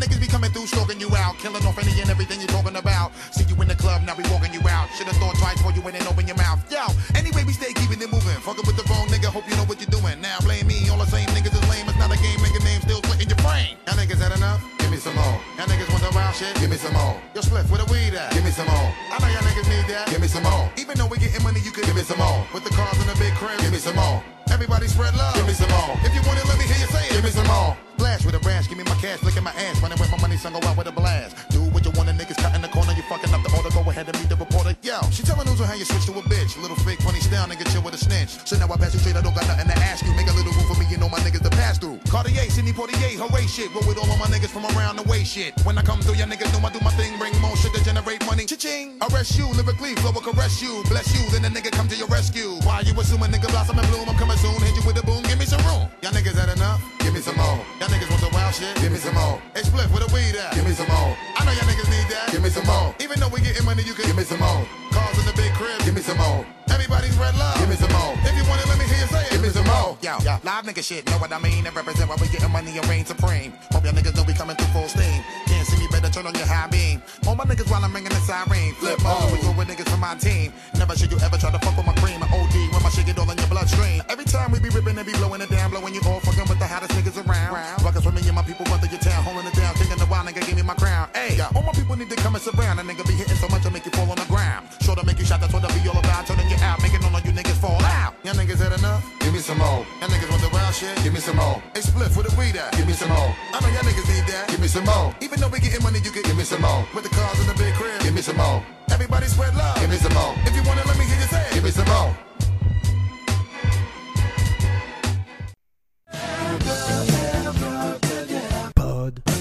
I: Niggas be coming through, stalking you out. Killing off any and everything you're talking about. See you in the club, now we walking you out. Should've thought twice before you went and open your mouth. Yo, anyway, we stay keeping it moving. Fucking with the wrong nigga, hope you know what you're doing. Now blame me, all the same niggas is lame. It's not a game, nigga name still splitting your brain. Y'all niggas had enough? Give me some more. Y'all niggas want the wild shit? Give me some more. Yo, Spliff, where the weed at? Give me some more. I know y'all niggas need that. Give me some more. Even though we getting money, you could give me some more. With the cars in the big crib, give me some more. Everybody spread love. Give me some more. If you want it, let me hear you say it. Give me some more. Blast with a rash, give me my cash, look at my ass. Running with my money, son, go out with a blast. Do what you want, the niggas cut in the corner, you fucking up the order, go ahead and meet the reporter. Yo, she telling news on how you switch to a bitch. Little fake funny style, nigga chill with a snitch. So now I pass you straight, I don't got nothing to ask you. Make a little room for me, you know my niggas to pass through. Cartier, Sidney Portier, hooray shit. Roll with all of my niggas from around the way shit. When I come through, y'all niggas know I do my thing. Bring more shit to generate money. Cha-ching. Arrest you, lyrically, flow will caress you. Bless you, then the nigga come to your rescue. Why you assuming nigga blossom and bloom? I'm coming soon. Hit you with a boom, give me some room. Y'all niggas had enough? Give me some more. Y'all niggas want some wild shit? Give me some more. Hey, split with a weed at? Give me some more. I know y'all niggas need that. Give me some more. Even though we getting money, you can give me some more. Cars in the big crib. Give me some more. Everybody's red love. Give me some more. If you want it, let me hear you say it. Give me some more. Yo, live nigga shit, know what I mean? And represent why we getting money and reign supreme. Hope y'all niggas know we coming through full steam. Can't see me, better turn on your high beam. All my niggas while I'm ringing the siren. Flip mode, we go with niggas from my team. Never should you ever try to fuck with my cream. I OD my shit get all in your bloodstream. Every time we be ripping and be blowing it down, blowing you all fucking with the hottest niggas around. Ruckus with me and my people run through your town, holding it down, kicking the wild nigga, give me my crown. Hey, all my people need to come and surround. A nigga be hitting so much I make you fall on the ground. Sure to make you shot, that's what I be all about. Turning you out, making all of you niggas fall out. Y'all niggas had enough? Give me some more. Y'all niggas want the wild shit? Give me some more. Hey, split for the weed at? Give me some more. I know y'all niggas need that. Give me some more. Even though we getting money, you can give me some more. With the cars in the big crib? Give me some more. Everybody spread love. Give me some more. If you wanna let me hear you say. Give me some more. Pod.